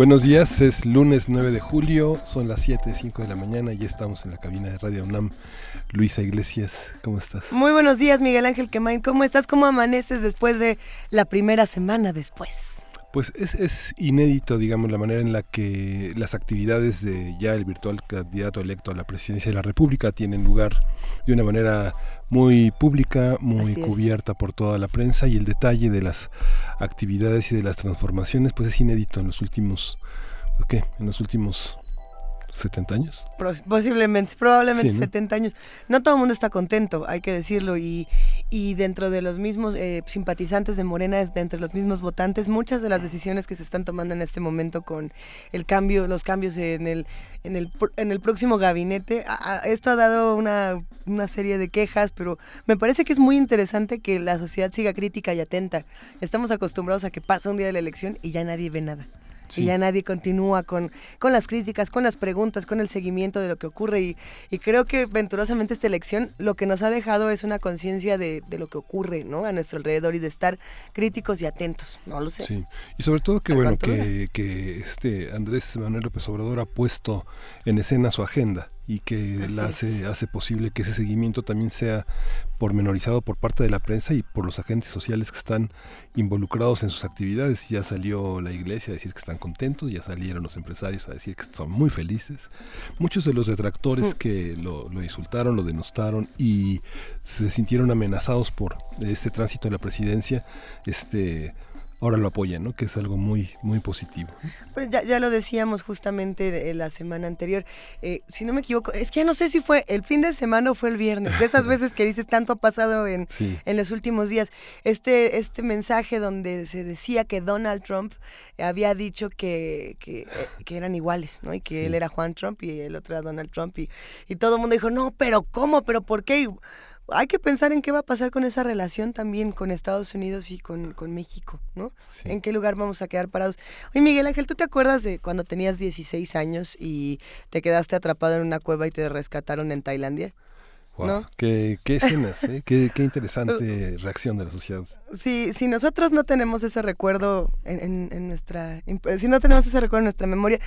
Buenos días, es lunes 9 de julio, son las 7, 5 de la mañana y estamos en la cabina de Radio UNAM. Luisa Iglesias, ¿cómo estás? Muy buenos días, Miguel Ángel Quemain. ¿Cómo estás? ¿Cómo amaneces después de la primera semana después? Pues es, es, inédito, digamos, la manera en la que las actividades de ya el virtual candidato electo a la presidencia de la República tienen lugar de una manera muy pública, muy cubierta por toda la prensa y el detalle de las actividades y de las transformaciones pues es inédito en los últimos, ¿qué? En los últimos 70 años. Posiblemente, probablemente 70 años. No todo el mundo está contento, hay que decirlo, y, y dentro de los mismos eh, simpatizantes de Morena, dentro de los mismos votantes, muchas de las decisiones que se están tomando en este momento con el cambio, los cambios en el, en el, en el próximo gabinete, esto ha dado una, una serie de quejas, pero me parece que es muy interesante que la sociedad siga crítica y atenta. Estamos acostumbrados a que pasa un día de la elección y ya nadie ve nada. Y ya nadie continúa con, con las críticas, con las preguntas, con el seguimiento de lo que ocurre. Y, y creo que venturosamente esta elección lo que nos ha dejado es una conciencia de, de, lo que ocurre ¿no? a nuestro alrededor y de estar críticos y atentos. No lo sé. Sí, y sobre todo que, bueno, que, que este Andrés Manuel López Obrador ha puesto en escena su agenda y que la hace, hace posible que ese seguimiento también sea pormenorizado por parte de la prensa y por los agentes sociales que están involucrados en sus actividades. Ya salió la iglesia a decir que están contentos, ya salieron los empresarios a decir que son muy felices. Muchos de los detractores mm. que lo, lo insultaron, lo denostaron y se sintieron amenazados por este tránsito de la presidencia, este ahora lo apoyan, ¿no? Que es algo muy, muy positivo. Pues ya, ya lo decíamos justamente la semana anterior. Eh, si no me equivoco, es que ya no sé si fue el fin de semana o fue el viernes. De esas veces que dices tanto ha pasado en, en los últimos días. Este, este mensaje donde se decía que Donald Trump había dicho que, que, eh, eran iguales, ¿no? Y que él era Juan Trump y el otro era Donald Trump. Y, y todo el mundo dijo, no, pero ¿cómo? ¿Pero por qué? Hay que pensar en qué va a pasar con esa relación también con Estados Unidos y con, México, ¿no? ¿En qué lugar vamos a quedar parados? Oye, Miguel Ángel, ¿tú te acuerdas de cuando tenías 16 años y te quedaste atrapado en una cueva y te rescataron en Tailandia? Qué, escenas, ¿eh? qué, interesante reacción de la sociedad. Si, si nosotros no tenemos ese recuerdo en, nuestra, si no tenemos ese recuerdo en nuestra memoria,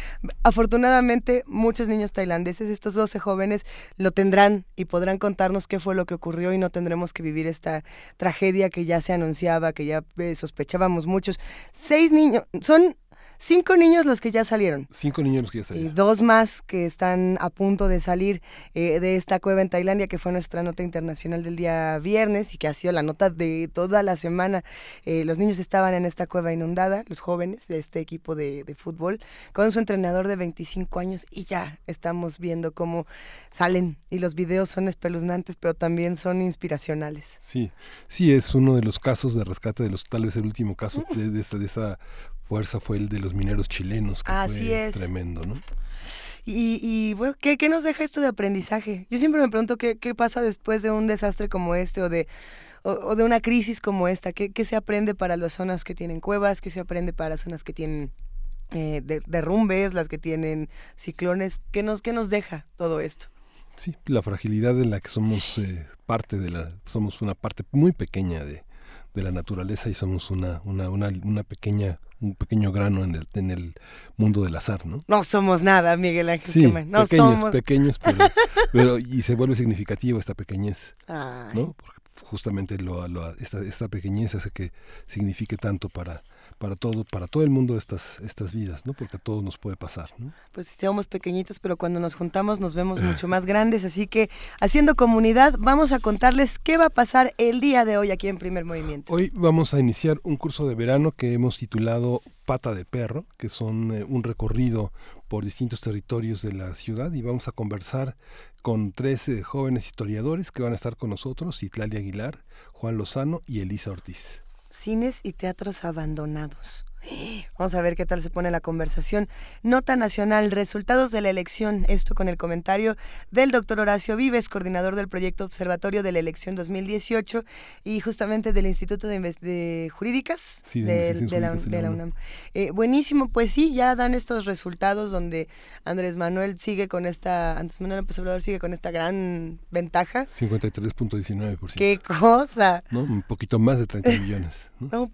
afortunadamente muchos niños tailandeses, estos 12 jóvenes, lo tendrán y podrán contarnos qué fue lo que ocurrió y no tendremos que vivir esta tragedia que ya se anunciaba, que ya eh, sospechábamos muchos. Seis niños, son Cinco niños los que ya salieron. Cinco niños los que ya salieron. Y dos más que están a punto de salir eh, de esta cueva en Tailandia, que fue nuestra nota internacional del día viernes y que ha sido la nota de toda la semana. Eh, los niños estaban en esta cueva inundada, los jóvenes de este equipo de, de fútbol, con su entrenador de 25 años y ya estamos viendo cómo salen y los videos son espeluznantes, pero también son inspiracionales. Sí, sí, es uno de los casos de rescate, de los tal vez el último caso de, de, de esa fuerza fue el de los mineros chilenos, que Así fue es. tremendo, ¿no? Y, y bueno, ¿qué, ¿qué, nos deja esto de aprendizaje? Yo siempre me pregunto qué, qué pasa después de un desastre como este o de, o, de una crisis como esta. ¿Qué, ¿Qué, se aprende para las zonas que tienen cuevas? ¿Qué se aprende para zonas que tienen eh, derrumbes, las que tienen ciclones? ¿Qué nos, ¿Qué nos deja todo esto? Sí, la fragilidad en la que somos eh, parte de la, somos una parte muy pequeña de, de la naturaleza y somos una, una, una, una pequeña un pequeño grano en el, en el mundo del azar, ¿no? No somos nada, Miguel Ángel. Sí, no pequeños, somos... pequeños, pero, y se vuelve significativo esta pequeñez, ¿no? Porque justamente lo, lo, esta, esta pequeñez hace que signifique tanto para, para todo, para todo el mundo estas, estas vidas, ¿no? Porque a todos nos puede pasar, ¿no? Pues somos pequeñitos, pero cuando nos juntamos nos vemos mucho más grandes, así que haciendo comunidad, vamos a contarles qué va a pasar el día de hoy aquí en Primer Movimiento. Hoy vamos a iniciar un curso de verano que hemos titulado Pata de Perro, que son eh, un recorrido por distintos territorios de la ciudad y vamos a conversar con tres eh, jóvenes historiadores que van a estar con nosotros, Itlalia Aguilar, Juan Lozano y Elisa Ortiz. Cines y teatros abandonados. Vamos a ver qué tal se pone la conversación. Nota nacional, resultados de la elección. Esto con el comentario del doctor Horacio Vives, coordinador del proyecto Observatorio de la Elección 2018 y justamente del Instituto de, Jurídicas de, la, UNAM. Eh, buenísimo, pues sí, ya dan estos resultados donde Andrés Manuel sigue con esta, Andrés Manuel López Obrador sigue con esta gran ventaja. 53.19%. ¡Qué cosa! ¿No? Un poquito más de 30 millones. ¿no?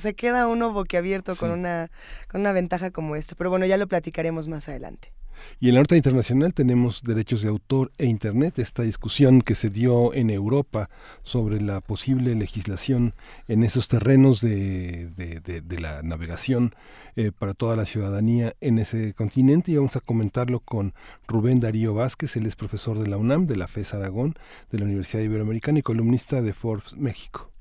se queda uno boquiabierto con, una, con una ventaja como esta. Pero bueno, ya lo platicaremos más adelante. Y en la nota internacional tenemos derechos de autor e Internet, esta discusión que se dio en Europa sobre la posible legislación en esos terrenos de, de, la navegación eh, para toda la ciudadanía en ese continente. Y vamos a comentarlo con Rubén Darío Vázquez, él es profesor de la UNAM, de la FES Aragón, de la Universidad Iberoamericana y columnista de Forbes México.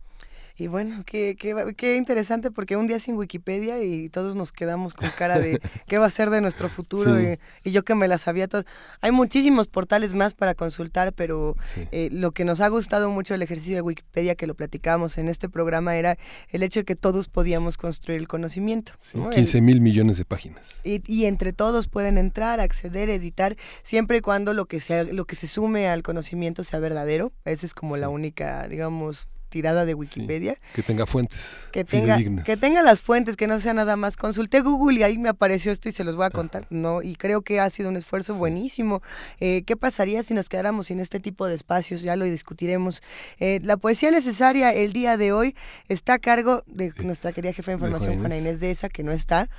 Y bueno, qué, qué, qué, interesante porque un día sin Wikipedia y todos nos quedamos con cara de qué va a ser de nuestro futuro y, yo que me la sabía todo. Hay muchísimos portales más para consultar, pero eh, lo que nos ha gustado mucho el ejercicio de Wikipedia que lo platicábamos en este programa era el hecho de que todos podíamos construir el conocimiento. 15 mil millones de páginas. Y, y, entre todos pueden entrar, acceder, editar, siempre y cuando lo que, sea, lo que se sume al conocimiento sea verdadero. Esa es como la única, digamos, tirada de Wikipedia. que tenga fuentes. Que tenga, que tenga las fuentes, que no sea nada más. Consulté Google y ahí me apareció esto y se los voy a contar. No, y creo que ha sido un esfuerzo buenísimo. Eh, ¿Qué pasaría si nos quedáramos sin este tipo de espacios? Ya lo discutiremos. Eh, la poesía necesaria el día de hoy está a cargo de nuestra querida jefa de información, Juana Inés de esa, que no está.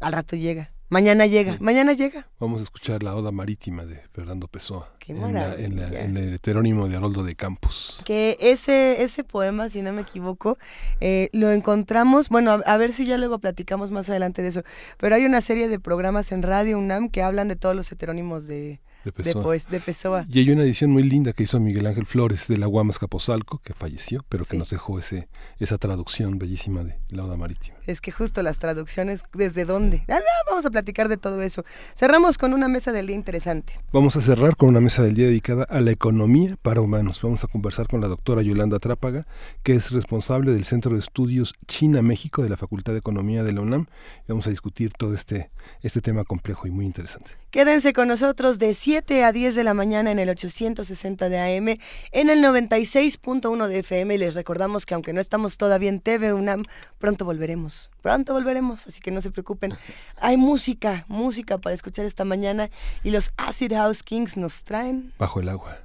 Al rato llega. Mañana llega, mañana llega. Vamos a escuchar la Oda Marítima de Fernando Pessoa. Qué en, en, el heterónimo de Haroldo de Campos. Que ese, ese poema, si no me equivoco, eh, lo encontramos, bueno, a, ver si ya luego platicamos más adelante de eso, pero hay una serie de programas en Radio UNAM que hablan de todos los heterónimos de, de Pessoa. Y hay una edición muy linda que hizo Miguel Ángel Flores de la Guamas Capozalco, que falleció, pero que nos dejó ese, esa traducción bellísima de la Oda Marítima. Es que justo las traducciones, ¿desde dónde? Ah, vamos a platicar de todo eso. Cerramos con una mesa del día interesante. Vamos a cerrar con una mesa del día dedicada a la economía para humanos. Vamos a conversar con la doctora Yolanda Trápaga, que es responsable del Centro de Estudios China-México de la Facultad de Economía de la UNAM. Vamos a discutir todo este, este tema complejo y muy interesante. Quédense con nosotros de 7 a 10 de la mañana en el 860 de AM, en el 96.1 de FM. Les recordamos que aunque no estamos todavía en TV UNAM, pronto volveremos. Pronto volveremos, así que no se preocupen. Hay música, música para escuchar esta mañana y los Acid House Kings nos traen... Bajo el agua.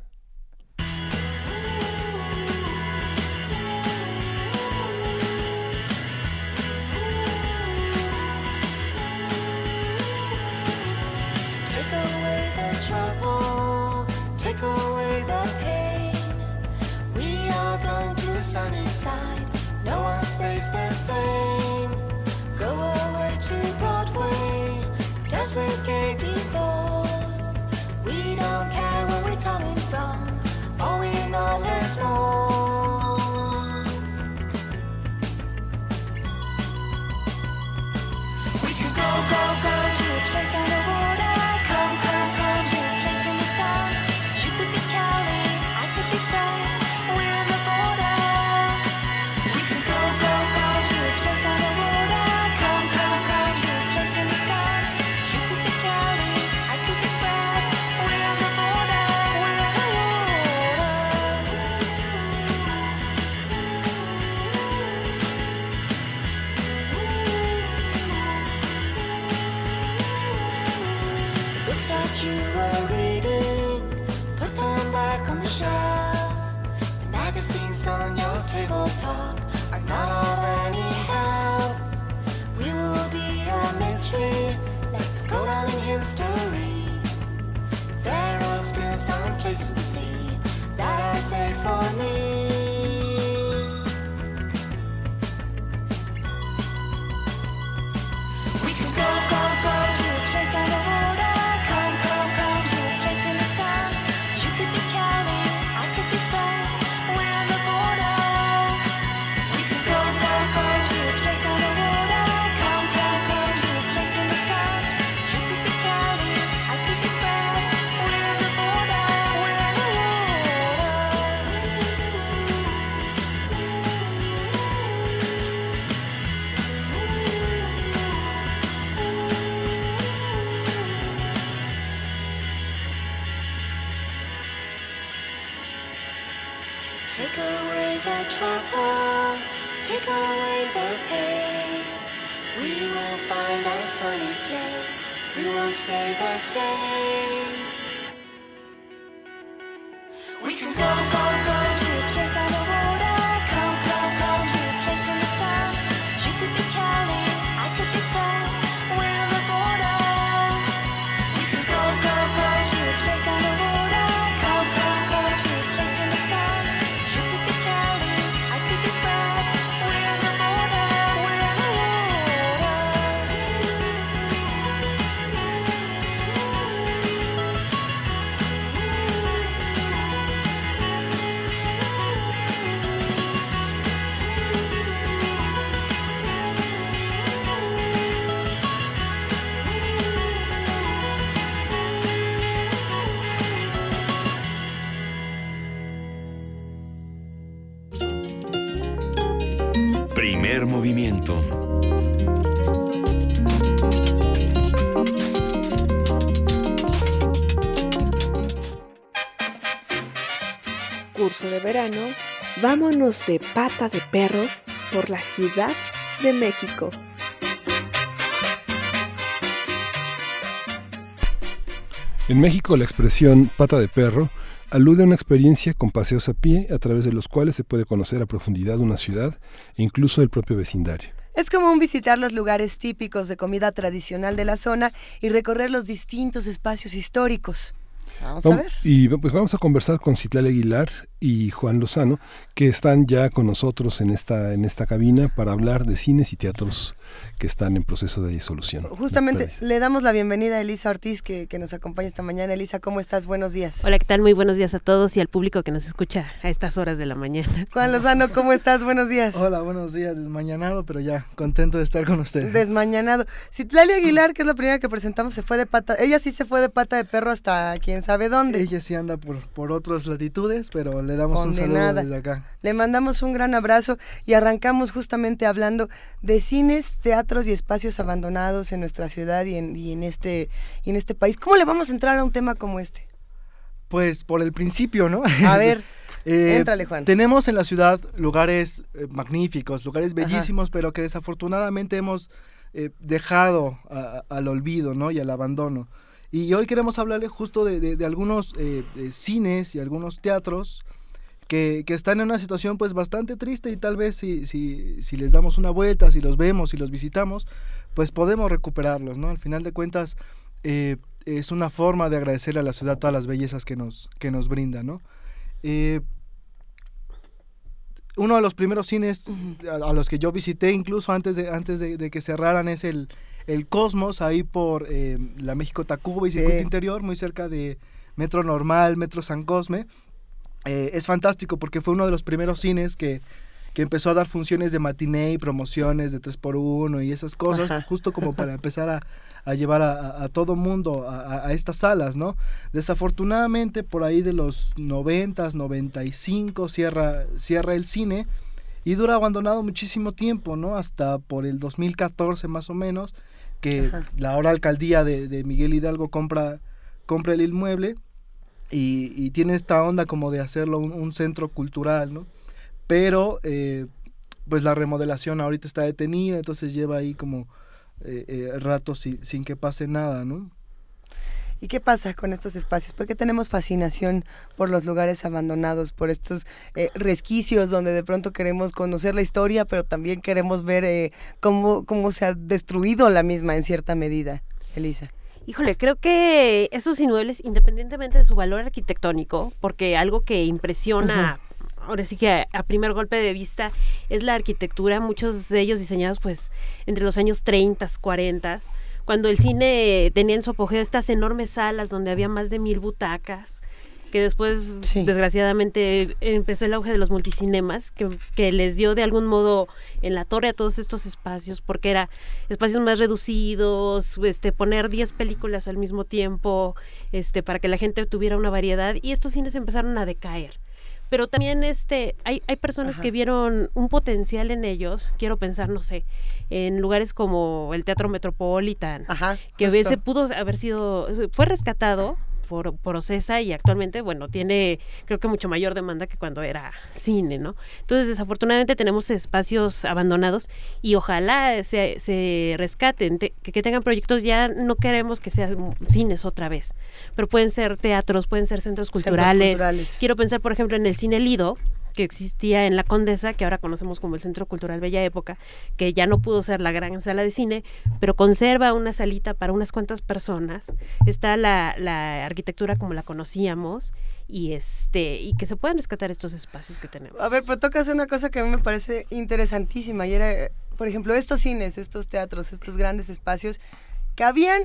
go, go, go. There are still some places to see that are safe for me. We won't stay the same. Primer movimiento. Curso de verano, vámonos de pata de perro por la Ciudad de México. En México la expresión pata de perro alude a una experiencia con paseos a pie a través de los cuales se puede conocer a profundidad una ciudad e incluso el propio vecindario. Es común visitar los lugares típicos de comida tradicional de la zona y recorrer los distintos espacios históricos. Vamos a ver. Y pues vamos a conversar con Citlali Aguilar y Juan Lozano, que están ya con nosotros en esta, en esta cabina para hablar de cines y teatros que están en proceso de disolución. Justamente le damos la bienvenida a Elisa Ortiz, que, que, nos acompaña esta mañana. Elisa, ¿cómo estás? Buenos días. Hola, ¿qué tal? Muy buenos días a todos y al público que nos escucha a estas horas de la mañana. Juan Lozano, ¿cómo estás? Buenos días. Hola, buenos días. Desmañanado, pero ya contento de estar con ustedes. Desmañanado. Citlali Aguilar, que es la primera que presentamos, se fue de pata. Ella sí se fue de pata de perro hasta quién sabe dónde. Ella sí anda por, por otras latitudes, pero le damos Condenada. un saludo desde acá. Le mandamos un gran abrazo y arrancamos justamente hablando de cines, teatros y espacios abandonados en nuestra ciudad y en, y en, este, y en este país. ¿Cómo le vamos a entrar a un tema como este? Pues por el principio, ¿no? A ver. eh, Éntrale, Juan. Tenemos en la ciudad lugares eh, magníficos, lugares bellísimos, Ajá. pero que desafortunadamente hemos eh, dejado a, a, al olvido, ¿no? Y al abandono. Y hoy queremos hablarle justo de, de, de algunos eh, cines y algunos teatros que, que, están en una situación pues bastante triste y tal vez si, si, si, les damos una vuelta, si los vemos, si los visitamos, pues podemos recuperarlos, ¿no? Al final de cuentas eh, es una forma de agradecer a la ciudad todas las bellezas que nos, que nos brinda, ¿no? Eh, uno de los primeros cines a, a, los que yo visité incluso antes de, antes de, de que cerraran es el, el Cosmos, ahí por eh, la México Tacuba y Circuito sí. Interior, muy cerca de Metro Normal, Metro San Cosme. Eh, es fantástico porque fue uno de los primeros cines que, que empezó a dar funciones de matiné y promociones de 3x1 y esas cosas, Ajá. justo como para empezar a, a llevar a, a, todo mundo a, a, estas salas, ¿no? Desafortunadamente, por ahí de los 90, 95, cierra, cierra el cine y dura abandonado muchísimo tiempo, ¿no? Hasta por el 2014 más o menos, que Ajá. la ahora alcaldía de, de, Miguel Hidalgo compra, compra el inmueble y, y, tiene esta onda como de hacerlo un, un centro cultural, ¿no? Pero eh, pues la remodelación ahorita está detenida, entonces lleva ahí como eh, eh, rato sin, sin que pase nada, ¿no? ¿Y qué pasa con estos espacios? ¿Por qué tenemos fascinación por los lugares abandonados, por estos eh, resquicios donde de pronto queremos conocer la historia, pero también queremos ver eh, cómo, cómo se ha destruido la misma en cierta medida, Elisa? Híjole, creo que esos inmuebles, independientemente de su valor arquitectónico, porque algo que impresiona... Uh -huh ahora sí que a, a, primer golpe de vista es la arquitectura, muchos de ellos diseñados pues entre los años 30, 40, cuando el cine tenía en su apogeo estas enormes salas donde había más de mil butacas, que después sí. desgraciadamente empezó el auge de los multicinemas, que, que, les dio de algún modo en la torre a todos estos espacios, porque era espacios más reducidos, este, poner 10 películas al mismo tiempo, este, para que la gente tuviera una variedad, y estos cines empezaron a decaer pero también este hay, hay personas Ajá. que vieron un potencial en ellos, quiero pensar, no sé, en lugares como el Teatro Metropolitan, Ajá, que a veces pudo haber sido, fue rescatado, por, por Ocesa y actualmente, bueno, tiene creo que mucho mayor demanda que cuando era cine, ¿no? Entonces, desafortunadamente tenemos espacios abandonados y ojalá se, se rescaten, te- que, que tengan proyectos, ya no queremos que sean cines otra vez, pero pueden ser teatros, pueden ser centros culturales. culturales. Quiero pensar, por ejemplo, en el Cine Lido, que existía en la Condesa, que ahora conocemos como el Centro Cultural Bella Época, que ya no pudo ser la gran sala de cine, pero conserva una salita para unas cuantas personas. Está la, la arquitectura como la conocíamos y este y que se puedan rescatar estos espacios que tenemos. A ver, pero tocas una cosa que a mí me parece interesantísima y era, por ejemplo, estos cines, estos teatros, estos grandes espacios, que habían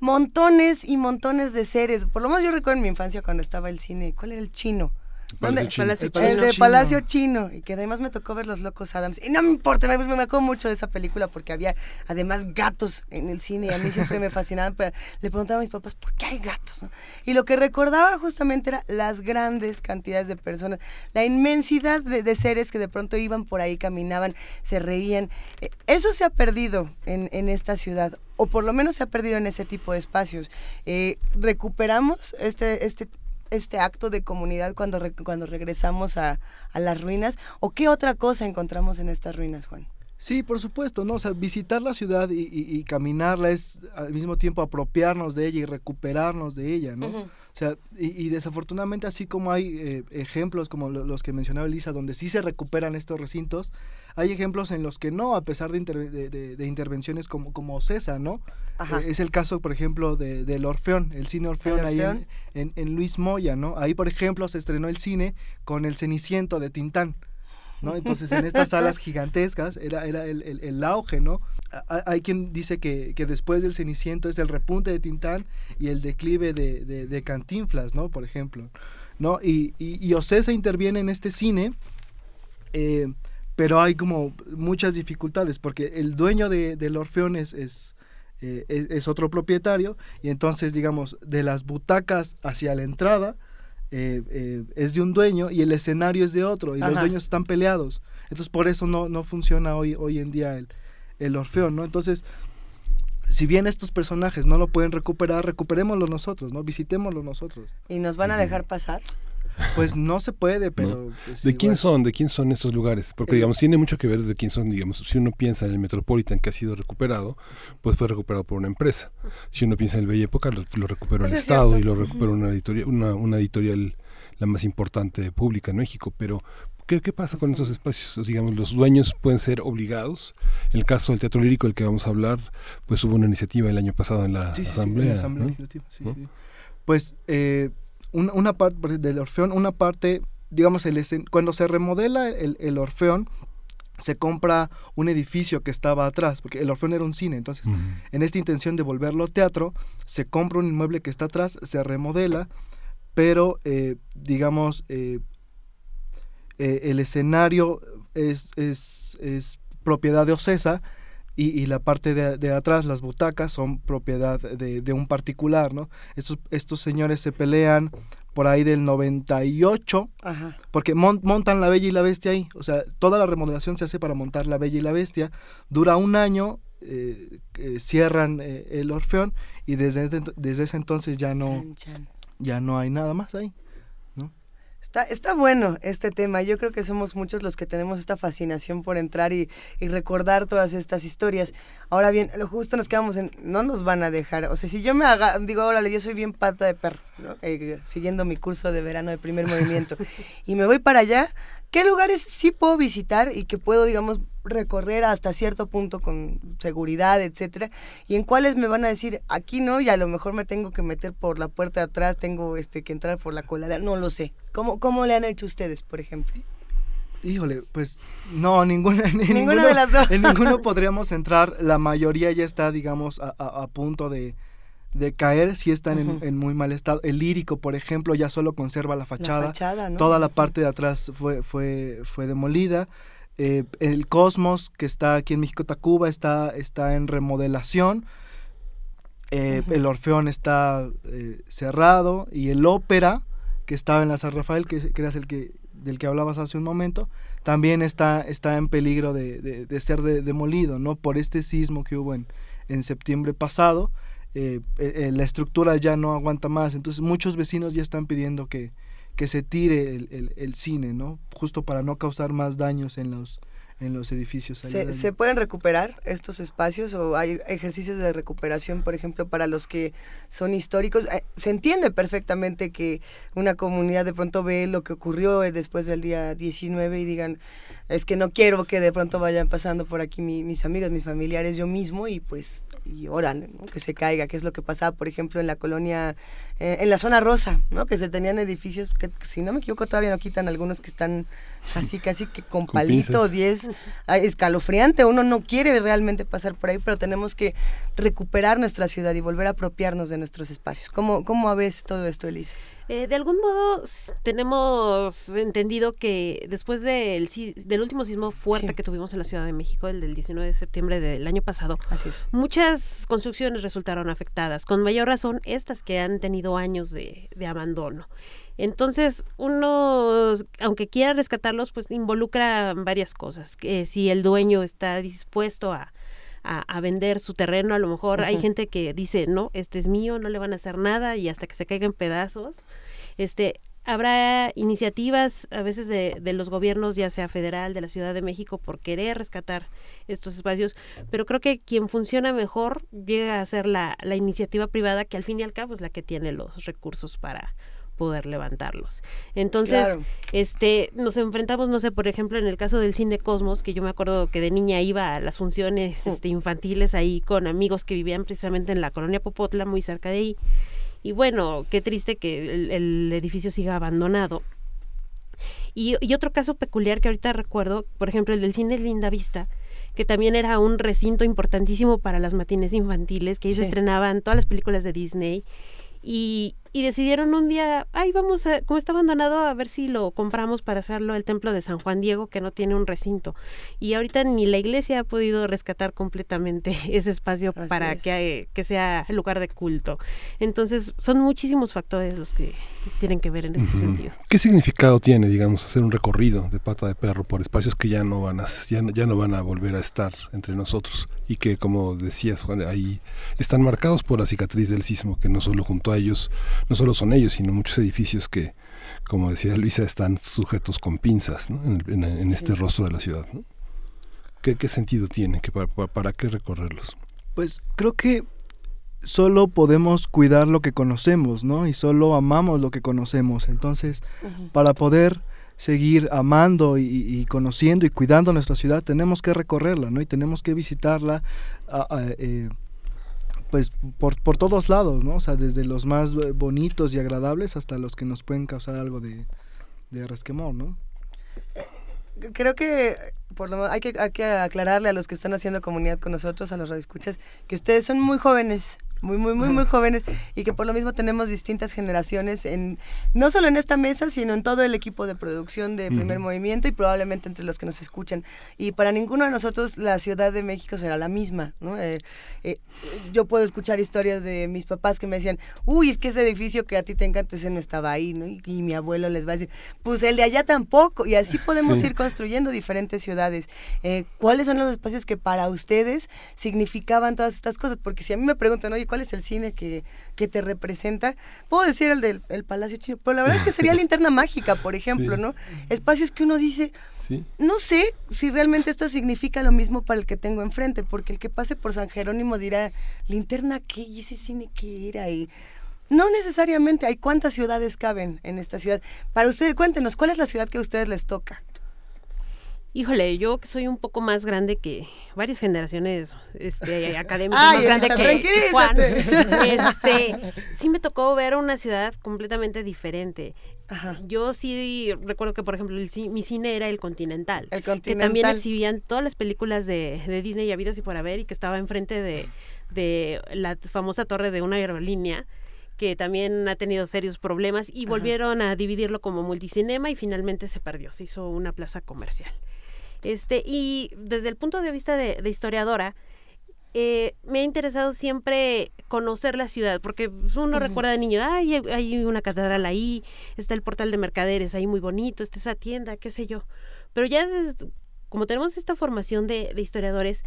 montones y montones de seres. Por lo menos yo recuerdo en mi infancia cuando estaba el cine, ¿cuál era el chino? Palacio ¿Dónde? Chino. Palacio Chino. El de. Palacio Chino, y que además me tocó ver Los Locos Adams. Y no me importa, me, me acuerdo mucho de esa película porque había además gatos en el cine y a mí siempre me fascinaban. Pero le preguntaba a mis papás, ¿por qué hay gatos? no? Y lo que recordaba justamente era las grandes cantidades de personas, la inmensidad de, de seres que de pronto iban por ahí, caminaban, se reían. Eh, Eso se ha perdido en, en esta ciudad, o por lo menos se ha perdido en ese tipo de espacios. Eh, recuperamos este, este este acto de comunidad cuando, re- cuando regresamos a, a las ruinas? ¿O qué otra cosa encontramos en estas ruinas, Juan? Sí, por supuesto, ¿no? O sea, visitar la ciudad y, y- y caminarla es al mismo tiempo apropiarnos de ella y recuperarnos de ella, ¿no? Sea, y, y desafortunadamente así como hay eh, ejemplos como lo- los que mencionaba Elisa, donde sí se recuperan estos recintos, hay ejemplos en los que no, a pesar de, inter- de- de- de intervenciones como, como CESA, ¿no? Ajá. Eh, es el caso, por ejemplo, de, del Orfeón, el cine Orfeón, El ahí en, en- en Luis Moya, ¿no? Ahí, por ejemplo, se estrenó el cine con el Ceniciento de Tintán. ¿No? Entonces, en estas salas gigantescas era, era el, el- el auge, ¿no? Hay quien dice que, que después del Ceniciento es el repunte de Tintán y el declive de, de, de Cantinflas, ¿no? Por ejemplo, ¿no? Y, y, y Ocesa interviene en este cine, eh, pero hay como muchas dificultades, porque el dueño de, del Orfeón es... es eh, es, es otro propietario y entonces digamos de las butacas hacia la entrada eh, eh, es de un dueño y el escenario es de otro y los dueños están peleados. Entonces por eso no, no funciona hoy, hoy en día el, el Orfeón, ¿no? Entonces, si bien estos personajes no lo pueden recuperar, recuperémoslo nosotros, ¿no? Visitémoslo nosotros. ¿Y nos van a dejar pasar? Pues no se puede, pero... pues, ¿De quién igual. son? ¿De quién son estos lugares? Porque, Eh, digamos, tiene mucho que ver de quién son, digamos, si uno piensa en el Metropolitan que ha sido recuperado, pues fue recuperado por una empresa. Si uno piensa en el Bella Época, lo, lo recuperó Eso el es Estado cierto. y lo recuperó una editorial, una, una editorial la más importante pública en México. Pero, ¿qué, qué pasa con estos espacios? Digamos, los dueños pueden ser obligados. En el caso del Teatro Lírico, del que vamos a hablar, pues hubo una iniciativa el año pasado en la Sí, sí, sí, en Asamblea. la Asamblea ¿no? Legislativa, sí, ¿no? sí. Pues eh, una, una parte del Orfeón, una parte, digamos, el cuando se remodela el, el Orfeón, se compra un edificio que estaba atrás, porque el Orfeón era un cine, entonces en esta intención de volverlo teatro, se compra un inmueble que está atrás, se remodela, pero eh, digamos, eh, eh, el escenario es, es, es propiedad de Ocesa y, y la parte de, de atrás, las butacas, son propiedad de, de un particular, ¿no? Estos, estos señores se pelean por ahí del 98 Ajá. porque mon- montan la Bella y la Bestia ahí. O sea, toda la remodelación se hace para montar la Bella y la Bestia. Dura un año, eh, eh, cierran eh, el Orfeón y desde, desde ese entonces ya no, Chan, chan. ya no hay nada más ahí. Está, está bueno este tema. Yo creo que somos muchos los que tenemos esta fascinación por entrar y, y recordar todas estas historias. Ahora bien, lo justo nos quedamos en, no nos van a dejar. O sea, si yo me haga, digo, órale, yo soy bien pata de perro, ¿no? Eh, siguiendo mi curso de verano de primer movimiento, y me voy para allá, ¿qué lugares sí puedo visitar y que puedo, digamos, recorrer hasta cierto punto con seguridad, etcétera? Y en cuáles me van a decir, aquí no, y a lo mejor me tengo que meter por la puerta de atrás, tengo este que entrar por la colada, no lo sé. ¿Cómo, cómo le han hecho ustedes, por ejemplo? Híjole, pues no, ninguna, en Ninguna ninguno, de las dos. En ninguno podríamos entrar. La mayoría ya está, digamos, a, a- a punto de, de caer si están en- muy mal estado. El lírico, por ejemplo, ya solo conserva la fachada. La fachada, ¿no? Toda la parte de atrás fue, fue, fue demolida. Eh, el Cosmos, que está aquí en México Tacuba, está, está en remodelación. Eh. El Orfeón está eh, cerrado. Y el Ópera, que estaba en la San Rafael, que, que eras el que, del que hablabas hace un momento, también está, está en peligro de, de- de ser de- demolido, ¿no? Por este sismo que hubo en, en septiembre pasado. Eh, eh, eh, la estructura ya no aguanta más. Entonces muchos vecinos ya están pidiendo que, que se tire el, el- el cine, ¿no? Justo para no causar más daños en los, en los edificios. ¿Se, se pueden recuperar estos espacios o hay ejercicios de recuperación, por ejemplo, para los que son históricos? Eh, Se entiende perfectamente que una comunidad de pronto ve lo que ocurrió después del día 19 y digan, es que no quiero que de pronto vayan pasando por aquí mi- mis amigos, mis familiares, yo mismo y pues, y oran, ¿no? que se caiga, que es lo que pasaba, por ejemplo, en la colonia, eh, en la zona rosa, ¿no? que se tenían edificios que, si no me equivoco todavía no quitan algunos que están casi, casi que con, Con palitos pinzas. y es escalofriante, uno no quiere realmente pasar por ahí, pero tenemos que recuperar nuestra ciudad y volver a apropiarnos de nuestros espacios. ¿Cómo, cómo ves todo esto, Elisa? Eh, de algún modo tenemos entendido que después del, último sismo fuerte Sí. que tuvimos en la Ciudad de México, el del 19 de septiembre del año pasado, Así es. muchas construcciones resultaron afectadas, con mayor razón estas que han tenido años de, de abandono. Entonces, uno, aunque quiera rescatarlos, pues involucra varias cosas. Que si el dueño está dispuesto a, a, a vender su terreno, a lo mejor hay gente que dice, no, este es mío, no le van a hacer nada y hasta que se caiga en pedazos. Este, habrá iniciativas a veces de, de los gobiernos, ya sea federal, de la Ciudad de México, por querer rescatar estos espacios, pero creo que quien funciona mejor llega a ser la, la iniciativa privada, que al fin y al cabo es la que tiene los recursos para poder levantarlos. Entonces, Claro. este, nos enfrentamos, no sé, por ejemplo, en el caso del Cine Cosmos, que yo me acuerdo que de niña iba a las funciones este, infantiles ahí con amigos que vivían precisamente en la colonia Popotla, muy cerca de ahí. Y bueno, qué triste que el, el edificio siga abandonado. Y, y otro caso peculiar que ahorita recuerdo, por ejemplo, el del cine Linda Vista, que también era un recinto importantísimo para las matines infantiles, que ahí se Sí. estrenaban todas las películas de Disney. Y, y decidieron un día, ay, vamos a, como está abandonado, a ver si lo compramos para hacerlo el templo de San Juan Diego, que no tiene un recinto. Y ahorita ni la iglesia ha podido rescatar completamente ese espacio Así para es. que, que sea lugar de culto. Entonces, son muchísimos factores los que tienen que ver en este sentido. ¿Qué significado tiene, digamos, hacer un recorrido de pata de perro por espacios que ya no van a, ya no, ya no van a volver a estar entre nosotros y que, como decías, Juan, ahí están marcados por la cicatriz del sismo, que no solo junto a ellos, no solo son ellos, sino muchos edificios que, como decía Luisa, están sujetos con pinzas ¿no? en, en- en este rostro de la ciudad. ¿no? ¿Qué, qué sentido tiene? ¿Que para, para, para qué recorrerlos? Pues creo que solo podemos cuidar lo que conocemos, ¿no? Y solo amamos lo que conocemos. Entonces, para poder seguir amando y, y conociendo y cuidando nuestra ciudad, tenemos que recorrerla, ¿no? Y tenemos que visitarla, a- a, eh, pues, por, por todos lados, ¿no? O sea, desde los más eh, bonitos y agradables hasta los que nos pueden causar algo de, de resquemor, ¿no? Creo que por lo hay que, hay que aclararle a los que están haciendo comunidad con nosotros, a los radioescuchas, que ustedes son muy jóvenes, muy, muy, muy, muy jóvenes, y que por lo mismo tenemos distintas generaciones, en no solo en esta mesa, sino en todo el equipo de producción de Primer Ujú. Movimiento y probablemente entre los que nos escuchan. Y para ninguno de nosotros la Ciudad de México será la misma, ¿no? Eh, eh, yo puedo escuchar historias de mis papás que me decían, uy, es que ese edificio que a ti te encanta, ese no estaba ahí, ¿no? Y, y mi abuelo les va a decir, pues el de allá tampoco. Y así podemos Sí. ir construyendo diferentes ciudades. Eh, ¿Cuáles son los espacios que para ustedes significaban todas estas cosas? Porque si a mí me preguntan, oye, ¿cuál es el cine que, que te representa? Puedo decir el del el Palacio Chino, pero la verdad es que sería Linterna Mágica, por ejemplo, Sí. ¿no? Espacios que uno dice, ¿Sí? no sé si realmente esto significa lo mismo para el que tengo enfrente, porque el que pase por San Jerónimo dirá, linterna qué y ese cine qué era y no necesariamente hay cuántas ciudades caben en esta ciudad. Para ustedes, cuéntenos, ¿cuál es la ciudad que a ustedes les toca? Híjole, yo que soy un poco más grande que varias generaciones este, académicas, más grande que, que Juan, este, sí me tocó ver una ciudad completamente diferente. Ajá. Yo sí recuerdo que, por ejemplo, el mi cine era el Continental, El que también exhibían todas las películas de, de Disney y habidas y por haber y que estaba enfrente de, de la famosa torre de una aerolínea que también ha tenido serios problemas y Ajá. volvieron a dividirlo como multicinema y finalmente se perdió, se hizo una plaza comercial. Este, y desde el punto de vista de, de historiadora, eh, me ha interesado siempre conocer la ciudad, porque pues, uno recuerda de niño, ay, hay- una catedral ahí, está el portal de mercaderes ahí muy bonito, está esa tienda, qué sé yo. Pero ya des- como tenemos esta formación de, de historiadores,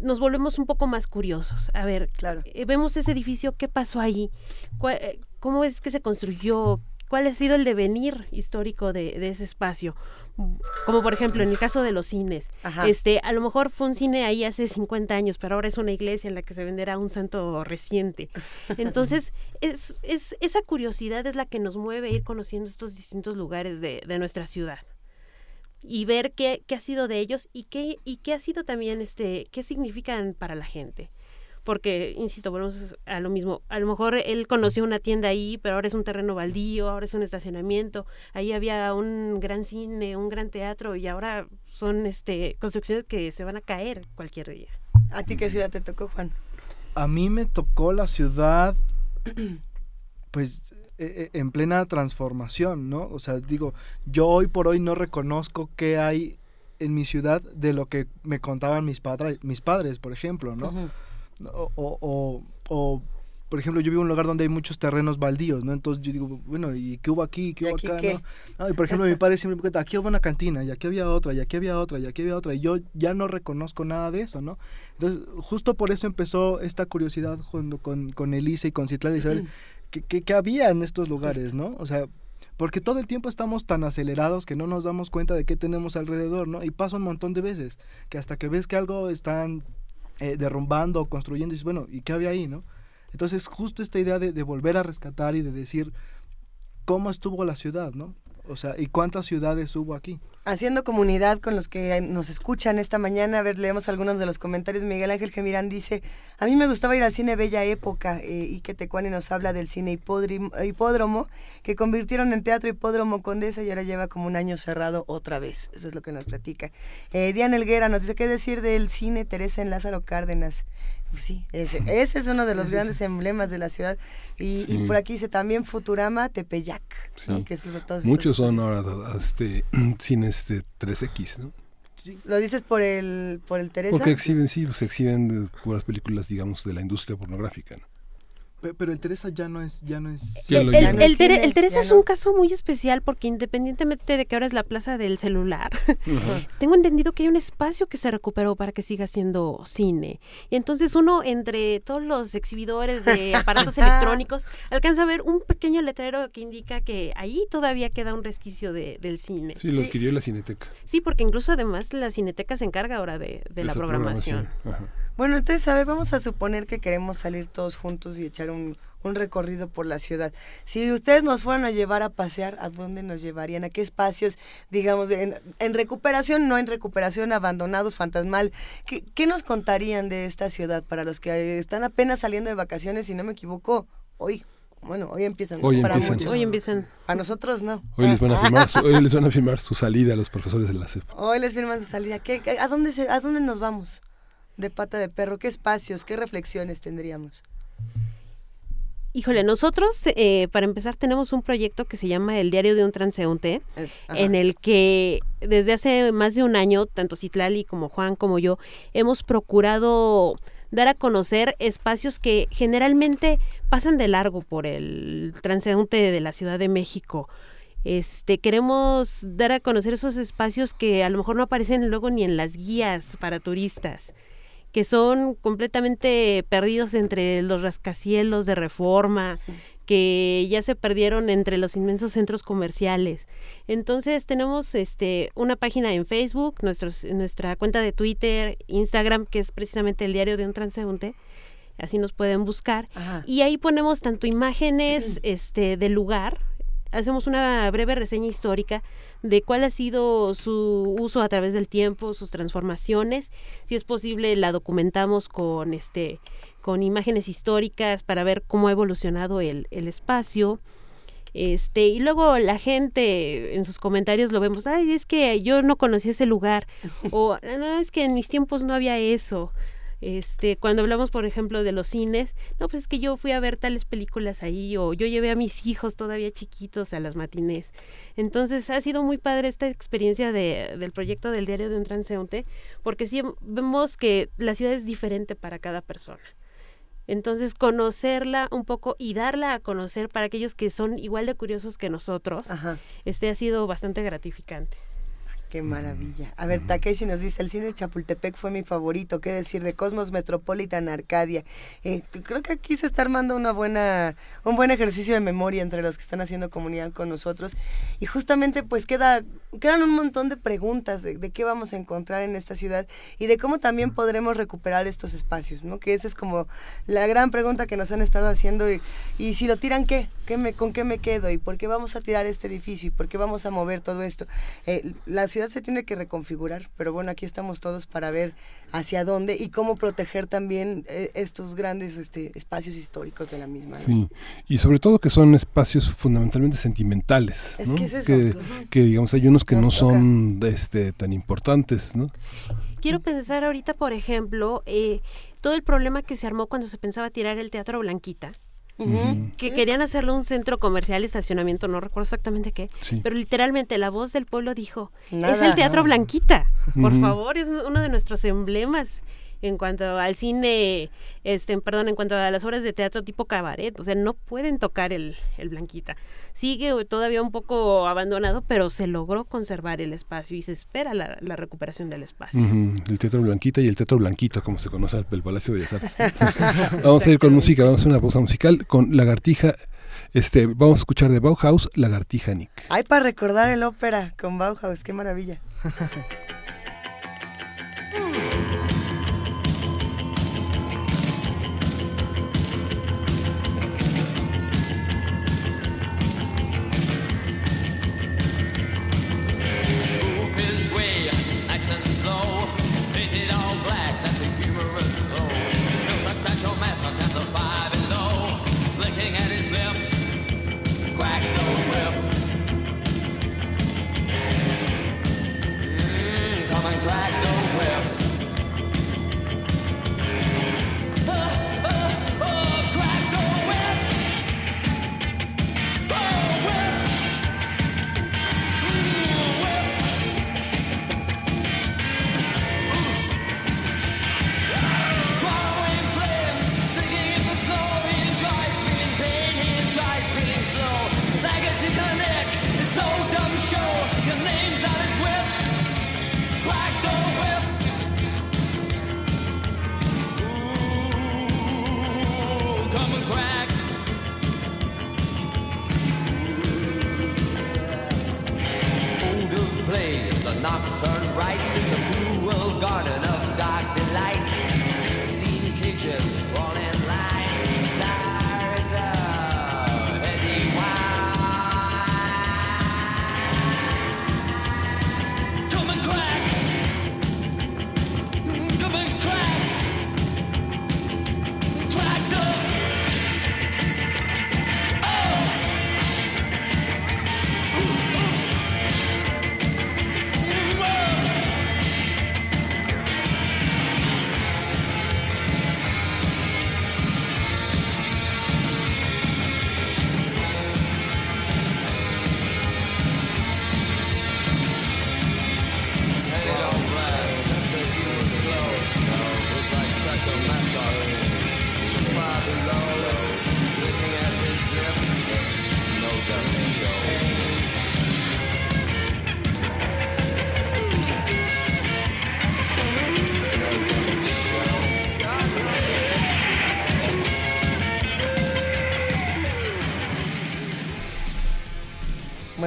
nos volvemos un poco más curiosos. A ver, Claro. eh, vemos ese edificio, ¿qué pasó ahí? ¿Cuál- eh, ¿Cómo es que se construyó? ¿Cuál ha sido el devenir histórico de, de ese espacio? Como por ejemplo en el caso de los cines. Ajá. Este, a lo mejor fue un cine ahí hace 50 años, pero ahora es una iglesia en la que se venderá un santo reciente. Entonces, es, es, esa curiosidad es la que nos mueve a ir conociendo estos distintos lugares de, de nuestra ciudad y ver qué, qué ha sido de ellos y qué, y qué ha sido también, este, qué significan para la gente. Porque, insisto, volvemos a lo mismo. A lo mejor él conoció una tienda ahí, pero ahora es un terreno baldío, ahora es un estacionamiento. Ahí había un gran cine, un gran teatro y ahora son este construcciones que se van a caer cualquier día. ¿A ti qué ciudad te tocó, Juan? A mí me tocó la ciudad, pues, e- e- en plena transformación, ¿no? O sea, digo, yo hoy por hoy no reconozco qué hay en mi ciudad de lo que me contaban mis, padres mis padres, por ejemplo, ¿no? O, o- o, por ejemplo, yo vivo en un lugar donde hay muchos terrenos baldíos, ¿no? Entonces yo digo, bueno, ¿y qué hubo aquí? ¿Qué ¿Y hubo aquí acá? qué? ¿no? Ah, y por ejemplo, mi padre siempre me cuenta, aquí había una cantina, y aquí había otra, y aquí había otra, y aquí había otra, y yo ya no reconozco nada de eso, ¿no? Entonces, justo por eso empezó esta curiosidad junto con, con Elisa y con Citlali, saber qué, qué- qué había en estos lugares, ¿no? O sea, porque todo el tiempo estamos tan acelerados que no nos damos cuenta de qué tenemos alrededor, ¿no? Y pasa un montón de veces, que hasta que ves que algo están eh, derrumbando o construyendo, dices, bueno, ¿y qué había ahí, no? Entonces, justo esta idea de, de volver a rescatar y de decir cómo estuvo la ciudad, ¿no? O sea, ¿y cuántas ciudades hubo aquí? Haciendo comunidad con los que nos escuchan esta mañana, a ver, leemos algunos de los comentarios. Miguel Ángel Gemirán dice, a mí me gustaba ir al cine Bella Época, eh, y que Tecuani nos habla del cine hipódromo, que convirtieron en teatro hipódromo Condesa y ahora lleva como un año cerrado otra vez. Eso es lo que nos platica. Eh, Diana Elguera nos dice, ¿qué decir del cine Teresa en Lázaro Cárdenas? Pues sí, ese, ese es uno de los grandes emblemas de la ciudad. Y, por aquí dice también Futurama Tepeyac, que es lo- todos estos- Muchos son ahora este, cines de 3X, ¿no? ¿Lo dices por el, por el Teresa? Porque exhiben, sí, pues exhiben puras películas, digamos, de la industria pornográfica, ¿no? Pe- Pero el Teresa ya no es, ya no es. El, el- el Tere- Teresa ya es no. un caso muy especial porque independientemente de que ahora es la plaza del celular, tengo entendido que hay un espacio que se recuperó para que siga siendo cine. Y entonces uno entre todos los exhibidores de aparatos electrónicos alcanza a ver un pequeño letrero que indica que ahí todavía queda un resquicio de- del cine. Sí, lo Sí. adquirió la Cineteca. Sí, porque incluso además la cineteca se encarga ahora de, de la esa programación. Ajá. Bueno, entonces, a ver, vamos a suponer que queremos salir todos juntos y echar un, un recorrido por la ciudad. Si ustedes nos fueran a llevar a pasear, ¿a dónde nos llevarían? ¿A qué espacios, digamos, en, en recuperación, no en recuperación, abandonados, fantasmal? ¿Qué, qué nos contarían de esta ciudad para los que están apenas saliendo de vacaciones, si no me equivoco, hoy? Bueno, hoy empiezan. Hoy para empiezan. muchos. Hoy empiezan. A nosotros no. Hoy les van a firmar, su, hoy les van a firmar su salida a los profesores de la CEP. Hoy les firman su salida. ¿Qué, qué- a, dónde se, ¿A dónde nos vamos? De pata de perro. ¿Qué espacios, qué reflexiones tendríamos? Híjole, nosotros eh, para empezar tenemos un proyecto que se llama El Diario de un Transeúnte. Es- en el que desde hace más de un año, tanto Citlali como Juan como yo, hemos procurado dar a conocer espacios que generalmente pasan de largo por el transeúnte de la Ciudad de México. Este, queremos dar a conocer esos espacios que a lo mejor no aparecen luego ni en las guías para turistas, que son completamente perdidos entre los rascacielos de reforma, que ya se perdieron entre los inmensos centros comerciales. Entonces tenemos este una página en Facebook, nuestros, nuestra cuenta de Twitter, Instagram, que es precisamente el diario de un transeúnte. Así nos pueden buscar. Ajá. Y ahí ponemos tanto imágenes este, del lugar, hacemos una breve reseña histórica de cuál ha sido su uso a través del tiempo, sus transformaciones. Si es posible, la documentamos con este con imágenes históricas para ver cómo ha evolucionado el, el espacio. Este, y luego la gente en sus comentarios lo vemos, ay, es que yo no conocía ese lugar, o no, es que en mis tiempos no había eso. Este, cuando hablamos, por ejemplo, de los cines, no, pues es que yo fui a ver tales películas ahí, o yo llevé a mis hijos todavía chiquitos a las matinés. Entonces, ha sido muy padre esta experiencia de, del proyecto del diario de un transeúnte, porque sí vemos que la ciudad es diferente para cada persona. Entonces, conocerla un poco y darla a conocer para aquellos que son igual de curiosos que nosotros, Ajá. este ha sido bastante gratificante. Qué maravilla. A ver, Takeshi nos dice, el cine de Chapultepec fue mi favorito, qué decir, de Cosmos Metropolitan Arcadia. Eh, creo que aquí se está armando una buena, un buen ejercicio de memoria entre los que están haciendo comunidad con nosotros. Y justamente pues queda, quedan un montón de preguntas de, de qué vamos a encontrar en esta ciudad y de cómo también podremos recuperar estos espacios, ¿no? Que esa es como la gran pregunta que nos han estado haciendo y, y si lo tiran, ¿qué? ¿Qué me, ¿Con qué me quedo? ¿Y por qué vamos a tirar este edificio? ¿Y por qué vamos a mover todo esto? Eh, la ciudad se tiene que reconfigurar, pero bueno, aquí estamos todos para ver hacia dónde y cómo proteger también eh, estos grandes este, espacios históricos de la misma. ¿no? Sí, y sobre todo que son espacios fundamentalmente sentimentales. Es ¿no? que es eso. Que, que, digamos hay unos que Nos no toca. son este, tan importantes, ¿no? Quiero pensar ahorita, por ejemplo, eh, todo el problema que se armó cuando se pensaba tirar el Teatro Blanquita. Ujú. que querían hacerlo un centro comercial y estacionamiento, no recuerdo exactamente qué, Sí. pero literalmente la voz del pueblo dijo, es el Teatro Blanquita, por favor, es uno de nuestros emblemas en cuanto al cine, este, perdón, en cuanto a las obras de teatro tipo cabaret, o sea, no pueden tocar el, el Blanquita. Sigue todavía un poco abandonado, pero se logró conservar el espacio y se espera la, la recuperación del espacio. El Teatro Blanquita y el Teatro Blanquito, como se conoce el, el Palacio de Bellas Artes. vamos a ir con música, vamos a hacer una pausa musical con Lagartija. Este, vamos a escuchar de Bauhaus, Lagartija Nick. Ay, para recordar el ópera con Bauhaus, qué maravilla. Painted all black, that's the humorous glow. Feels like Sancho Mask on the five and low. Slicking at his lips, crack the whip. Mm, come and crack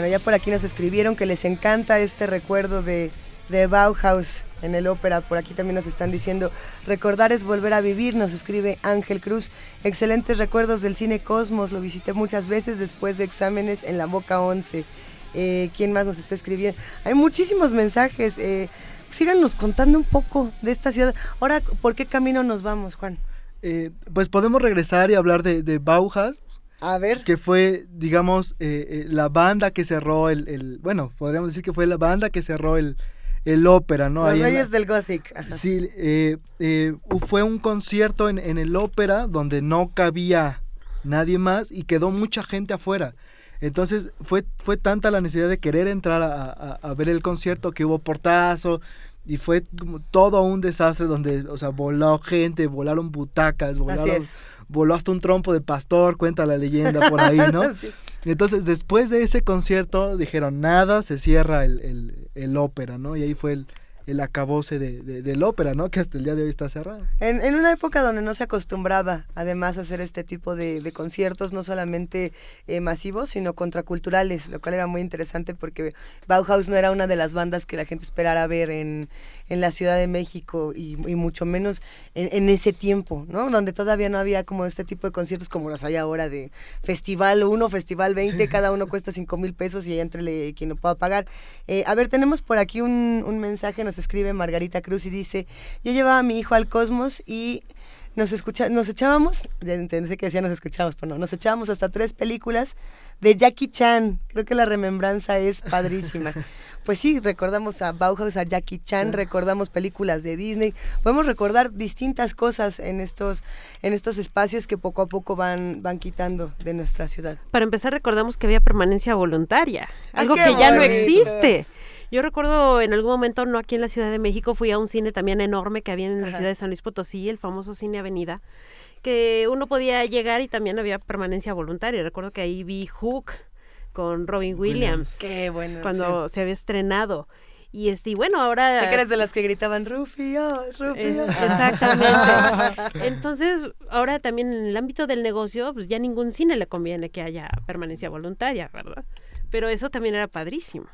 ya por aquí nos escribieron que les encanta este recuerdo de, Bauhaus en el ópera. Por aquí también nos están diciendo, recordar es volver a vivir, nos escribe Ángel Cruz. Excelentes recuerdos del cine Cosmos, lo visité muchas veces después de exámenes en la Boca 11. Eh, ¿Quién más nos está escribiendo? Hay muchísimos mensajes. Eh, síganos contando un poco de esta ciudad. Ahora, ¿por qué camino nos vamos, Juan? Eh, pues podemos regresar y hablar de Bauhaus, A ver. que fue, digamos, eh, eh, la banda que cerró el, el- bueno, podríamos decir que fue la banda que cerró el, el ópera, ¿no? Los Ahí en la- Reyes del Gothic. Ajá. Sí, eh, eh, fue un concierto en, en el ópera donde no cabía nadie más y quedó mucha gente afuera. Entonces fue, fue tanta la necesidad de querer entrar a, a- a ver el concierto que hubo portazo y fue como todo un desastre donde, o sea, voló gente, volaron butacas, Así volaron, es. Voló hasta un trompo de pastor, cuenta la leyenda por ahí, ¿no? Sí. Entonces después de ese concierto dijeron, nada, se cierra el, el, el ópera, ¿no? Y ahí fue el, el acabose de, de- del ópera, ¿no? Que hasta el día de hoy está cerrado. En, en una época donde no se acostumbraba además a hacer este tipo de, de conciertos, no solamente eh, masivos, sino contraculturales, lo cual era muy interesante porque Bauhaus no era una de las bandas que la gente esperara ver en, en la Ciudad de México y, y mucho menos en, en ese tiempo, ¿no? Donde todavía no había como este tipo de conciertos como los hay ahora de Festival 1, Festival 20, cada uno cuesta 5 mil pesos y entrele quien lo pueda pagar. Eh, a ver, tenemos por aquí un, un mensaje, nos escribe Margarita Cruz y dice, yo llevaba a mi hijo al Cosmos y nos escucha, nos echábamos, ya entendí que decía nos escuchábamos, pero no, nos echábamos hasta tres películas de Jackie Chan. Creo que la remembranza es padrísima. Pues sí, recordamos a Bauhaus, a Jackie Chan, recordamos películas de Disney. Podemos recordar distintas cosas en estos, en estos espacios que poco a poco van, van quitando de nuestra ciudad. Para empezar, recordamos que había permanencia voluntaria, algo que ya no existe. Yo recuerdo en algún momento, no aquí en la Ciudad de México, fui a un cine también enorme que había en la ciudad de San Luis Potosí, el famoso Cine Avenida, que uno podía llegar y también había permanencia voluntaria. Recuerdo que ahí vi Hook con Robin Williams, Qué bueno. cuando se había estrenado. Y este, y bueno, ahora... Sé que eres de las que gritaban Rufio, Rufio. Eh, exactamente. Entonces, ahora también en el ámbito del negocio, pues ya ningún cine le conviene que haya permanencia voluntaria, ¿verdad? Pero eso también era padrísimo.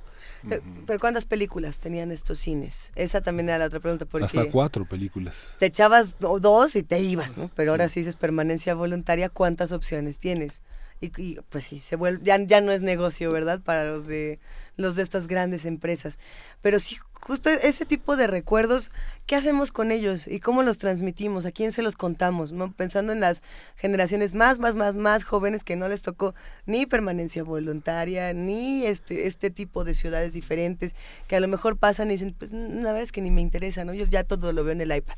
Pero ¿cuántas películas tenían estos cines? Esa también era la otra pregunta. Porque Hasta cuatro películas. te echabas do- dos y te ibas, ¿no? Pero ahora sí dices permanencia voluntaria, ¿cuántas opciones tienes? Y, y, pues sí, se vuelve, ya, ya no es negocio, ¿verdad? Para los de los de estas grandes empresas. Pero sí, justo ese tipo de recuerdos, ¿qué hacemos con ellos? ¿Y cómo los transmitimos? ¿A quién se los contamos? Pensando en las generaciones más, más, más, más jóvenes que no les tocó ni permanencia voluntaria, ni este, este tipo de ciudades diferentes, que a lo mejor pasan y dicen, pues una vez que ni me interesa, ¿no? Yo ya todo lo veo en el iPad.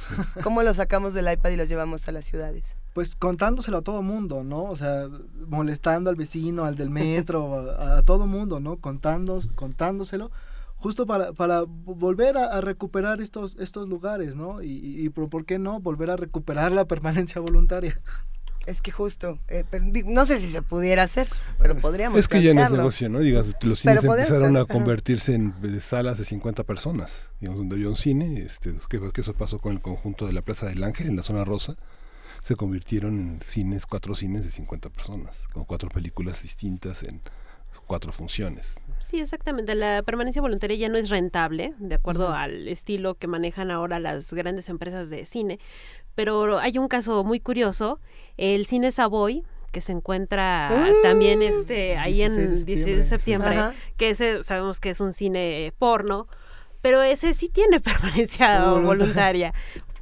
¿Cómo lo sacamos del iPad y los llevamos a las ciudades? Pues contándoselo a todo mundo, ¿no? O sea, molestando al vecino, al del metro, a, a todo mundo, ¿no? Contando, contándoselo, justo para, para vo- volver a, recuperar estos, estos lugares, ¿no? Y, y, y ¿por qué no? Volver a recuperar la permanencia voluntaria. Es que justo, eh, pero no sé si se pudiera hacer, pero podríamos. Es que ya no es negocio, ¿no? Digas, los Pero cines podemos empezaron a convertirse en eh, salas de 50 personas. Digamos, donde había un cine, este, que, que eso pasó con el conjunto de la Plaza del Ángel en la zona rosa, se convirtieron en cines, cuatro cines de 50 personas, con cuatro películas distintas en cuatro funciones. Sí, exactamente. La permanencia voluntaria ya no es rentable, de acuerdo al estilo que manejan ahora las grandes empresas de cine. Pero hay un caso muy curioso, el cine Savoy, que se encuentra Ah, también este ahí 16 de en 16 de septiembre, septiembre, Ajá. que ese sabemos que es un cine porno, pero ese sí tiene permanencia Voluntaria. voluntaria.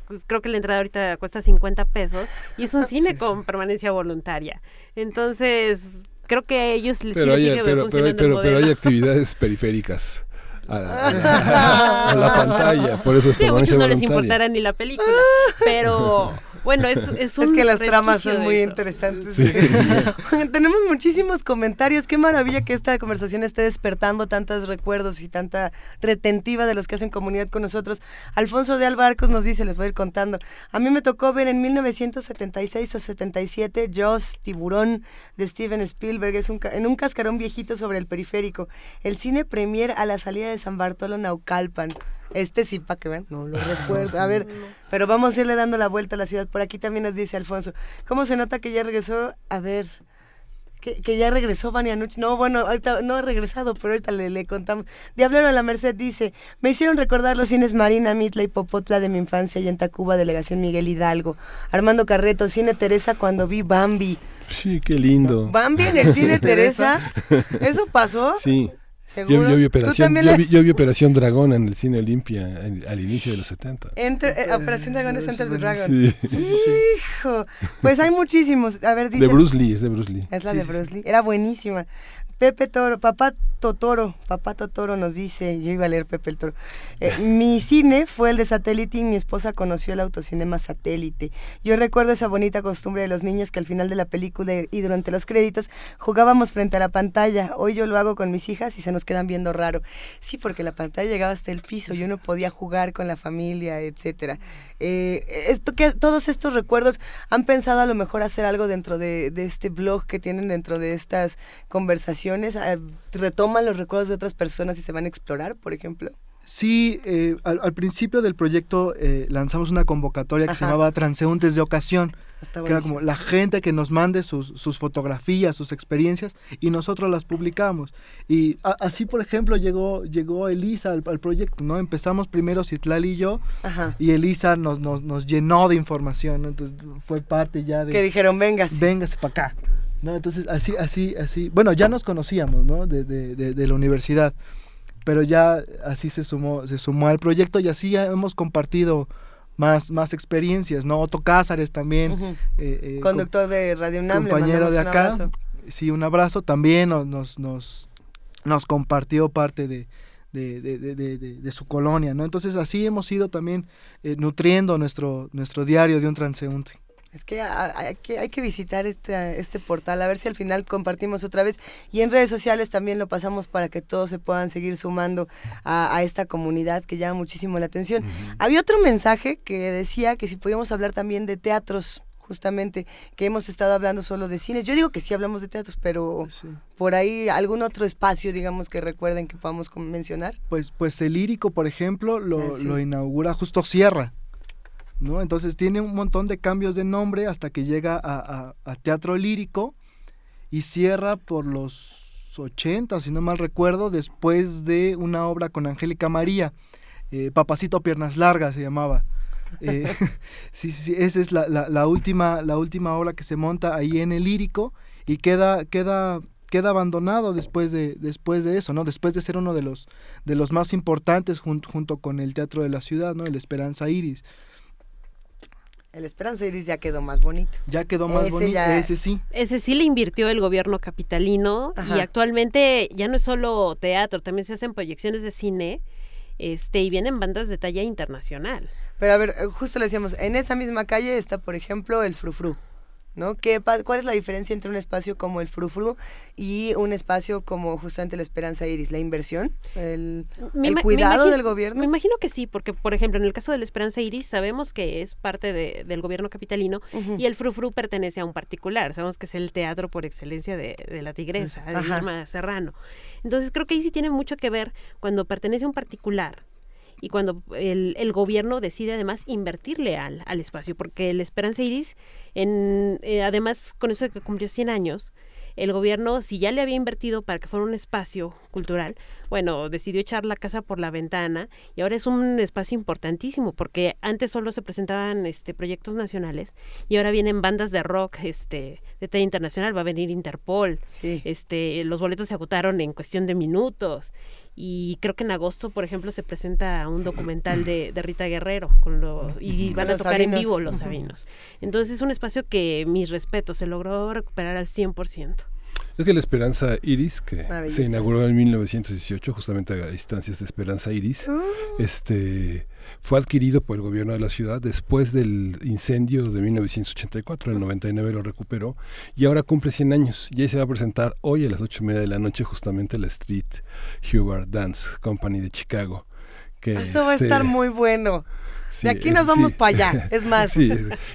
Pues creo que la entrada ahorita cuesta 50 pesos y es un cine con permanencia voluntaria. Entonces, creo que a ellos les Pero sí les hay, sigue pero, pero, funcionando pero, el pero hay actividades periféricas a la, a la- a la pantalla, por eso es Sí, a muchos no les voluntaria. importará ni la película, pero bueno, es, es un Es que las tramas son muy eso. interesantes. Sí. Tenemos muchísimos comentarios. Qué maravilla que esta conversación esté despertando tantos recuerdos y tanta retentiva de los que hacen comunidad con nosotros. Alfonso de Albarcos nos dice, les voy a ir contando. A mí me tocó ver en 1976 o 77 Jaws, Tiburón de Steven Spielberg. Es un, ca- en un cascarón viejito sobre el periférico. El cine premier a la salida de San Bartolo Naucalpan. Este sí, para que vean, no lo recuerdo. A ver, pero vamos a irle dando la vuelta a la ciudad. Por aquí también nos dice Alfonso. ¿Cómo se nota que ya regresó? A ver, que, que ya regresó Vanianuch. No, bueno, ahorita no ha regresado, pero ahorita le, le contamos. Diablero a la Merced dice, me hicieron recordar los cines Marina, Mitla y Popotla de mi infancia y en Tacuba, Delegación Miguel Hidalgo. Armando Carreto, Cine Teresa cuando vi Bambi. Sí, qué lindo. ¿Bambi en el Cine Teresa? ¿Eso pasó? Sí. ¿Seguro? Yo, yo vi ¿Tú Operación, yo vi, yo vi Operación Dragón en el cine Olimpia en- al inicio de los 70. Enter- eh, Operación Dragón es Enter the. Dragon. Sí. Hijo, pues hay muchísimos. A ver, dice. De Bruce Lee, es de Bruce Lee. Es la Sí, de sí, Bruce Lee. Era buenísima. Pepe Toro, papá Totoro, papá Totoro nos dice, yo iba a leer Pepe el Toro. eh, mi cine fue el de satélite y mi esposa conoció el autocinema satélite. Yo recuerdo esa bonita costumbre de los niños que al final de la película y durante los créditos jugábamos frente a la pantalla. Hoy yo lo hago con mis hijas y se nos quedan viendo raro. Sí, porque la pantalla llegaba hasta el piso y uno podía jugar con la familia, etcétera. Eh, esto que todos estos recuerdos han pensado a lo mejor hacer algo dentro de, de este blog que tienen dentro de estas conversaciones eh, retoman los recuerdos de otras personas y se van a explorar por ejemplo Sí, eh, al, al, principio del proyecto eh, lanzamos una convocatoria que Ajá. se llamaba Transeúntes de Ocasión, que era como la gente que nos mande sus, sus fotografías, sus experiencias, y nosotros las publicamos. Y a- así, por ejemplo, llegó, llegó Elisa al, al proyecto, ¿no? Empezamos primero Citlali y yo, Ajá. y Elisa nos, nos, nos llenó de información, ¿no? Entonces fue parte ya de... que dijeron vengas véngase para acá. ¿no? Entonces, así, así, así. Bueno, ya nos conocíamos, ¿no? De, de, de, de la universidad. Pero ya así se sumó, se sumó al proyecto y así ya hemos compartido más, más experiencias, ¿no? Otto Cázares también. Eh, eh, com- conductor de Radio UNAM compañero de un acá. abrazo. Sí, un abrazo. También nos, nos, nos, nos compartió parte de, de, de, de- de- de- de su colonia, ¿no? Entonces así hemos ido también eh, nutriendo nuestro, nuestro diario de un transeúnte. Es que hay, que hay que visitar este, este portal, a ver si al final compartimos otra vez. Y en redes sociales también lo pasamos para que todos se puedan seguir sumando a, a esta comunidad que llama muchísimo la atención. Había otro mensaje que decía que si podíamos hablar también de teatros, justamente, que hemos estado hablando solo de cines. Yo digo que sí hablamos de teatros, pero Sí. por ahí algún otro espacio, digamos, que recuerden que podamos mencionar. Pues, pues el lírico, por ejemplo, lo, Ah, sí. lo inaugura justo Sierra, ¿no? Entonces tiene un montón de cambios de nombre hasta que llega a, a- a Teatro Lírico y cierra por los 80, si no mal recuerdo, después de una obra con Angélica María, eh, Papacito Piernas Largas se llamaba. Eh, sí, sí, esa es la, la- la última, la última obra que se monta ahí en el lírico y queda, queda, queda abandonado después de, después de eso, ¿no? Después de ser uno de los, de los más importantes jun- junto con el Teatro de la Ciudad, ¿no? El Esperanza Iris. El Esperanza Iris ya quedó más bonito. Ya quedó más Ese bonito, ya- ese sí. Ese sí le invirtió el gobierno capitalino y Ajá. actualmente ya no es solo teatro, también se hacen proyecciones de cine este y vienen bandas de talla internacional. Pero a ver, justo le decíamos, en esa misma calle está, por ejemplo, el Frufru, ¿no? ¿Qué, ¿Cuál es la diferencia entre un espacio como el Frufru y un espacio como justamente la Esperanza Iris? ¿La inversión? ¿El, Me el cuidado imagino- del gobierno? Me imagino que sí, porque por ejemplo en el caso de la Esperanza Iris sabemos que es parte de- del gobierno capitalino y el Frufru pertenece a un particular, sabemos que es el teatro por excelencia de, de la tigresa, de. Irma Serrano. Entonces creo que ahí sí tiene mucho que ver cuando pertenece a un particular y cuando el, el gobierno decide además invertirle al, al espacio, porque el Esperanza Iris, en, eh, además con eso de que cumplió 100 años, el gobierno, si ya le había invertido para que fuera un espacio cultural, bueno, decidió echar la casa por la ventana y ahora es un espacio importantísimo porque antes solo se presentaban este proyectos nacionales y ahora vienen bandas de rock este de talla internacional, va a venir Interpol. Sí. Este, los boletos se agotaron en cuestión de minutos y creo que en agosto, por ejemplo, se presenta un documental de, de Rita Guerrero con lo, y van a tocar Sabinos. en vivo los sabinos. Entonces es un espacio que mis respetos se logró recuperar al 100%. Es que la Esperanza Iris, que se inauguró en 1918, justamente a instancias de Esperanza Iris, Ah. este fue adquirido por el gobierno de la ciudad después del incendio de 1984, en el 99 lo recuperó y ahora cumple 100 años y ahí se va a presentar hoy a las ocho y media de la noche justamente la Street Hubbard Dance Company de Chicago. Que, Eso va a este, estar muy bueno. Sí, de aquí eh, nos vamos sí. para allá. Es más, Sí,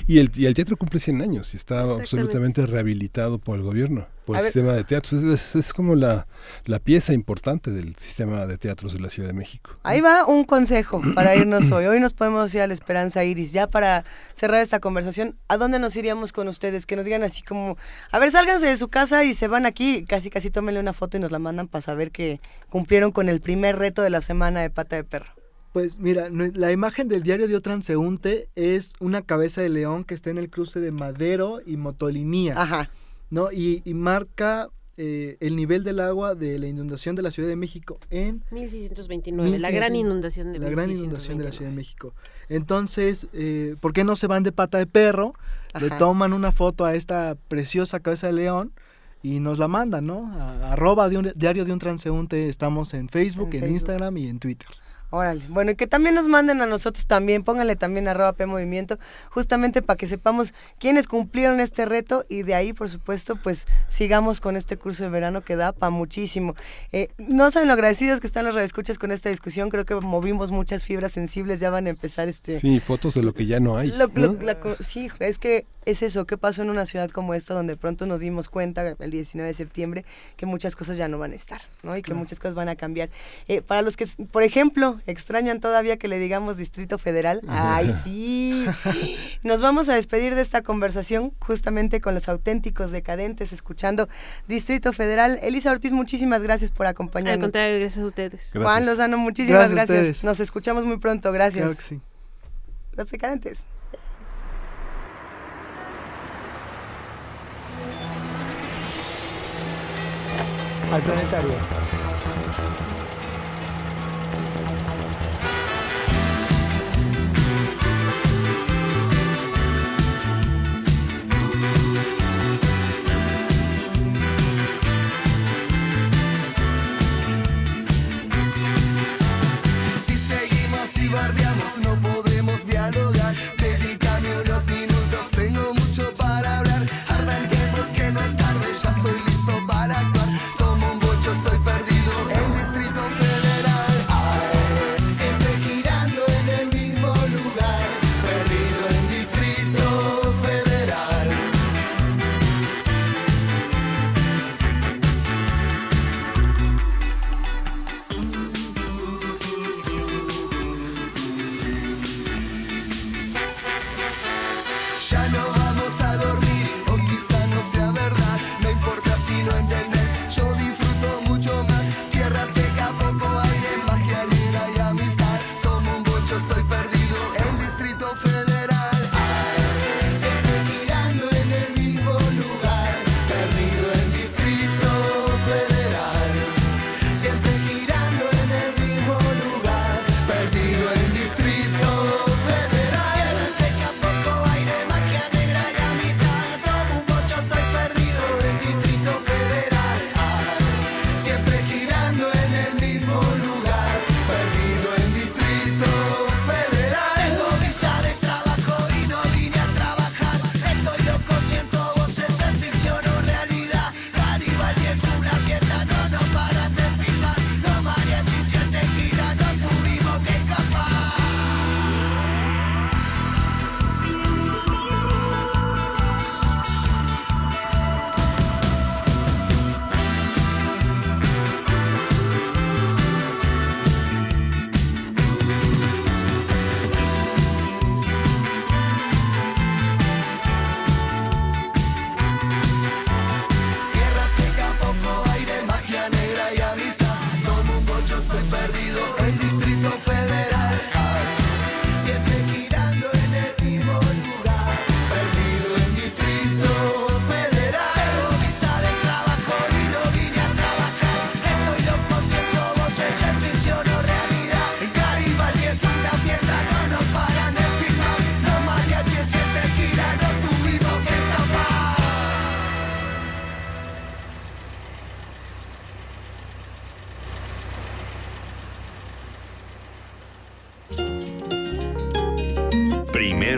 y el, y el teatro cumple 100 años y está absolutamente rehabilitado por el gobierno, por A el ver. sistema de teatros. Es, es- es como la, la pieza importante del sistema de teatros de la Ciudad de México. ahí va un consejo para irnos hoy. Hoy nos podemos ir a la Esperanza Iris. Ya para cerrar esta conversación, ¿a dónde nos iríamos con ustedes? Que nos digan así como, a ver, sálganse de su casa y se van aquí. Casi, casi tómenle una foto y nos la mandan para saber que cumplieron con el primer reto de la semana de pata de perro. Pues mira, la imagen del diario de Transeúnte es una cabeza de león que está en el cruce de Madero y Motolinía, Ajá. ¿no? Y, y marca eh, el nivel del agua de la inundación de la Ciudad de México en 1629, la gran 1600, inundación de la gran inundación de la 1629. Ciudad de México. Entonces, eh, ¿por qué no se van de pata de perro? Le toman una foto a esta preciosa cabeza de león y nos la mandan, ¿no? A, arroba de un, diario de un transeúnte, estamos en Facebook, En en, Facebook. Instagram y en Twitter. Órale. Bueno, y que también nos manden a nosotros también, pónganle también arroba P Movimiento, justamente para que sepamos quiénes cumplieron este reto y de ahí, por supuesto, pues sigamos con este curso de verano que da para muchísimo. Eh, no saben lo agradecidos que están los radioescuchas con esta discusión, creo que movimos muchas fibras sensibles, ya van a empezar este... Sí, fotos de lo que ya no hay. Lo- lo- ¿no? la sí, es que es eso, ¿qué pasó en una ciudad como esta donde pronto nos dimos cuenta el 19 de septiembre que muchas cosas ya no van a estar, ¿no? Y que muchas cosas van a cambiar. Eh, para los que, por ejemplo, extrañan todavía que le digamos Distrito Federal, ¡ay sí! Nos vamos a despedir de esta conversación justamente con los auténticos decadentes, escuchando Distrito Federal. Elisa Ortiz, muchísimas gracias por Al acompañarnos. contrario, gracias a ustedes. Gracias. Juan Lozano, muchísimas Gracias gracias. Nos escuchamos muy pronto, gracias. Claro que sí. Los decadentes. Al planetario. Bardeamos no podemos dialogar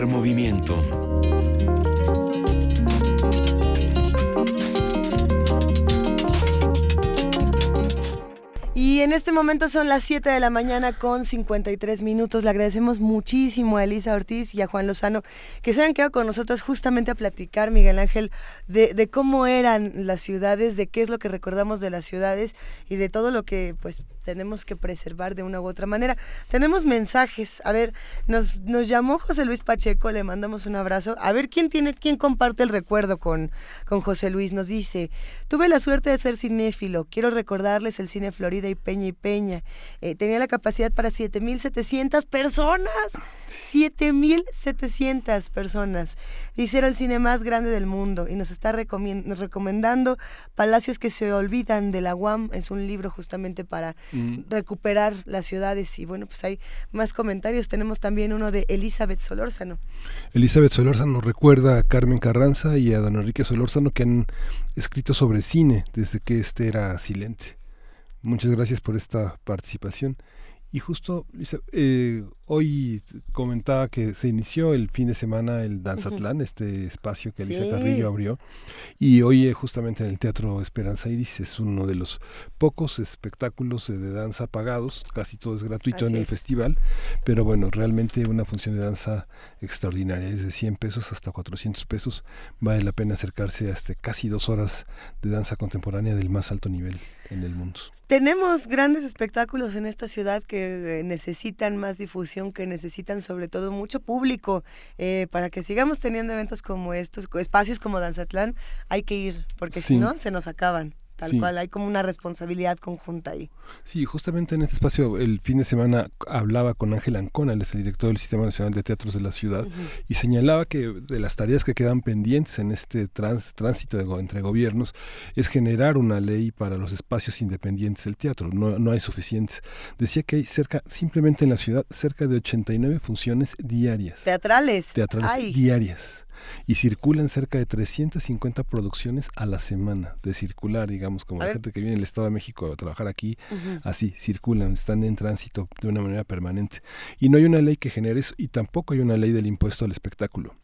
movimiento. Y en este momento son las 7 de la mañana con 53 minutos. Le agradecemos muchísimo a Elisa Ortiz y a Juan Lozano que se han quedado con nosotros justamente a platicar, Miguel Ángel, de, de cómo eran las ciudades, de qué es lo que recordamos de las ciudades y de todo lo que pues tenemos que preservar de una u otra manera. Tenemos mensajes. A ver, nos, nos llamó José Luis Pacheco, le mandamos un abrazo. A ver quién tiene, quién comparte el recuerdo con, con José Luis. Nos dice, tuve la suerte de ser cinéfilo. Quiero recordarles el cine Florida y Peña y Peña. Eh, tenía la capacidad para 7.700 personas. 7.700 personas. Dice, era el cine más grande del mundo y nos está nos recomendando Palacios que se olvidan de la UAM. Es un libro justamente para Mm. recuperar las ciudades. Y bueno, pues hay más comentarios. Tenemos también uno de Elizabeth Solórzano. Elizabeth Solórzano nos recuerda a Carmen Carranza y a don Enrique Solórzano que han escrito sobre cine desde que este era silente. Muchas gracias por esta participación. Y justo, eh, hoy comentaba que se inició el fin de semana el Danzatlán, este espacio que Elisa Sí. Carrillo abrió. Y hoy eh, justamente en el Teatro Esperanza Iris es uno de los pocos espectáculos de danza pagados, casi todo es gratuito Así en el es. festival, pero bueno, realmente una función de danza extraordinaria, desde 100 pesos hasta 400 pesos, vale la pena acercarse a este casi dos horas de danza contemporánea del más alto nivel en el mundo. Tenemos grandes espectáculos en esta ciudad que eh, necesitan más difusión, que necesitan sobre todo mucho público. eh, para que sigamos teniendo eventos como estos, espacios como Danzatlán, hay que ir, porque Sí. si no, se nos acaban. Tal Sí. cual, hay como una responsabilidad conjunta ahí. Sí, justamente en este espacio el fin de semana hablaba con Ángel Ancona, él es el director del Sistema Nacional de Teatros de la ciudad, y señalaba que de las tareas que quedan pendientes en este trans- tránsito de entre gobiernos es generar una ley para los espacios independientes del teatro. No, no hay suficientes. Decía que hay cerca, simplemente en la ciudad, cerca de 89 funciones diarias. Teatrales. teatrales Ay. diarias. Y circulan cerca de 350 producciones a la semana de circular, digamos, como A la ver. gente que viene del Estado de México a trabajar aquí, así, circulan, están en tránsito de una manera permanente. Y no hay una ley que genere eso, y tampoco hay una ley del impuesto al espectáculo.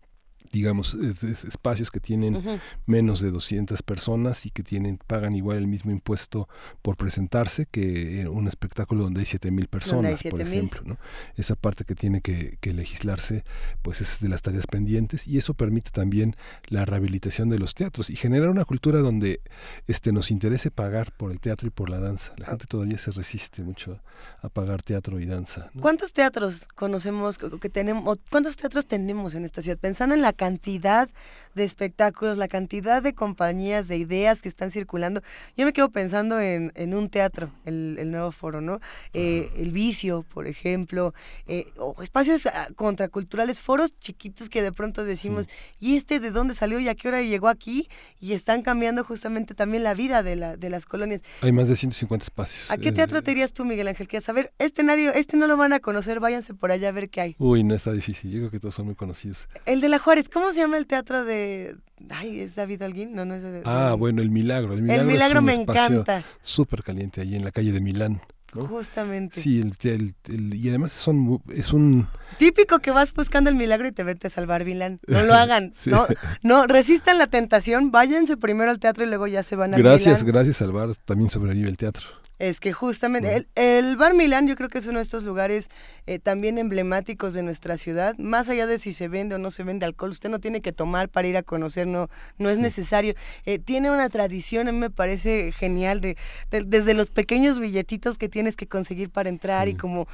Digamos, es- es- espacios que tienen menos de 200 personas y que tienen pagan igual el mismo impuesto por presentarse que un espectáculo donde hay 7 mil personas, por 7,000. ejemplo. ¿no? Esa parte que tiene que, que legislarse, pues es de las tareas pendientes y eso permite también la rehabilitación de los teatros y generar una cultura donde este, nos interese pagar por el teatro y por la danza. La gente todavía se resiste mucho a pagar teatro y danza. ¿no? ¿Cuántos teatros conocemos que tenemos? ¿Cuántos teatros tenemos en esta ciudad? Pensando en la cantidad de espectáculos, la cantidad de compañías, de ideas que están circulando, yo me quedo pensando en, en un teatro, el, el nuevo foro, ¿no? Eh, el vicio, por ejemplo, eh, o espacios ah, contraculturales, foros chiquitos que de pronto decimos, ¿y este de dónde salió y a qué hora llegó aquí? Y están cambiando justamente también la vida de, la, de las colonias. Hay más de 150 espacios. ¿A qué Eh, teatro te irías tú, Miguel Ángel? Que a saber, este nadie, este no lo van a conocer, váyanse por allá a ver qué hay. Uy, no está difícil. Yo creo que todos son muy conocidos. El de la Juárez, ¿cómo se llama el teatro de... Ay, ¿es David Alguín? No, no es de... Ah, bueno, el milagro. El milagro, El milagro es un me encanta. Súper caliente ahí en la calle de Milán. ¿no? Justamente. Sí, el, el- el- y además son, es un... Típico que vas buscando el milagro y te vete a salvar Milán. No lo hagan. Sí. No, no, resistan la tentación, váyanse primero al teatro y luego ya se van al Gracias, Milán. gracias al bar también sobrevive el teatro. Es que justamente el, el Bar Milán yo creo que es uno de estos lugares eh, también emblemáticos de nuestra ciudad. Más allá de si se vende o no se vende alcohol, usted no tiene que tomar para ir a conocer, no, no es necesario. Eh, tiene una tradición, a mí me parece genial, de, de- desde los pequeños billetitos que tienes que conseguir para entrar y como,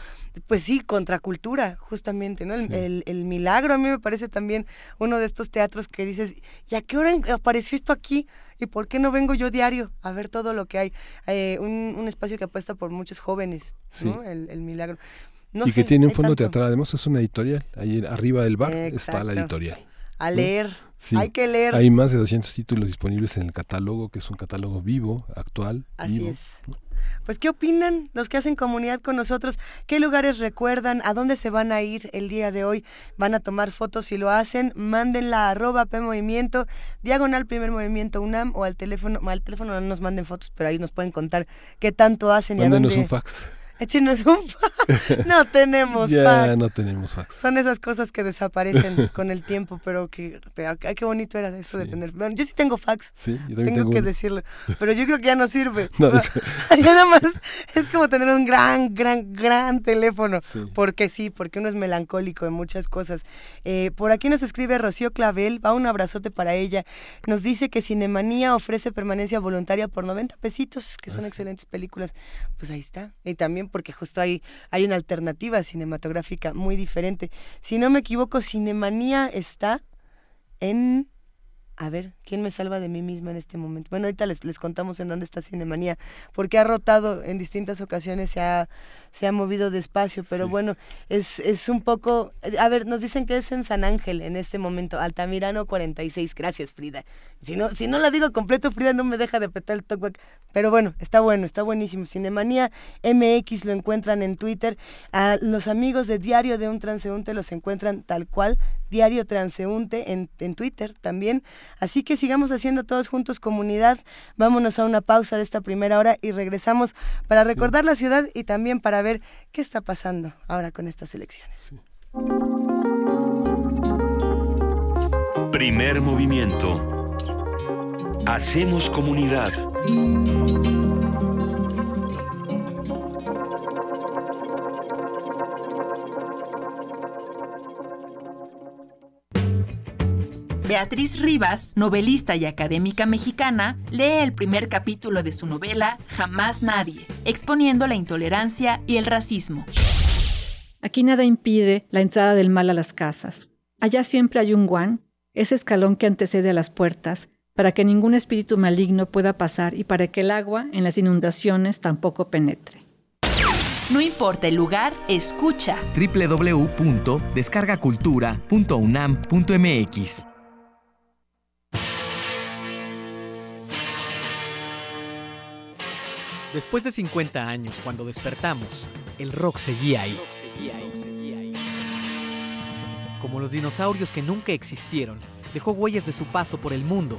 pues sí, contracultura, justamente, ¿no? El, Sí. el- el milagro a mí me parece también uno de estos teatros que dices, ¿y a qué hora apareció esto aquí? ¿Y por qué no vengo yo diario a ver todo lo que hay? Eh, un, un espacio que apuesta por muchos jóvenes, ¿no? Sí. El, el milagro. No y sé, que tiene un fondo tanto. teatral, además es una editorial. Ahí arriba del bar está la editorial. A leer. Sí. Hay que leer. Hay más de 200 títulos disponibles en el catálogo, que es un catálogo vivo, actual. Así vivo. es. Pues, ¿qué opinan los que hacen comunidad con nosotros? ¿Qué lugares recuerdan? ¿A dónde se van a ir el día de hoy? ¿Van a tomar fotos? Si lo hacen, mándenla a arroba P Movimiento, diagonal primer movimiento UNAM o al teléfono, al teléfono no nos manden fotos, pero ahí nos pueden contar qué tanto hacen y a dónde. un fax. Échenos un fax. No tenemos ya fax. no tenemos fax. Son esas cosas que desaparecen con el tiempo, pero que, pero ay, qué bonito era eso de tener. Bueno, yo sí tengo fax, Sí, yo también tengo, tengo que uno. decirlo, pero yo creo que ya no sirve. No, ya nada más es como tener un gran, gran, gran teléfono, Sí. porque sí, porque uno es melancólico en muchas cosas. Eh, por aquí nos escribe Rocío Clavel, va un abrazote para ella. Nos dice que Cinemanía ofrece permanencia voluntaria por 90 pesitos, que son excelentes películas. Pues ahí está. Y también porque justo ahí hay una alternativa cinematográfica muy diferente. Si no me equivoco, Cinemanía está en a ver, ¿quién me salva de mí misma en este momento? Bueno, ahorita les, les contamos en dónde está Cinemanía, porque ha rotado en distintas ocasiones, se ha, se ha movido despacio, pero Sí. bueno, es, es un poco, a ver, nos dicen que es en San Ángel en este momento, Altamirano 46, gracias Frida. Si no, si no la digo completo, Frida no me deja de apretar el talkback, pero bueno, está bueno, está buenísimo. Cinemanía MX lo encuentran en Twitter, a los amigos de Diario de un Transeúnte los encuentran tal cual, Diario Transeúnte en, en Twitter también. Así que sigamos haciendo todos juntos comunidad. Vámonos a una pausa de esta primera hora y regresamos para recordar la ciudad y también para ver qué está pasando ahora con estas elecciones. Primer movimiento. Hacemos comunidad. Beatriz Rivas, novelista y académica mexicana, lee el primer capítulo de su novela Jamás Nadie, exponiendo la intolerancia y el racismo. Aquí nada impide la entrada del mal a las casas. Allá siempre hay un guan, ese escalón que antecede a las puertas, para que ningún espíritu maligno pueda pasar y para que el agua en las inundaciones tampoco penetre. No importa el lugar, escucha. www.descargacultura.unam.mx Después de 50 años, cuando despertamos, el rock seguía ahí. Como los dinosaurios que nunca existieron, dejó huellas de su paso por el mundo.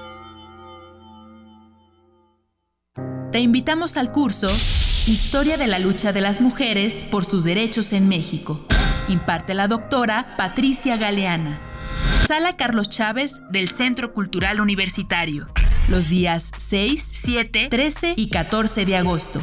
Te invitamos al curso Historia de la lucha de las mujeres por sus derechos en México. Imparte la doctora Patricia Galeana. Sala Carlos Chávez del Centro Cultural Universitario. Los días 6, 7, 13 y 14 de agosto.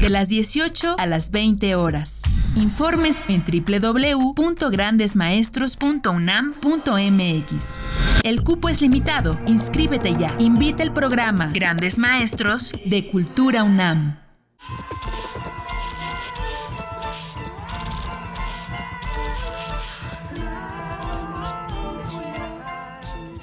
De las 18 a las 20 horas. Informes en www.grandesmaestros.unam.mx. El cupo es limitado. Inscríbete ya. Invita el programa Grandes Maestros de Cultura UNAM.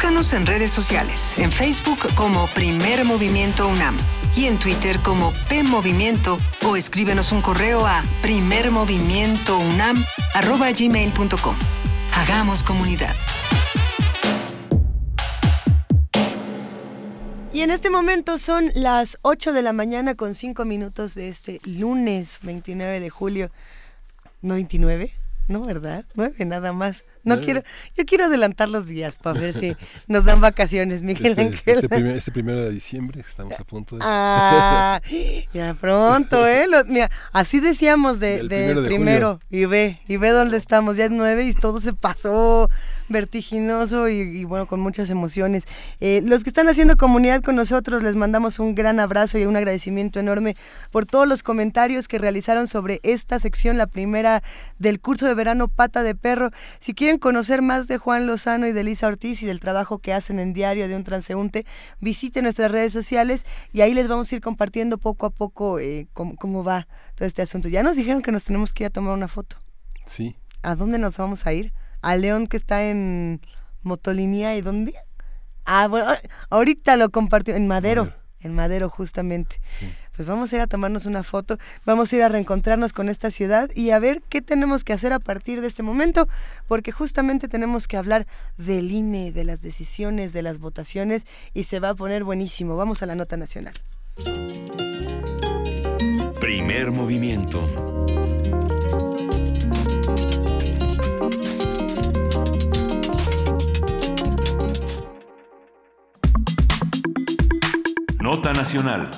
Búscanos en redes sociales, en Facebook como Primer Movimiento UNAM y en Twitter como P Movimiento o escríbenos un correo a primermovimientounam@gmail.com. Hagamos comunidad. Y en este momento son las 8 de la mañana con 5 minutos de este lunes 29 de julio. ¿No 29? No, ¿verdad? 9 nada más. No quiero, yo quiero adelantar los días para ver si nos dan vacaciones, Miguel Este, Ángel. este primer- este primero de diciembre, estamos a punto de... Ah, ya pronto, ¿eh? Lo- mira, así decíamos de, de primero de primero, y ve, y ve dónde estamos, ya es nueve y todo se pasó vertiginoso y, y bueno, con muchas emociones. Eh, los que están haciendo comunidad con nosotros, les mandamos un gran abrazo y un agradecimiento enorme por todos los comentarios que realizaron sobre esta sección, la primera del curso de verano Pata de Perro. Si quieren conocer más de Juan Lozano y de Lisa Ortiz y del trabajo que hacen en Diario de un Transeúnte, visiten nuestras redes sociales y ahí les vamos a ir compartiendo poco a poco eh, cómo, cómo va todo este asunto. Ya nos dijeron que nos tenemos que ir a tomar una foto. Sí. ¿A dónde nos vamos a ir? A León que está en Motolinía y dónde? Ah, bueno, ah, ahorita lo compartió en Madero, en Madero justamente. Pues vamos a ir a tomarnos una foto, vamos a ir a reencontrarnos con esta ciudad y a ver qué tenemos que hacer a partir de este momento, porque justamente tenemos que hablar del INE, de las decisiones, de las votaciones y se va a poner buenísimo. Vamos a la nota nacional. Primer movimiento. Nota nacional.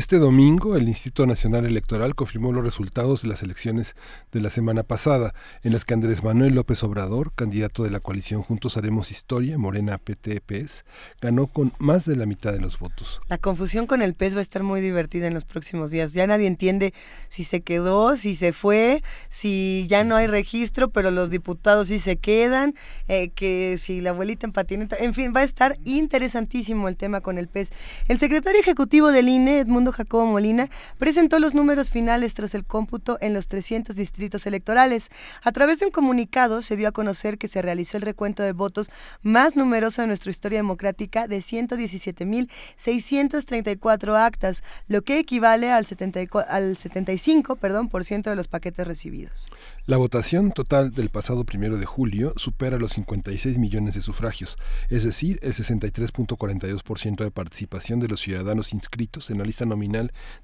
Este domingo, el Instituto Nacional Electoral confirmó los resultados de las elecciones de la semana pasada, en las que Andrés Manuel López Obrador, candidato de la coalición Juntos Haremos Historia, Morena PTPS, ganó con más de la mitad de los votos. La confusión con el pez va a estar muy divertida en los próximos días. Ya nadie entiende si se quedó, si se fue, si ya no hay registro, pero los diputados sí se quedan, eh, que si la abuelita en en fin, va a estar interesantísimo el tema con el pez. El secretario ejecutivo del INE, Edmundo Jacobo Molina, presentó los números finales tras el cómputo en los 300 distritos electorales. A través de un comunicado se dio a conocer que se realizó el recuento de votos más numeroso de nuestra historia democrática de 117.634 actas, lo que equivale al, 74 al 75 perdón, por ciento de los paquetes recibidos. La votación total del pasado primero de julio supera los 56 millones de sufragios, es decir, el 63.42% de participación de los ciudadanos inscritos en la lista nominal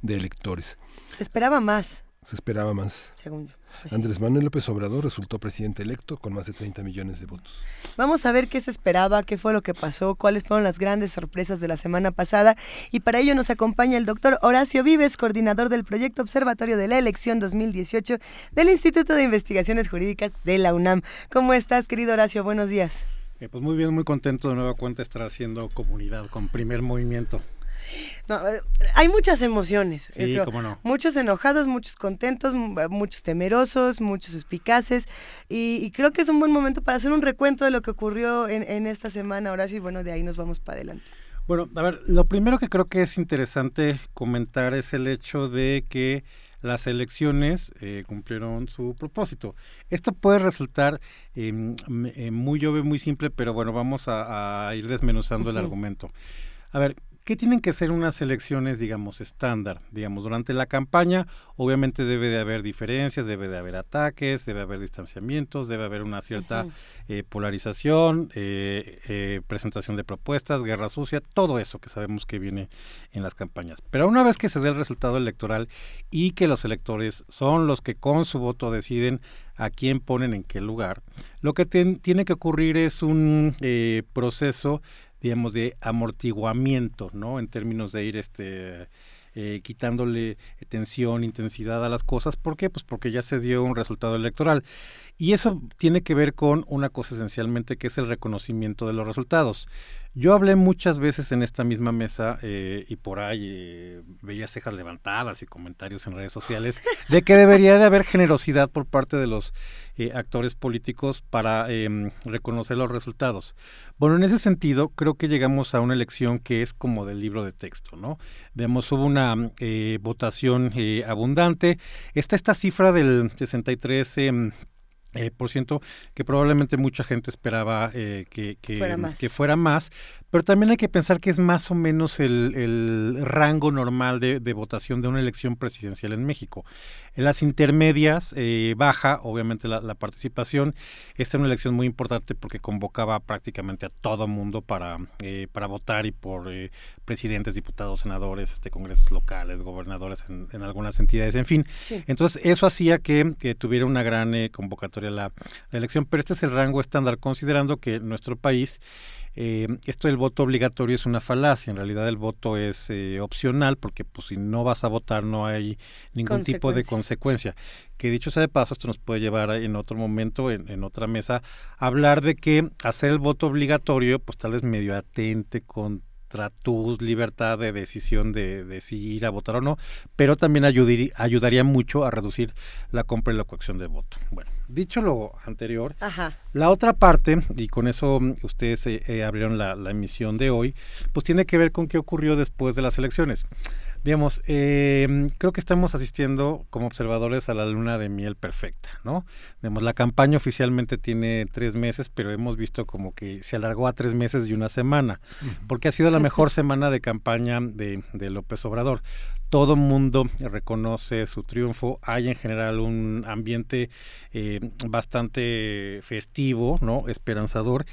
de electores. Se esperaba más, Se esperaba más. según yo. Pues sí. Andrés Manuel López Obrador resultó presidente electo con más de 30 millones de votos. Vamos a ver qué se esperaba, qué fue lo que pasó, cuáles fueron las grandes sorpresas de la semana pasada. Y para ello nos acompaña el doctor Horacio Vives, coordinador del proyecto Observatorio de la Elección 2018 del Instituto de Investigaciones Jurídicas de la UNAM. ¿Cómo estás, querido Horacio? Buenos días. Eh, pues muy bien, muy contento de nueva cuenta estar haciendo comunidad con primer movimiento. No, eh, hay muchas emociones. Sí, yo creo. cómo no. Muchos enojados, muchos contentos, m- muchos temerosos, muchos suspicaces. Y, y creo que es un buen momento para hacer un recuento de lo que ocurrió en, en esta semana, Horacio. Y bueno, de ahí nos vamos para adelante. Bueno, a ver, lo primero que creo que es interesante comentar es el hecho de que las elecciones eh, cumplieron su propósito. Esto puede resultar eh, m- eh, muy obvio, muy simple, pero bueno, vamos a, a ir desmenuzando el argumento. A ver, ¿qué tienen que ser unas elecciones, digamos, estándar? Digamos, durante la campaña, obviamente debe de haber diferencias, debe de haber ataques, debe haber distanciamientos, debe haber una cierta eh, polarización, eh, eh, presentación de propuestas, guerra sucia, todo eso que sabemos que viene en las campañas. Pero una vez que se dé el resultado electoral y que los electores son los que con su voto deciden a quién ponen en qué lugar, lo que ten- tiene que ocurrir es un eh, proceso digamos, de amortiguamiento, ¿no? En términos de ir este, eh, quitándole tensión, intensidad a las cosas. ¿Por qué? Pues porque ya se dio un resultado electoral. Y eso tiene que ver con una cosa esencialmente que es el reconocimiento de los resultados. Yo hablé muchas veces en esta misma mesa eh, y por ahí eh, veía cejas levantadas y comentarios en redes sociales de que debería de haber generosidad por parte de los eh, actores políticos para em, reconocer los resultados. Bueno, en ese sentido, creo que llegamos a una elección que es como del libro de texto, ¿no? Vemos, hubo una votación abundante. Está esta cifra del 63 eh, por ciento que probablemente mucha gente esperaba eh, que, que, fuera más. que, fuera más. pero también hay que pensar que es más o menos el, el rango normal de, de, votación de una elección presidencial en México. En las intermedias eh, baja, obviamente, la, la, participación. Esta es una elección muy importante porque convocaba prácticamente a todo mundo para, eh, para votar y por presidentes, diputados, senadores, este congresos locales, gobernadores en, en algunas entidades, en fin. Sí. Entonces, eso hacía que, que tuviera una gran convocatoria la, la, elección, pero este es el rango estándar, considerando que nuestro país, eh, esto del voto obligatorio es una falacia, en realidad el voto es eh, opcional, porque pues si no vas a votar no hay ningún tipo de consecuencia. Que dicho sea de paso, esto nos puede llevar en otro momento, en, en otra mesa, a hablar de que hacer el voto obligatorio, pues tal vez medio atente con contra tu libertad de decisión de, de, si ir a votar o no, pero también ayudar, ayudaría mucho a reducir la compra y la coacción de voto. Bueno, dicho lo anterior, Ajá. la otra parte, y con eso ustedes eh, eh, abrieron la, la emisión de hoy, pues tiene que ver con qué ocurrió después de las elecciones digamos, eh, creo que estamos asistiendo como observadores a la luna de miel perfecta, ¿no? Digamos, la campaña oficialmente tiene tres meses, pero hemos visto como que se alargó a tres meses y una semana, uh -huh. porque ha sido la mejor semana de campaña de, de López Obrador todo mundo reconoce su triunfo, hay en general un ambiente eh, bastante festivo, ¿no? Esperanzador.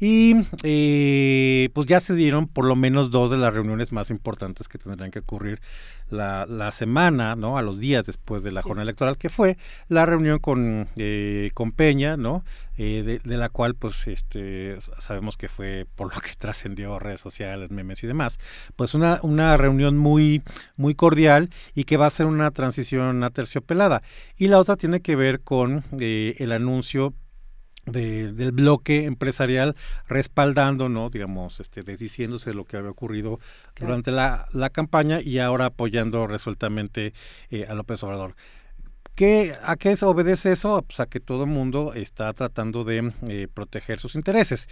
Y eh, pues ya se dieron por lo menos dos de las reuniones más importantes que tendrán que ocurrir la, la semana, ¿no? A los días después de la sí. jornada electoral, que fue la reunión con, eh, con Peña, ¿no? Eh, de, de, la cual pues este sabemos que fue por lo que trascendió redes sociales, memes y demás, pues una, una reunión muy, muy cordial y que va a ser una transición aterciopelada. Y la otra tiene que ver con eh, el anuncio de, del bloque empresarial respaldando, ¿no? digamos, este, desdiciéndose de lo que había ocurrido claro. durante la, la, campaña y ahora apoyando resueltamente eh, a López Obrador. ¿Qué, ¿A qué obedece eso? Pues a que todo el mundo está tratando de eh, proteger sus intereses.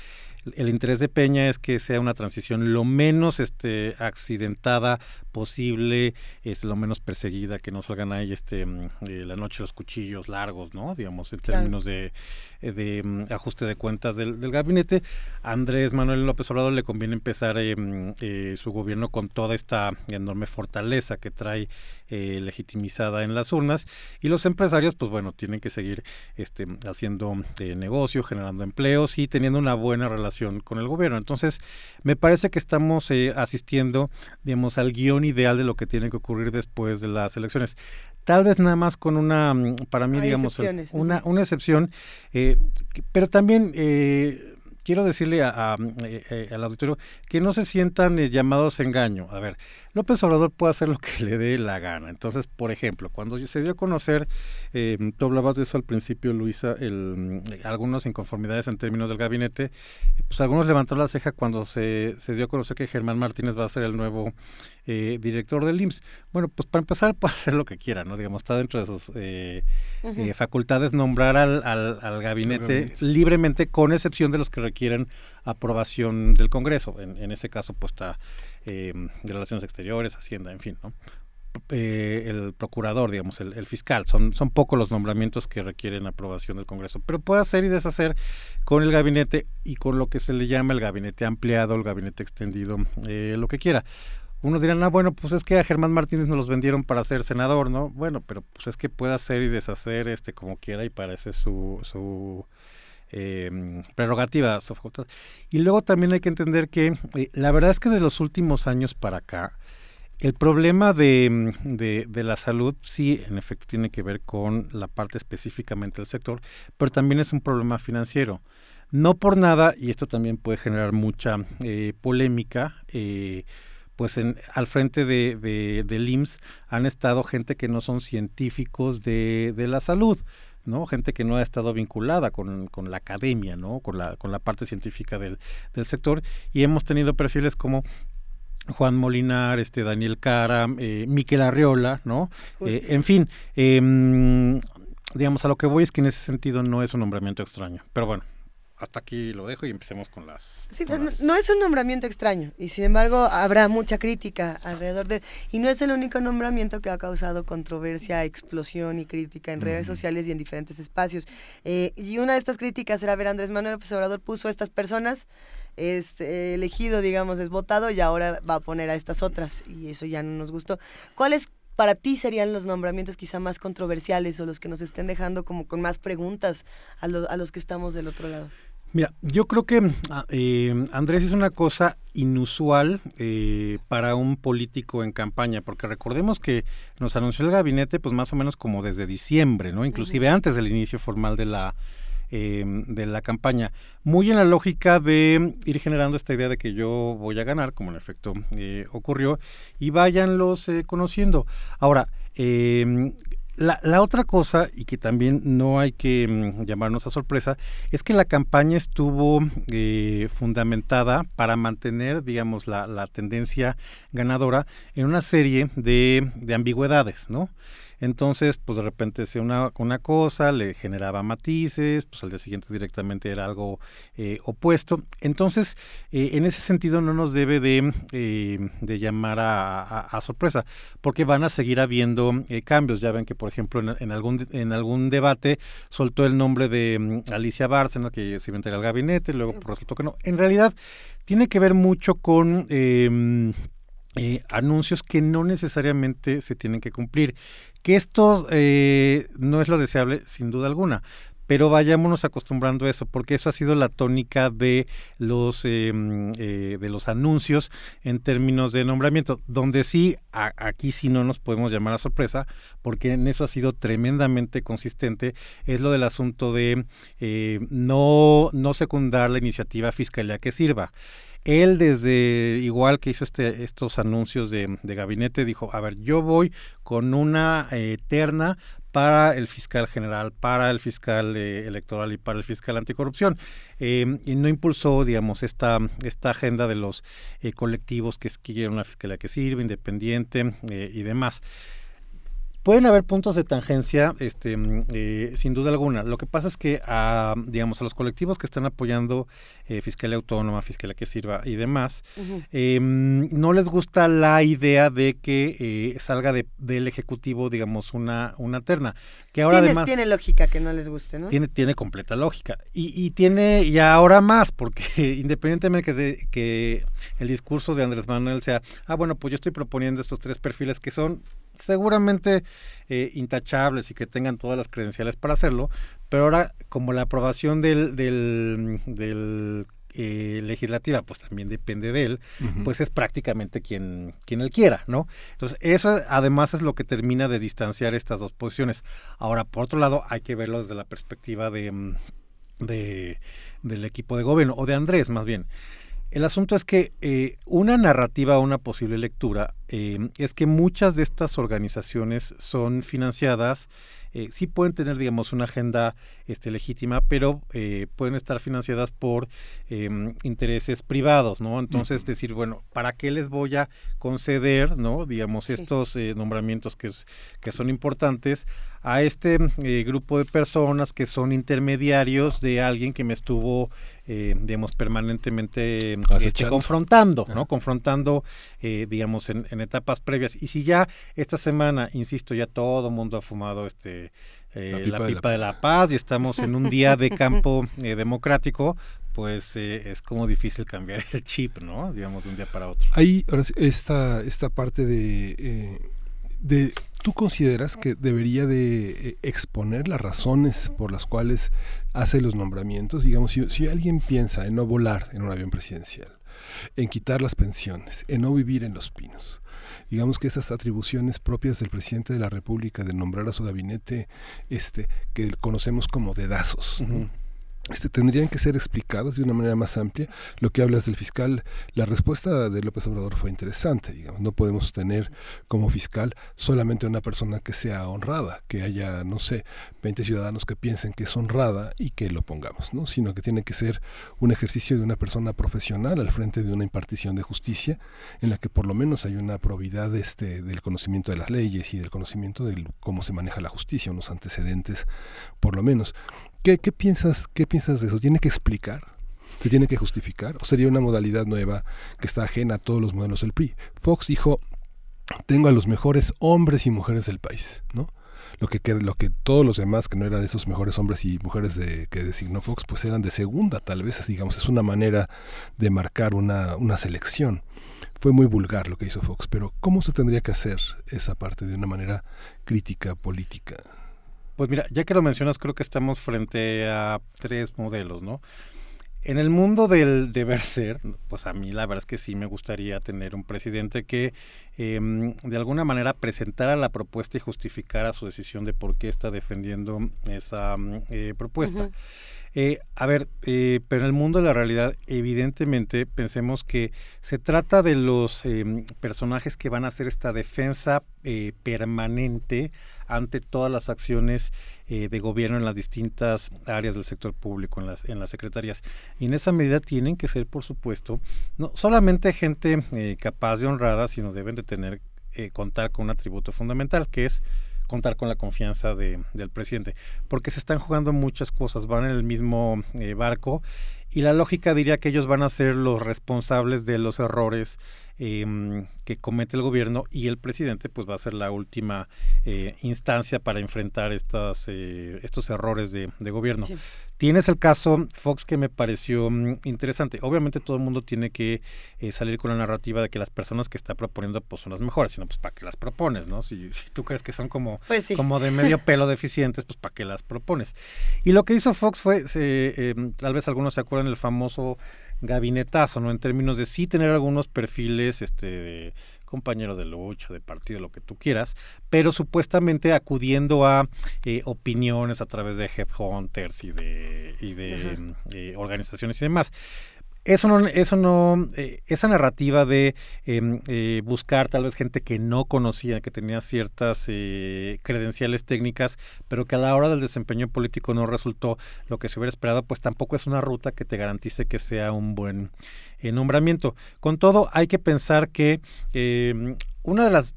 El interés de Peña es que sea una transición lo menos este, accidentada posible, es lo menos perseguida, que no salgan ahí este, eh, la noche los cuchillos largos, ¿no? Digamos, en claro. términos de, eh, de um, ajuste de cuentas del, del, gabinete. Andrés Manuel López Obrador le conviene empezar eh, su gobierno con toda esta enorme fortaleza que trae eh, legitimizada en las urnas y los empresarios, pues bueno, tienen que seguir este, haciendo eh, negocio, generando empleos y teniendo una buena relación con el gobierno. Entonces, me parece que estamos eh, asistiendo, digamos, al guion ideal de lo que tiene que ocurrir después de las elecciones. Tal vez nada más con una, mm, para mí, Hay digamos, una, una excepción, eh, pero también eh, quiero decirle a, a, a, al auditorio que no se sientan eh, llamados a engaño. A ver, López Obrador puede hacer lo que le dé la gana. Entonces, por ejemplo, cuando se dio a conocer, eh, tú hablabas de eso al principio, Luisa, el, algunas inconformidades en términos del gabinete, pues algunos levantaron la ceja cuando se, se dio a conocer que Germán Martínez va a ser el nuevo eh, director del IMSS. Bueno, pues para empezar puede hacer lo que quiera, ¿no? Digamos, está dentro de sus eh, uh -huh. facultades nombrar al, al, al gabinete libremente, con excepción de los que requieren aprobación del Congreso. En, ese caso, pues está Relaciones Exteriores, Hacienda, en fin, ¿no? Eh, el procurador, digamos, el, fiscal. Son, son pocos los nombramientos que requieren aprobación del Congreso, pero puede hacer y deshacer con el gabinete y con lo que se le llama el gabinete ampliado, el gabinete extendido, eh, lo que quiera. Unos dirán, ah, bueno, pues es que a Germán Martínez nos los vendieron para ser senador, ¿no? Bueno, pero pues es que puede hacer y deshacer este como quiera y parece su, su eh, prerrogativa. Y luego también hay que entender que eh, la verdad es que de los últimos años para acá, el problema de, de, de, la salud sí, en efecto, tiene que ver con la parte específicamente del sector, pero también es un problema financiero. No por nada, y esto también puede generar mucha eh, polémica, eh, pues en, al frente de, de, del IMSS han estado gente que no son científicos de, de la salud. ¿No? Gente que no ha estado vinculada con, con, la academia, ¿no? Con la, con la parte científica del, del sector. Y hemos tenido perfiles como Juan Molinar, este Daniel Cara, eh, Miquel Arriola, ¿no? Eh, en fin, eh, digamos, a lo que voy es que en ese sentido no es un nombramiento extraño. Pero bueno, hasta aquí lo dejo y empecemos con las... Sí, con no, las... no es un nombramiento extraño y sin embargo habrá mucha crítica alrededor de... Y no es el único nombramiento que ha causado controversia, explosión y crítica en redes sociales y en diferentes espacios. Eh, y una de estas críticas era ver Andrés Manuel López Obrador puso a estas personas, es eh, elegido, digamos, es votado y ahora va a poner a estas otras y eso ya no nos gustó. ¿Cuáles para ti serían los nombramientos quizá más controversiales o los que nos estén dejando como con más preguntas a, lo, a los que estamos del otro lado? Mira, yo creo que eh, Andrés es una cosa inusual eh, para un político en campaña, porque recordemos que nos anunció el gabinete pues más o menos como desde diciembre, ¿no? Inclusive uh -huh. antes del inicio formal de la eh, de la campaña, muy en la lógica de ir generando esta idea de que yo voy a ganar, como en efecto eh, ocurrió, y váyanlos eh, conociendo. Ahora, eh, la, la, otra cosa, y que también no hay que mm, llamarnos a sorpresa, es que la campaña estuvo eh, fundamentada para mantener, digamos, la, la, tendencia ganadora en una serie de, de ambigüedades, ¿no? Entonces, pues de repente decía una, una cosa, le generaba matices, pues al día siguiente directamente era algo eh, opuesto. Entonces, eh, en ese sentido no nos debe de, eh, de llamar a, a, a, sorpresa, porque van a seguir habiendo cambios. Ya ven que, por ejemplo, en, en, algún, en algún debate soltó el nombre de um, Alicia Bárcena, que se iba a entregar al gabinete, luego pues, resultó que no. En realidad, tiene que ver mucho con... Eh, anuncios que no necesariamente se tienen que cumplir. Que esto eh, no es lo deseable, sin duda alguna, pero vayámonos acostumbrando a eso, porque eso ha sido la tónica de los eh, eh, de los anuncios en términos de nombramiento, donde sí aquí sí no nos podemos llamar a sorpresa, porque en eso ha sido tremendamente consistente, es lo del asunto de eh, no no secundar la iniciativa fiscalía que sirva él desde igual que hizo este, estos anuncios de, gabinete dijo, a ver, yo voy con una eh, terna para el fiscal general, para el fiscal eh, electoral y para el fiscal anticorrupción. Eh, y no impulsó, digamos, esta, esta agenda de los eh, colectivos que quieren una fiscalía que sirve, independiente y demás. Pueden haber puntos de tangencia, este, eh, sin duda alguna. Lo que pasa es que a, digamos, a los colectivos que están apoyando eh, Fiscalía Autónoma, Fiscalía que Sirva y demás, uh -huh. eh, no les gusta la idea de que eh, salga de, del Ejecutivo, digamos, una, una terna. Que ahora ¿Tiene, además... Tiene lógica que no les guste, ¿no? Tiene, tiene completa lógica. Y, y tiene, y ahora más, porque independientemente que, de, que el discurso de Andrés Manuel sea, ah, bueno, pues yo estoy proponiendo estos tres perfiles que son seguramente eh, intachables y que tengan todas las credenciales para hacerlo, pero ahora como la aprobación del, del, del eh, legislativa pues también depende de él, uh -huh. pues es prácticamente quien, quien él quiera, ¿no? Entonces eso además es lo que termina de distanciar estas dos posiciones. Ahora, por otro lado, hay que verlo desde la perspectiva de, mm, de del equipo de gobierno, o de Andrés más bien. El asunto es que eh, una narrativa, una posible lectura, eh, es que muchas de estas organizaciones son financiadas, eh, sí pueden tener, digamos, una agenda este, legítima, pero eh, pueden estar financiadas por intereses privados, ¿no? Entonces, uh -huh. decir, bueno, ¿para qué les voy a conceder, ¿no? Digamos, sí. estos nombramientos que, es, que son importantes a este grupo de personas que son intermediarios de alguien que me estuvo eh, digamos, permanentemente este, confrontando, ¿no? Confrontando, eh, digamos, en, en, etapas previas. Y si ya esta semana, insisto, ya todo el mundo ha fumado este eh, la pipa, la pipa de, la de, la paz y estamos en un día de campo eh, democrático, pues eh, es como difícil cambiar el chip, ¿no? Digamos, de un día para otro. Ahí, esta, esta parte de, de ¿Tú consideras que debería de exponer las razones por las cuales hace los nombramientos? Digamos, si, si, alguien piensa en no volar en un avión presidencial, en quitar las pensiones, en no vivir en los pinos, digamos que esas atribuciones propias del presidente de la República de nombrar a su gabinete, este, que conocemos como dedazos. Este, tendrían que ser explicadas de una manera más amplia. Lo que hablas del fiscal, la respuesta de López Obrador fue interesante, digamos, no podemos tener como fiscal solamente una persona que sea honrada, que haya, no sé, 20 ciudadanos que piensen que es honrada y que lo pongamos, ¿no? sino que tiene que ser un ejercicio de una persona profesional al frente de una impartición de justicia en la que por lo menos hay una probidad este, del conocimiento de las leyes y del conocimiento de cómo se maneja la justicia, unos antecedentes por lo menos. ¿Qué, piensas, ¿Qué piensas de eso? ¿Tiene que explicar? ¿Se tiene que justificar? ¿O sería una modalidad nueva que está ajena a todos los modelos del PRI? Fox dijo, tengo a los mejores hombres y mujeres del país, ¿no? Lo que, lo que todos los demás que no eran esos mejores hombres y mujeres de, que designó Fox, pues eran de segunda, tal vez, digamos, es una manera de marcar una, una selección. Fue muy vulgar lo que hizo Fox, pero ¿cómo se tendría que hacer esa parte de una manera crítica, política? Pues mira, ya que lo mencionas, creo que estamos frente a tres modelos, ¿no? En el mundo del deber ser, pues a mí la verdad es que sí me gustaría tener un presidente que eh, de alguna manera presentara la propuesta y justificara su decisión de por qué está defendiendo esa eh, propuesta. Uh -huh. Eh, a ver, eh, pero en el mundo de la realidad, evidentemente, pensemos que se trata de los eh, personajes que van a hacer esta defensa permanente ante todas las acciones eh, de gobierno en las distintas áreas del sector público, en las, en las secretarías. Y en esa medida tienen que ser, por supuesto, no solamente gente eh, capaz de honrada, sino deben de tener, eh, contar con un atributo fundamental, que es contar con la confianza de, del presidente, porque se están jugando muchas cosas, van en el mismo barco y la lógica diría que ellos van a ser los responsables de los errores eh, que comete el gobierno y el presidente pues va a ser la última eh, instancia para enfrentar estas, eh, estos errores de, de gobierno. Sí. Tienes el caso Fox que me pareció um, interesante. Obviamente todo el mundo tiene que eh, salir con la narrativa de que las personas que está proponiendo pues son las mejores, sino pues para qué las propones, ¿no? Si, si tú crees que son como, pues sí. como de medio pelo deficientes, pues para qué las propones. Y lo que hizo Fox fue, eh, tal vez algunos se acuerdan del famoso gabinetazo, ¿no? En términos de sí tener algunos perfiles, este, de compañeros de lucha, de partido, lo que tú quieras, pero supuestamente acudiendo a eh, opiniones a través de headhunters y de, y de eh, organizaciones y demás. Eso no, eso no, eh, esa narrativa de eh, eh, buscar tal vez gente que no conocía, que tenía ciertas eh, credenciales técnicas, pero que a la hora del desempeño político no resultó lo que se hubiera esperado, pues tampoco es una ruta que te garantice que sea un buen nombramiento. Con todo, hay que pensar que eh, una de las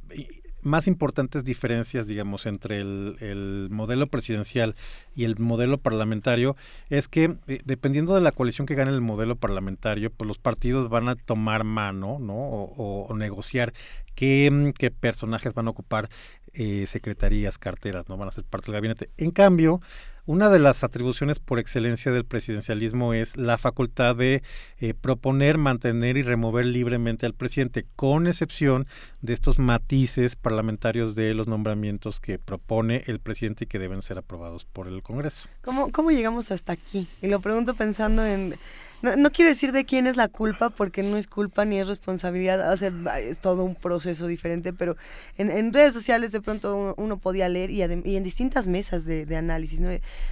más importantes diferencias, digamos, entre el, el, modelo presidencial y el modelo parlamentario es que eh, dependiendo de la coalición que gane el modelo parlamentario, pues los partidos van a tomar mano, ¿no? O, negociar qué, qué, personajes van a ocupar eh, secretarías, carteras, ¿no? Van a ser parte del gabinete. En cambio, una de las atribuciones por excelencia del presidencialismo es la facultad de eh, proponer, mantener y remover libremente al presidente, con excepción de estos matices parlamentarios de los nombramientos que propone el presidente y que deben ser aprobados por el Congreso. ¿Cómo, cómo llegamos hasta aquí? Y lo pregunto pensando en... No, no, quiero decir de quién es la culpa, porque no es culpa ni es responsabilidad, o sea, es todo un proceso diferente, pero en, en redes sociales de pronto uno, podía leer y, en distintas mesas de, de análisis, ¿no?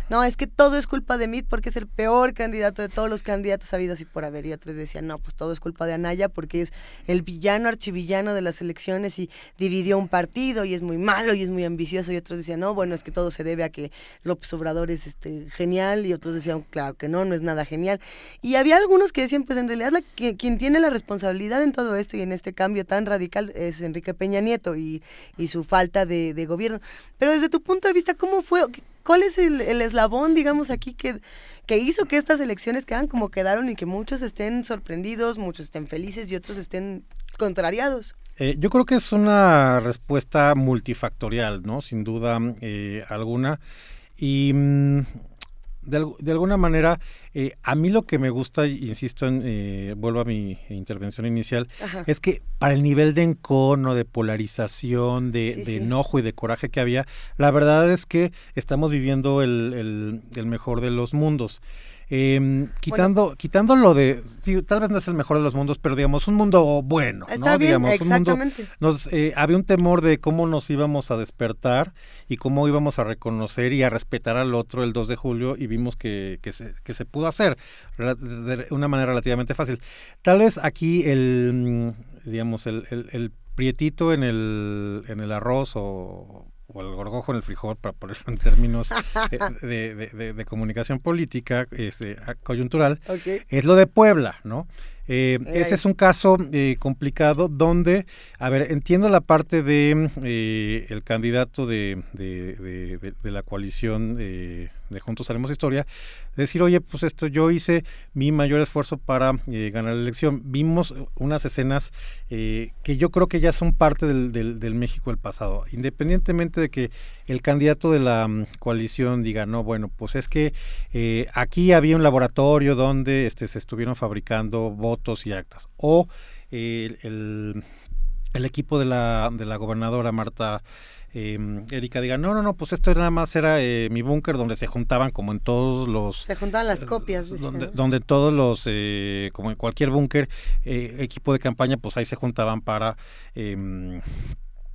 no, es que todo es culpa de Mitt porque es el peor candidato de todos los candidatos habidos y por haber, y otros decían, no, pues todo es culpa de Anaya porque es el villano, archivillano de las elecciones y dividió un partido y es muy malo y es muy ambicioso, y otros decían, no, bueno, es que todo se debe a que López Obrador es este, genial, y otros decían, claro que no, no es nada genial. Y había algunos que decían, pues en realidad la, quien tiene la responsabilidad en todo esto y en este cambio tan radical es Enrique Peña Nieto y, y su falta de, gobierno. Pero desde tu punto de vista, ¿cómo fue? ¿Cuál es el, eslabón, digamos, aquí que, que hizo que estas elecciones quedan como quedaron y que muchos estén sorprendidos, muchos estén felices y otros estén contrariados? Eh, yo creo que es una respuesta multifactorial, ¿no? Sin duda eh, alguna. Y mmm, de, de, alguna manera, eh, a mí lo que me gusta, insisto, en, eh, vuelvo a mi intervención inicial, Ajá. es que para el nivel de encono, de polarización, de, sí, de sí. enojo y de coraje que había, la verdad es que estamos viviendo el, el, el mejor de los mundos. Eh, quitando, quitando lo de, sí, tal vez no es el mejor de los mundos, pero digamos un mundo bueno, Está ¿no? bien, digamos, un mundo- exactamente. nos, eh, había un temor de cómo nos íbamos a despertar y cómo íbamos a reconocer y a respetar al otro el 2 de julio y vimos que, que, se, que se pudo hacer de una manera relativamente fácil. Tal vez aquí el, mm, digamos, el, el- el prietito en el, en el arroz o, o el gorgojo en el frijol, para ponerlo en términos eh, de, de- de- de comunicación política este, coyuntural, es lo de Puebla, ¿no? Eh, ese es un caso eh, complicado donde, a ver, entiendo la parte de eh, el candidato de, de- de- de- de la coalición eh, de Juntos Haremos Historia, decir, oye, pues esto yo hice mi mayor esfuerzo para eh, ganar la elección. Vimos unas escenas eh, que yo creo que ya son parte del, del- México del pasado, independientemente de que el candidato de la mm, coalición diga, no, bueno, pues es que eh, aquí había un laboratorio donde este, se estuvieron fabricando votos y actas, o el, el equipo de la, de la gobernadora Marta eh, Erika diga, no, no, no, pues esto nada más era eh, mi búnker donde se juntaban como en todos los Se juntaban las copias. dice, donde, ¿no? donde todos los, eh, como en cualquier búnker, eh, equipo de campaña, pues ahí se juntaban para em,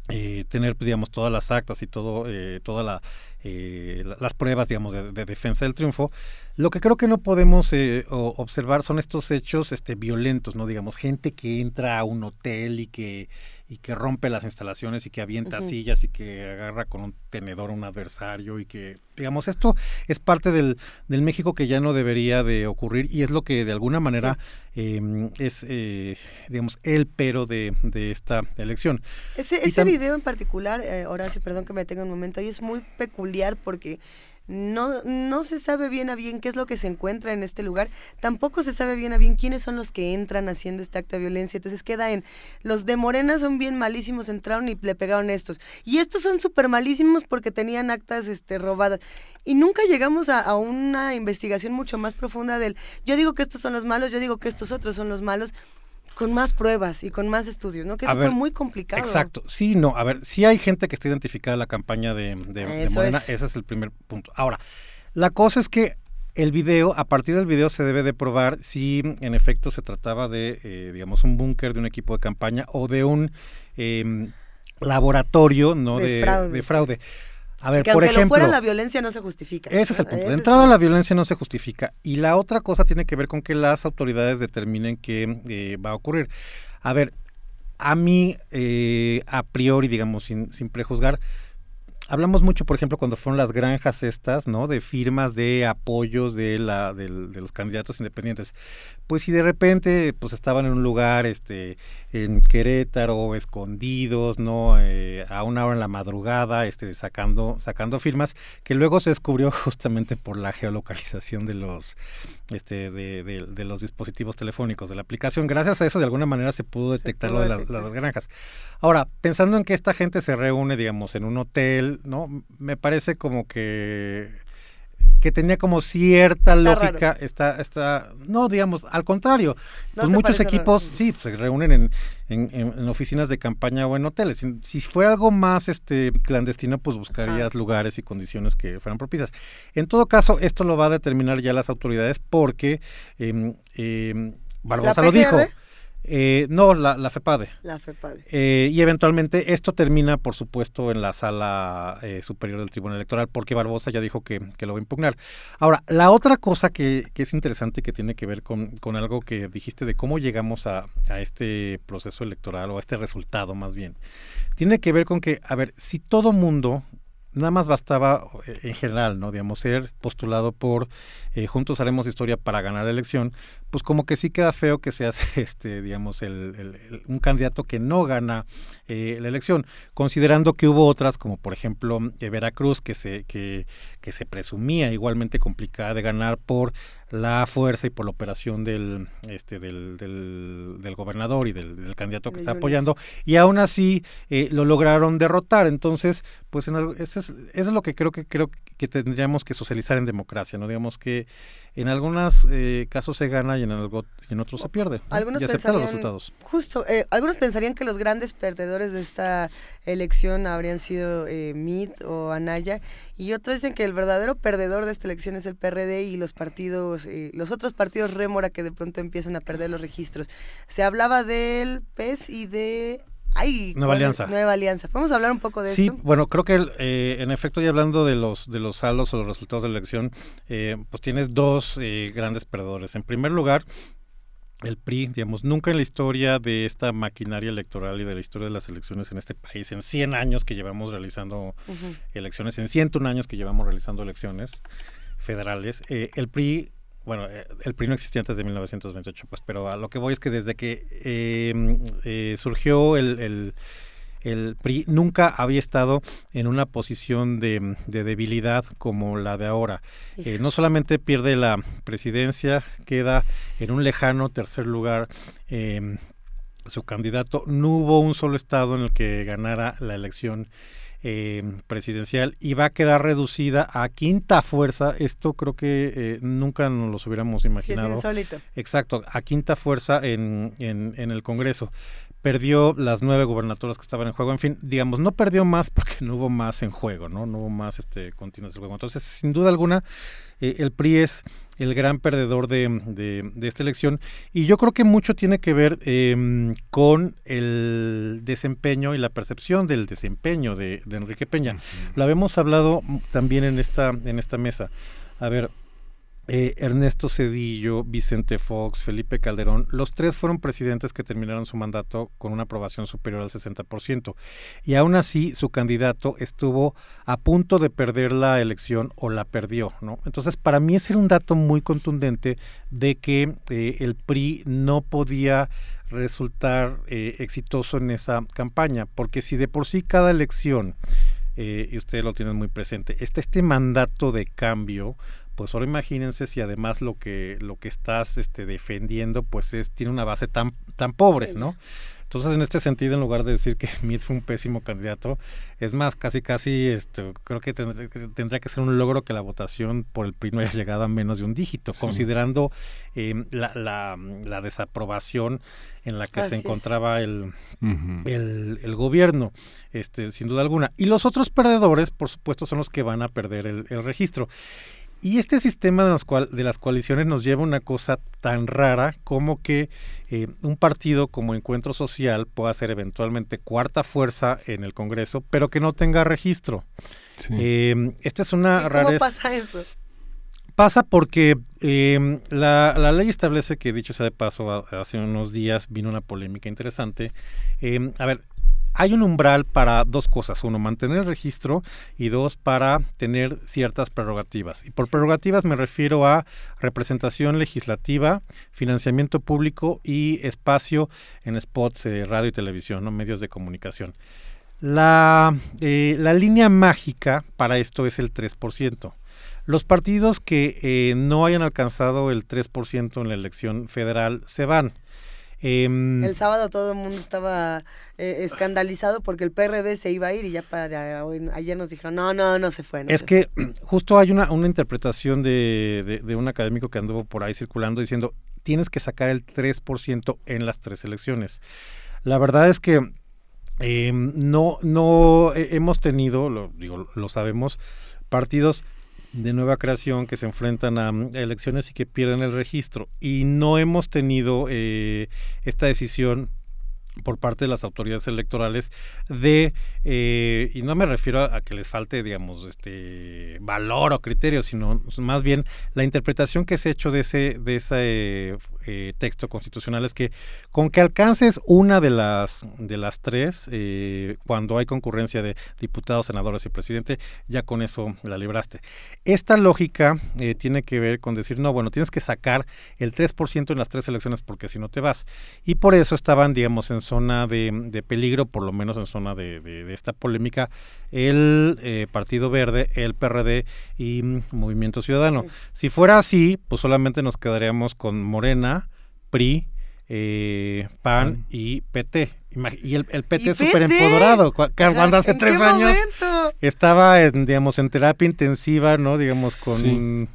eh, tener, pues, digamos, todas las actas y todo, eh, toda la, eh, la- las pruebas, digamos, de, de defensa del triunfo. Lo que creo que no podemos eh, observar son estos hechos este, violentos, ¿no? Digamos, gente que entra a un hotel y que, y que rompe las instalaciones y que avienta sillas y que agarra con un tenedor a un adversario y que, digamos, esto es parte del, del México que ya no debería de ocurrir y es lo que de alguna manera eh, es, eh, digamos, el pero de, de esta elección. Ese, ese video en particular, eh, Horacio, perdón que me tenga un momento ahí, es muy peculiar porque no, no se sabe bien a bien qué es lo que se encuentra en este lugar, tampoco se sabe bien a bien quiénes son los que entran haciendo este acto de violencia, entonces queda en, los de Morena son bien malísimos, entraron y le pegaron estos, y estos son súper malísimos porque tenían actas este, robadas, y nunca llegamos a, a una investigación mucho más profunda del, yo digo que estos son los malos, yo digo que estos otros son los malos, con más pruebas y con más estudios, ¿no? Que A eso ver, fue muy complicado. Exacto, sí, no, a ver, sí hay gente que está identificada en la campaña de, de- de Morena, es. ese es el primer punto. Ahora, la cosa es que el video, a partir del video se debe de probar si en efecto se trataba de, eh, digamos, un búnker de un equipo de campaña o de un em, laboratorio, ¿no? De De, fraude, de sí. A ver, que por aunque ejemplo... lo fuera la violencia no se justifica. Ese es el punto. De entrada, la violencia no se justifica. Y la otra cosa tiene que ver con que las autoridades determinen qué eh, va a ocurrir. A ver, a mí, eh, a priori, digamos, sin, sin prejuzgar, hablamos mucho, por ejemplo, cuando fueron las granjas estas, ¿no? De firmas de apoyos de, la, de los candidatos independientes. Pues si de repente, pues estaban en un lugar, este, en Querétaro, escondidos, ¿no? Eh, a una hora en la madrugada, este, sacando, sacando firmas, que luego se descubrió justamente por la geolocalización de los, este, de, de- de los dispositivos telefónicos de la aplicación. Gracias a eso, de alguna manera se pudo detectar pudo lo de la- detectar. las granjas. Ahora, pensando en que esta gente se reúne, digamos, en un hotel, ¿no? Me parece como que que tenía como cierta Está lógica, está, está, no, digamos, al contrario, ¿No pues muchos raro? equipos, sí, pues, se reúnen en, en- oficinas de campaña o en hoteles. Si, si fuera algo más este clandestino, pues buscarías lugares y condiciones que fueran propicias. En todo caso, esto lo va a determinar ya las autoridades porque em, em, Barbosa lo dijo. Eh, no, la, la FEPADE. La FEPADE. Eh, y eventualmente esto termina, por supuesto, en la sala eh, superior del Tribunal Electoral, porque Barbosa ya dijo que, que lo va a impugnar. Ahora, la otra cosa que, que es interesante que tiene que ver con, con algo que dijiste de cómo llegamos a, a este proceso electoral o a este resultado más bien, tiene que ver con que, a ver, si todo mundo nada más bastaba eh, en general, ¿no? Digamos, ser postulado por eh, Juntos Haremos Historia para ganar la elección, pues como que sí queda feo que seas, este, digamos, el, un candidato que no gana eh, la elección, considerando que hubo otras, como por ejemplo Veracruz, que se, que, que se presumía igualmente complicada de ganar por la fuerza y por la operación del, este, del, del, del gobernador y del, del candidato que De está apoyando, y aún así eh, lo lograron derrotar. Entonces, pues en algo- eso, es, eso es lo que creo que creo que tendríamos que socializar en democracia, ¿no? Digamos que en algunos casos se gana y en, algo, y en otros se pierde. ¿no? Algunos y aceptar los resultados. Justo, eh, algunos pensarían que los grandes perdedores de esta elección habrían sido eh, Meade o Anaya, y otros dicen que el verdadero perdedor de esta elección es el PRD y los partidos, eh, los otros partidos rémora que de pronto empiezan a perder los registros. Se hablaba del PES y de... Ay, Nueva. Alianza. Nueva Alianza. ¿Podemos hablar un poco de Sí, esto? bueno, creo que eh, en efecto, ya hablando de los de los saldos o los resultados de la elección, eh, pues tienes dos eh, grandes perdedores. En primer lugar, el PRI, digamos, nunca en la historia de esta maquinaria electoral y de la historia de las elecciones en este país, en 100 años que llevamos realizando elecciones, en 101 años que llevamos realizando elecciones federales, el PRI, bueno, eh, el PRI no existía antes de 1928, pues, pero a lo que voy es que desde que eh, eh, surgió el, el- el PRI nunca había estado en una posición de, de debilidad como la de ahora. Eh, no solamente pierde la presidencia, queda en un lejano tercer lugar. eh, su candidato, no hubo un solo estado en el que ganara la elección eh, presidencial y va a quedar reducida a quinta fuerza. Esto creo que eh, nunca nos los hubiéramos imaginado. insólito. Exacto, a quinta fuerza en, en, en el Congreso. Perdió las nueve gubernaturas que estaban en juego. En fin, digamos, no perdió más porque no hubo más en juego, ¿no? No hubo más este continuos de juego. Entonces, sin duda alguna, eh, el PRI es el gran perdedor de, de- de esta elección. Y yo creo que mucho tiene que ver eh, con el desempeño y la percepción del desempeño de, de Enrique Peña. Lo habíamos hablado también en esta, en esta mesa. A ver, eh, Ernesto Cedillo, Vicente Fox, Felipe Calderón, los tres fueron presidentes que terminaron su mandato con una aprobación superior al 60%. Y aún así, su candidato estuvo a punto de perder la elección o la perdió, ¿no? Entonces, para mí ese era un dato muy contundente de que eh, el PRI no podía resultar eh, exitoso en esa campaña, porque si de por sí cada elección, y ustedes lo tienen muy presente, está este mandato de cambio, pues ahora imagínense si además lo que lo que estás este, defendiendo pues es tiene una base tan tan pobre, ¿no? Entonces, en este sentido, en lugar de decir que Meade fue un pésimo candidato, es más, casi, casi, este, creo que tendría, que tendría que ser un logro que la votación por el PRI no haya llegado a menos de un dígito, Sí. considerando eh, la, la, la desaprobación en la que Así se encontraba el, el, el gobierno, este, sin duda alguna. Y los otros perdedores, por supuesto, son los que van a perder el, el registro. Y este sistema de, los cual, de las coaliciones nos lleva a una cosa tan rara como que eh, un partido como Encuentro Social pueda ser eventualmente cuarta fuerza en el Congreso, pero que no tenga registro. Eh, esta es una ¿Cómo rareza. pasa eso? Pasa porque eh, la, la ley establece que, dicho sea de paso, a- hace unos días vino una polémica interesante. Eh, a ver, hay un umbral para dos cosas. Uno, mantener el registro y dos, para tener ciertas prerrogativas. Y por prerrogativas me refiero a representación legislativa, financiamiento público y espacio en spots de radio y televisión, ¿no? medios de comunicación. La, eh, la línea mágica para esto es el 3%. Los partidos que eh, no hayan alcanzado el 3% en la elección federal se van. Em, El sábado todo el mundo estaba eh, escandalizado porque el PRD se iba a ir y ya para ayer nos dijeron, no, no, no se fue. no es se que justo hay una, una interpretación de, de- de un académico que anduvo por ahí circulando diciendo tienes que sacar el 3% en las tres elecciones. La verdad es que eh, no, no he- hemos tenido, lo, digo, lo sabemos, partidos de nueva creación que se enfrentan a, mm, elecciones y que pierden el registro. Y no hemos tenido eh, esta decisión por parte de las autoridades electorales de, eh, y no me refiero a, que les falte, digamos, este valor o criterio, sino más bien la interpretación que se ha hecho de ese, de ese eh, texto constitucional es que con que alcances una de las, de las tres, eh, cuando hay concurrencia de diputados, senadores y presidente, ya con eso la libraste. Esta lógica tiene que ver con decir, no, bueno, tienes que sacar el 3% en las tres elecciones porque si no te vas. Y por eso estaban, digamos, en zona de, de peligro, por lo menos en zona de, de- de esta polémica, el eh, Partido Verde, el PRD y mm, Movimiento Ciudadano. Si fuera así, pues solamente nos quedaríamos con Morena, PRI, eh, PAN y PT. Y el, el PT ¿Y es súper empoderado. cu- Cuando hace ¿En qué tres años momento? estaba en, digamos, en terapia intensiva, ¿no? Digamos, con,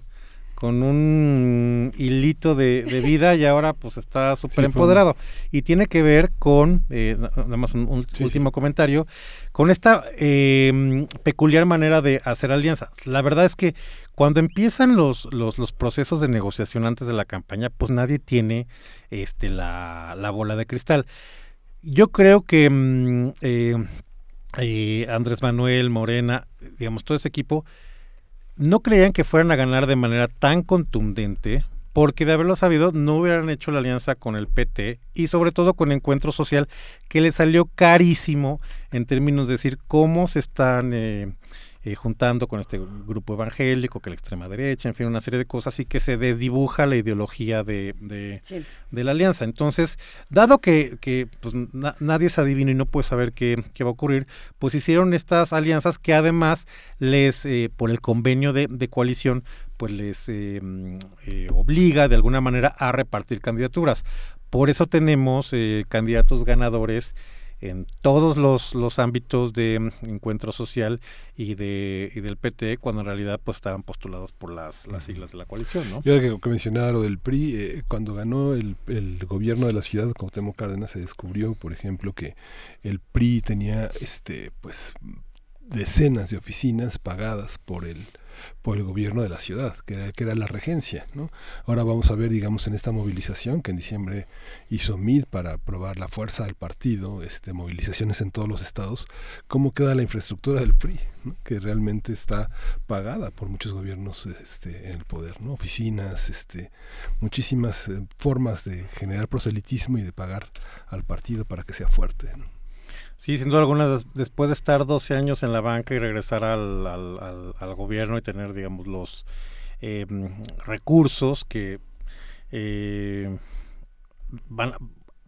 con un hilito de, de vida y ahora pues está súper empoderado. Y tiene que ver con, eh, na- nada más un, un último comentario, con esta eh, peculiar manera de hacer alianzas. La verdad es que cuando empiezan los, los, los procesos de negociación antes de la campaña, pues nadie tiene este, la, la bola de cristal. Yo creo que mm, eh, eh, Andrés Manuel, Morena, digamos, todo ese equipo, no creían que fueran a ganar de manera tan contundente, porque de haberlo sabido no hubieran hecho la alianza con el PT y sobre todo con Encuentro Social, que le salió carísimo en términos de decir cómo se están eh, eh, juntando con este grupo evangélico, que la extrema derecha, en fin, una serie de cosas y que se desdibuja la ideología de, de, Sí. de la alianza. Entonces, dado que, que, pues, na- nadie es adivino y no puede saber qué, qué va a ocurrir, pues hicieron estas alianzas que además les, eh, por el convenio de, de coalición, pues les eh, mm, obliga de alguna manera a repartir candidaturas. Por eso tenemos candidatos ganadores en todos los, los ámbitos de mm, encuentro social y de y del PT, cuando en realidad pues estaban postulados por las, las siglas de la coalición, ¿no? Yo ahora que, que mencionaba lo del PRI, eh, cuando ganó el, el gobierno de la ciudad, Cuauhtémoc Cárdenas, se descubrió, por ejemplo, que el PRI tenía este pues decenas de oficinas pagadas por el por el gobierno de la ciudad, que era, que era la regencia. ¿no? Ahora vamos a ver, digamos, en esta movilización que en diciembre hizo MID para probar la fuerza del partido, este, movilizaciones en todos los estados, cómo queda la infraestructura del PRI, que realmente está pagada por muchos gobiernos este, en el poder, ¿no? oficinas, este, muchísimas eh, formas de generar proselitismo y de pagar al partido para que sea fuerte. Sí, sin duda alguna, des- después de estar 12 años en la banca y regresar al, al, al- al gobierno y tener, digamos, los eh, recursos que eh, van a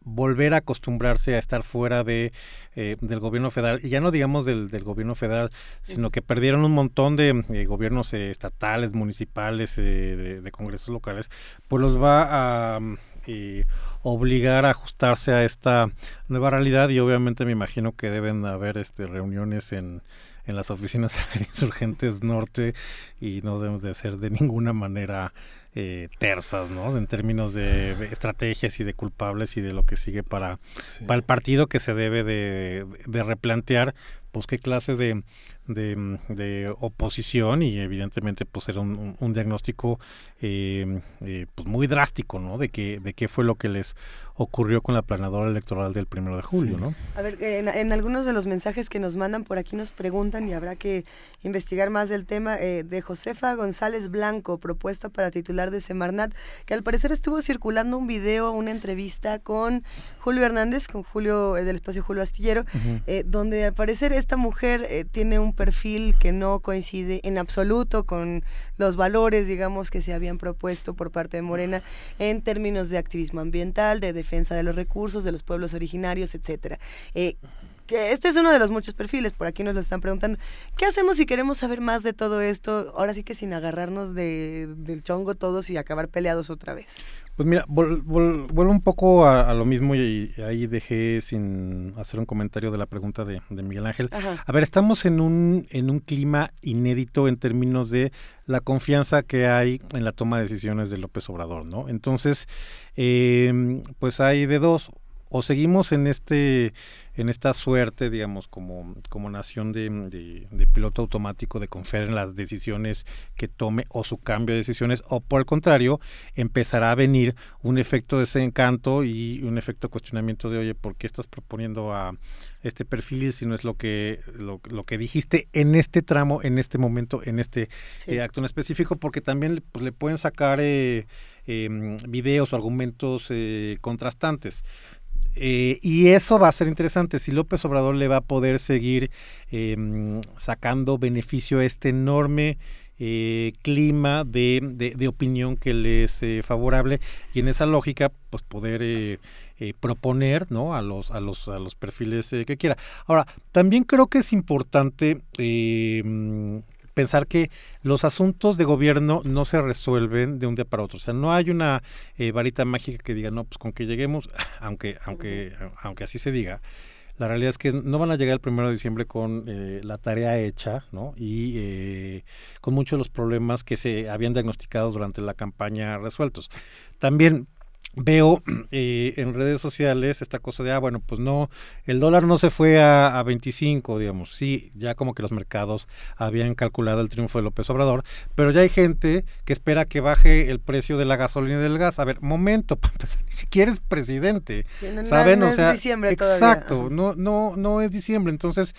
volver a acostumbrarse a estar fuera de eh, del gobierno federal y ya no digamos del, del gobierno federal sino que perdieron un montón de eh, gobiernos eh, estatales municipales eh, de, de congresos locales pues los va a eh, obligar a ajustarse a esta nueva realidad. Y obviamente me imagino que deben haber este reuniones en en las oficinas de Insurgentes Norte y no debemos de ser de ninguna manera eh, tersas, ¿no? En términos de estrategias y de culpables y de lo que sigue para, para el partido que se debe de, de replantear, pues qué clase de, de, de oposición y evidentemente pues era un, un- diagnóstico eh, eh, pues muy drástico, ¿no? De que de qué fue lo que les ocurrió con la planadora electoral del primero de julio, ¿no? A ver, en, en algunos de los mensajes que nos mandan por aquí nos preguntan y habrá que investigar más del tema eh, de Josefa González Blanco, propuesta para titular de Semarnat, que al parecer estuvo circulando un video, una entrevista con Julio Hernández, con Julio eh, del espacio Julio Astillero, eh, donde al parecer esta mujer tiene un perfil que no coincide en absoluto con los valores, digamos, que se habían propuesto por parte de Morena en términos de activismo ambiental, de defensa de los recursos, de los pueblos originarios, etcétera. Eh, que este es uno de los muchos perfiles, por aquí nos lo están preguntando. ¿Qué hacemos si queremos saber más de todo esto? Ahora sí que sin agarrarnos de, del chongo todos y acabar peleados otra vez. Pues mira, vol- vol- vuelvo un poco a, a lo mismo y, y ahí dejé sin hacer un comentario de la pregunta de, de Miguel Ángel. Ajá. A ver, estamos en un, en un clima inédito en términos de la confianza que hay en la toma de decisiones de López Obrador, ¿no? Entonces, eh, pues hay de dos. O seguimos en este en esta suerte, digamos, como, como nación de, de- de piloto automático de confiar en las decisiones que tome o su cambio de decisiones, o por el contrario, empezará a venir un efecto desencanto y un efecto cuestionamiento de, oye, ¿por qué estás proponiendo a este perfil si no es lo que, lo, lo que dijiste en este tramo, en este momento, en este Sí. eh, acto en específico? Porque también pues, le pueden sacar eh, em, videos o argumentos eh, contrastantes. Eh, y eso va a ser interesante, si López Obrador le va a poder seguir em, sacando beneficio a este enorme eh, clima de, de- de opinión que le es eh, favorable y en esa lógica pues poder proponer ¿no? a los a los a los perfiles que quiera. Ahora, también creo que es importante mm, pensar que los asuntos de gobierno no se resuelven de un día para otro. O sea, no hay una eh, varita mágica que diga, no, pues con que lleguemos, aunque, aunque, aunque así se diga, la realidad es que no van a llegar el primero de diciembre con eh, la tarea hecha, ¿no? Y eh, con muchos de los problemas que se habían diagnosticado durante la campaña resueltos. También veo eh, en redes sociales esta cosa de, ah, bueno, pues no, el dólar no se fue a, a 25, digamos, sí, ya como que los mercados habían calculado el triunfo de López Obrador, pero ya hay gente que espera que baje el precio de la gasolina y del gas. A ver, momento, para empezar, ni siquiera es presidente, Sí, no- no- ¿saben? no o es sea, diciembre todavía. exacto, no, no, no es diciembre, entonces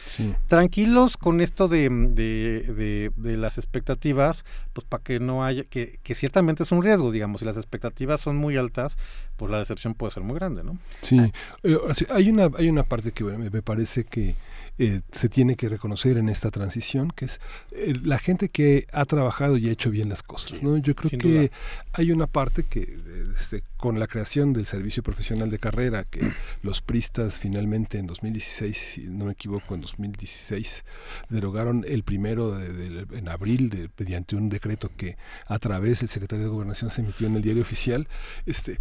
tranquilos con esto de, de, de- de las expectativas, pues para que no haya, que, que ciertamente es un riesgo, digamos, si las expectativas son muy altas, pues la decepción puede ser muy grande, ¿no? Sí, eh, hay una hay una parte que me parece que eh, se tiene que reconocer en esta transición, que es eh, la gente que ha trabajado y ha hecho bien las cosas. ¿no? Yo creo sin que duda. hay una parte que este, con la creación del servicio profesional de carrera, que los pristas finalmente en 2016, si no me equivoco, en 2016 derogaron el primero de- de- en abril de- mediante un decreto que a través del secretario de Gobernación se emitió en el diario oficial. Este,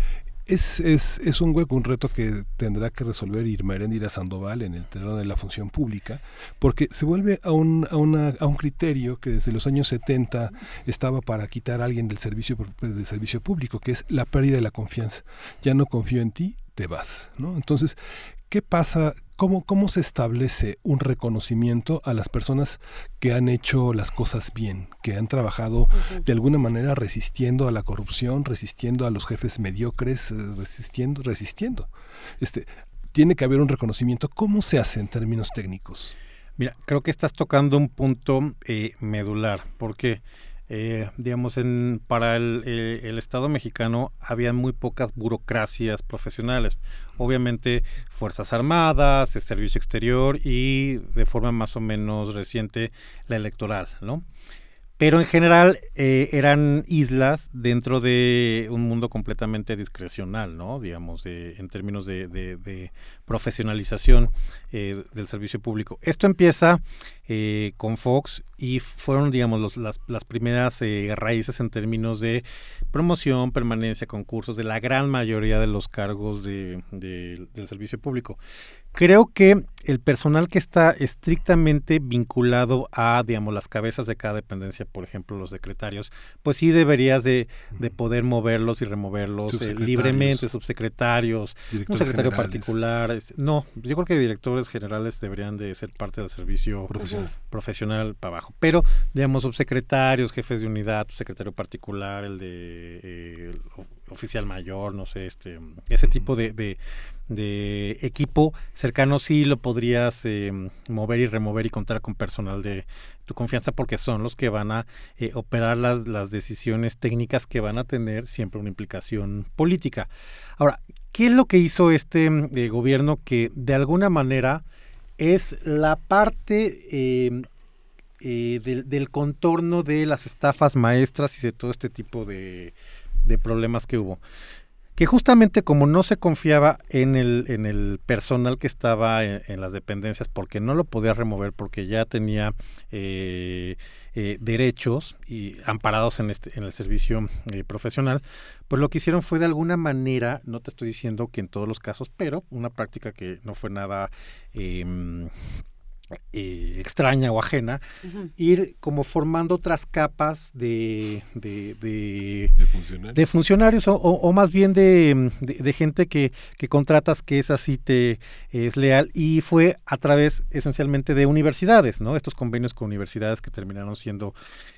es, es, es un hueco, un reto que tendrá que resolver Irma Heréndira Sandoval en el terreno de la función pública, porque se vuelve a un, a, una, a un criterio que desde los años 70 estaba para quitar a alguien del servicio, del servicio público, que es la pérdida de la confianza. Ya no confío en ti, te vas. ¿no? Entonces, ¿qué pasa? ¿Cómo, ¿Cómo se establece un reconocimiento a las personas que han hecho las cosas bien, que han trabajado de alguna manera resistiendo a la corrupción, resistiendo a los jefes mediocres, eh, resistiendo, resistiendo? Este, tiene que haber un reconocimiento. ¿Cómo se hace en términos técnicos? Mira, creo que estás tocando un punto eh, medular, porque, eh, digamos, en, para el, Estado mexicano había muy pocas burocracias profesionales. Obviamente, Fuerzas Armadas, el Servicio Exterior y, de forma más o menos reciente, la electoral, ¿no? Pero en general eh, eran islas dentro de un mundo completamente discrecional, ¿no? Digamos, de- en términos de profesionalización eh, del servicio público. Esto empieza eh, con Fox y fueron, digamos, los- las, las primeras eh, raíces en términos de promoción, permanencia, concursos de la gran mayoría de los cargos de- de- del servicio público. Creo que el personal que está estrictamente vinculado a, digamos, las cabezas de cada dependencia, por ejemplo, los secretarios, pues sí deberías de, de poder moverlos y removerlos eh, Subsecretarios. libremente, subsecretarios, un secretario generales. particular. No, yo creo que directores generales deberían de ser parte del servicio Profesional. profesional para abajo. Pero, digamos, subsecretarios, jefes de unidad, secretario particular, el de eh, el oficial mayor, no sé, este, ese tipo de, de- de equipo cercano sí lo podrías eh, mover y remover y contar con personal de tu confianza porque son los que van a eh, operar las, las decisiones técnicas que van a tener siempre una implicación política. Ahora, ¿qué es lo que hizo este mm, eh, gobierno que de alguna manera es la parte eh, eh, del, contorno de las estafas maestras y de todo este tipo de, de problemas que hubo? que justamente como no se confiaba en el, en el personal que estaba en, en las dependencias porque no lo podía remover porque ya tenía eh, eh, derechos y amparados en, este, en el servicio eh, profesional, pues lo que hicieron fue de alguna manera, no te estoy diciendo que en todos los casos, pero una práctica que no fue nada em, eh, extraña o ajena, ir como formando otras capas de, de, de, funcionarios. de funcionarios o, o- o más bien de, de- de gente que, que contratas que es así te es leal y fue a través esencialmente de universidades, ¿no? Estos convenios con universidades que terminaron siendo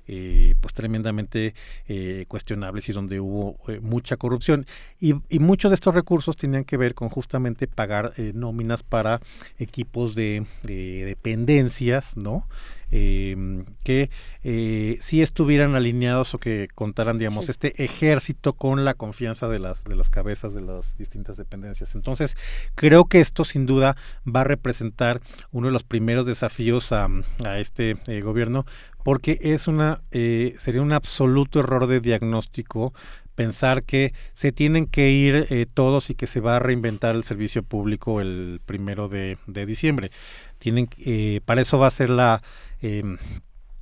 eh, pues tremendamente eh, cuestionables y donde hubo eh, mucha corrupción y, y muchos de estos recursos tenían que ver con justamente pagar eh, nóminas para equipos de, de dependencias, ¿no? Eh, que eh, sí estuvieran alineados o que contaran, digamos, Sí. este ejército con la confianza de las, de las cabezas de las distintas dependencias. Entonces, creo que esto sin duda va a representar uno de los primeros desafíos a, a este eh, gobierno, porque es una, eh, sería un absoluto error de diagnóstico pensar que se tienen que ir eh, todos y que se va a reinventar el servicio público el primero de, de diciembre. Tienen, eh, para eso va a ser la, em,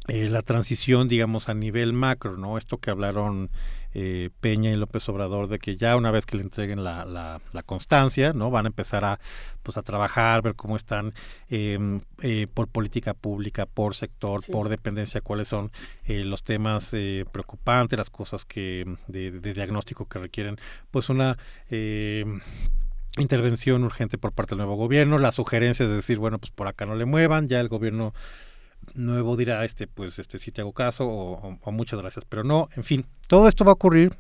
eh, la transición, digamos, a nivel macro, ¿no? Esto que hablaron eh, Peña y López Obrador de que ya una vez que le entreguen la, la, la constancia, ¿no? Van a empezar a, pues, a trabajar, ver cómo están eh, eh, por política pública, por sector, Sí. por dependencia, cuáles son eh, los temas eh, preocupantes, las cosas que de, de diagnóstico que requieren, pues una eh, intervención urgente por parte del nuevo gobierno, las sugerencias de decir, bueno, pues por acá no le muevan, ya el gobierno nuevo dirá, este, pues este sí te hago caso o, muchas gracias, pero no, en fin, todo esto va a ocurrir,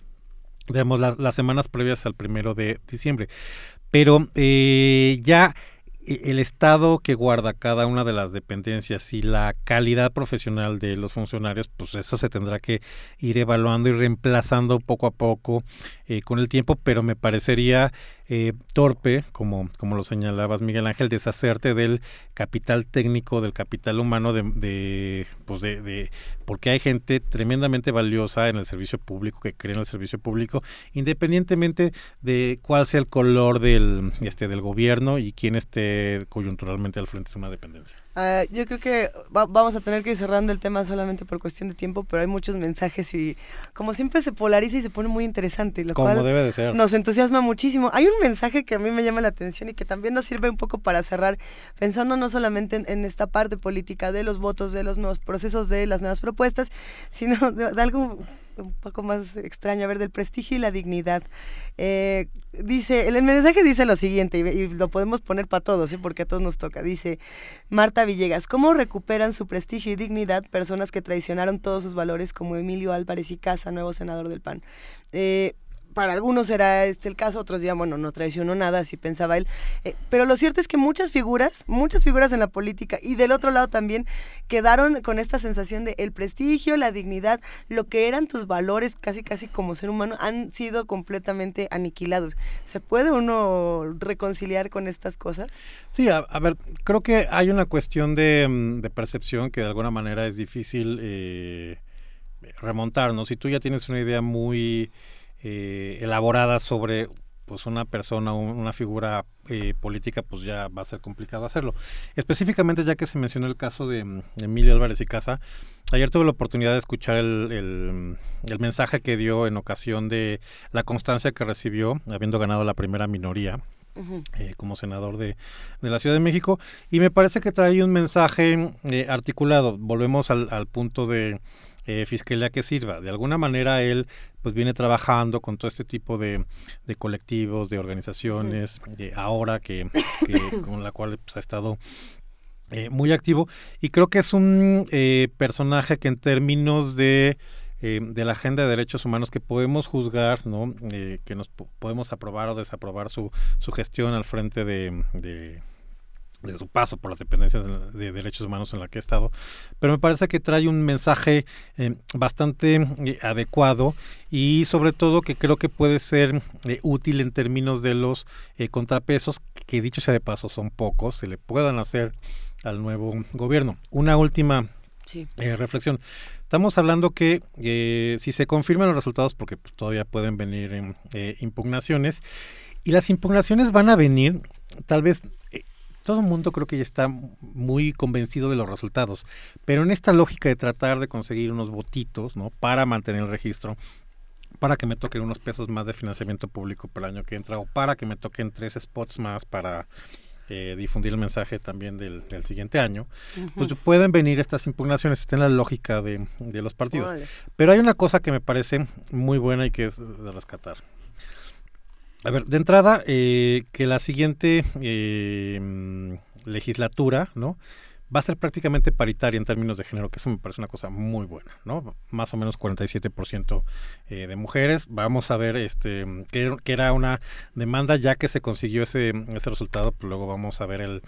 digamos, las, las semanas previas al primero de diciembre, pero eh, ya e- el estado que guarda cada una de las dependencias y la calidad profesional de los funcionarios, pues eso se tendrá que ir evaluando y reemplazando poco a poco eh, con el tiempo, pero me parecería eh, torpe, como, como lo señalabas Miguel Ángel, deshacerte del capital técnico, del capital humano, de, de, pues de, de- porque hay gente tremendamente valiosa en el servicio público, que cree en el servicio público, independientemente de cuál sea el color del, este, del gobierno y quién esté coyunturalmente al frente de una dependencia. Ah, yo creo que va- vamos a tener que ir cerrando el tema solamente por cuestión de tiempo, pero hay muchos mensajes y como siempre se polariza y se pone muy interesante, lo Como cual debe de ser. nos entusiasma muchísimo. Hay un mensaje que a mí me llama la atención y que también nos sirve un poco para cerrar, pensando no solamente en, en esta parte política de los votos, de los nuevos procesos, de las nuevas propuestas, sino de, de algo un poco más extraño, a ver, del prestigio y la dignidad. Eh, dice, el, mensaje dice lo siguiente, y, y lo podemos poner para todos, ¿eh? porque a todos nos toca. Dice Marta Villegas, ¿cómo recuperan su prestigio y dignidad personas que traicionaron todos sus valores como Emilio Álvarez y Casa, nuevo senador del PAN? Eh, para algunos será este el caso, otros dirán, bueno, no traicionó nada, así pensaba él. Eh, pero lo cierto es que muchas figuras, muchas figuras en la política y del otro lado también quedaron con esta sensación de el prestigio, la dignidad, lo que eran tus valores casi casi como ser humano han sido completamente aniquilados. ¿Se puede uno reconciliar con estas cosas? Sí, a, ver, creo que hay una cuestión de, mm, de percepción que de alguna manera es difícil eh, remontar, ¿no? Si tú ya tienes una idea muy eh, elaborada sobre pues una persona, un- una figura eh, política, pues ya va a ser complicado hacerlo. Específicamente, ya que se mencionó el caso de Emilio Álvarez y Casa, ayer tuve la oportunidad de escuchar el, el, el mensaje que dio en ocasión de la constancia que recibió, habiendo ganado la primera minoría eh, como senador de, de la Ciudad de México y me parece que trae un mensaje eh, articulado. Volvemos al, al punto de eh, fiscalía que sirva. De alguna manera él pues viene trabajando con todo este tipo de, de colectivos, de organizaciones, de ahora que, que con la cual pues, ha estado eh, muy activo y creo que es un eh, personaje que en términos de eh, de la agenda de derechos humanos que podemos juzgar, ¿no? Eh, que nos po- podemos aprobar o desaprobar su, su gestión al frente de, de, de su paso por las dependencias de, de derechos humanos en la que ha estado, pero me parece que trae un mensaje eh, bastante eh, adecuado y sobre todo que creo que puede ser eh, útil en términos de los eh, contrapesos que dicho sea de paso son pocos, se le puedan hacer al nuevo gobierno. Una última Sí. reflexión. Estamos hablando que si se confirman los resultados, porque pues, todavía pueden venir impugnaciones, y las impugnaciones van a venir, tal vez todo el mundo creo que ya está muy convencido de los resultados, pero en esta lógica de tratar de conseguir unos votitos, ¿no? Para mantener el registro, para que me toquen unos pesos más de financiamiento público para el año que entra, o para que me toquen tres spots más para eh, difundir el mensaje también del, del siguiente año, pues pueden venir estas impugnaciones, está en la lógica de, de los partidos. Pero hay una cosa que me parece muy buena y que es de rescatar. A ver, de entrada, eh, que la siguiente eh, legislatura, ¿no? Va a ser prácticamente paritaria en términos de género, que eso me parece una cosa muy buena, ¿no? Más o menos 47% eh, de mujeres. Vamos a ver este que, era una demanda ya que se consiguió ese, ese resultado, pues luego vamos a ver el,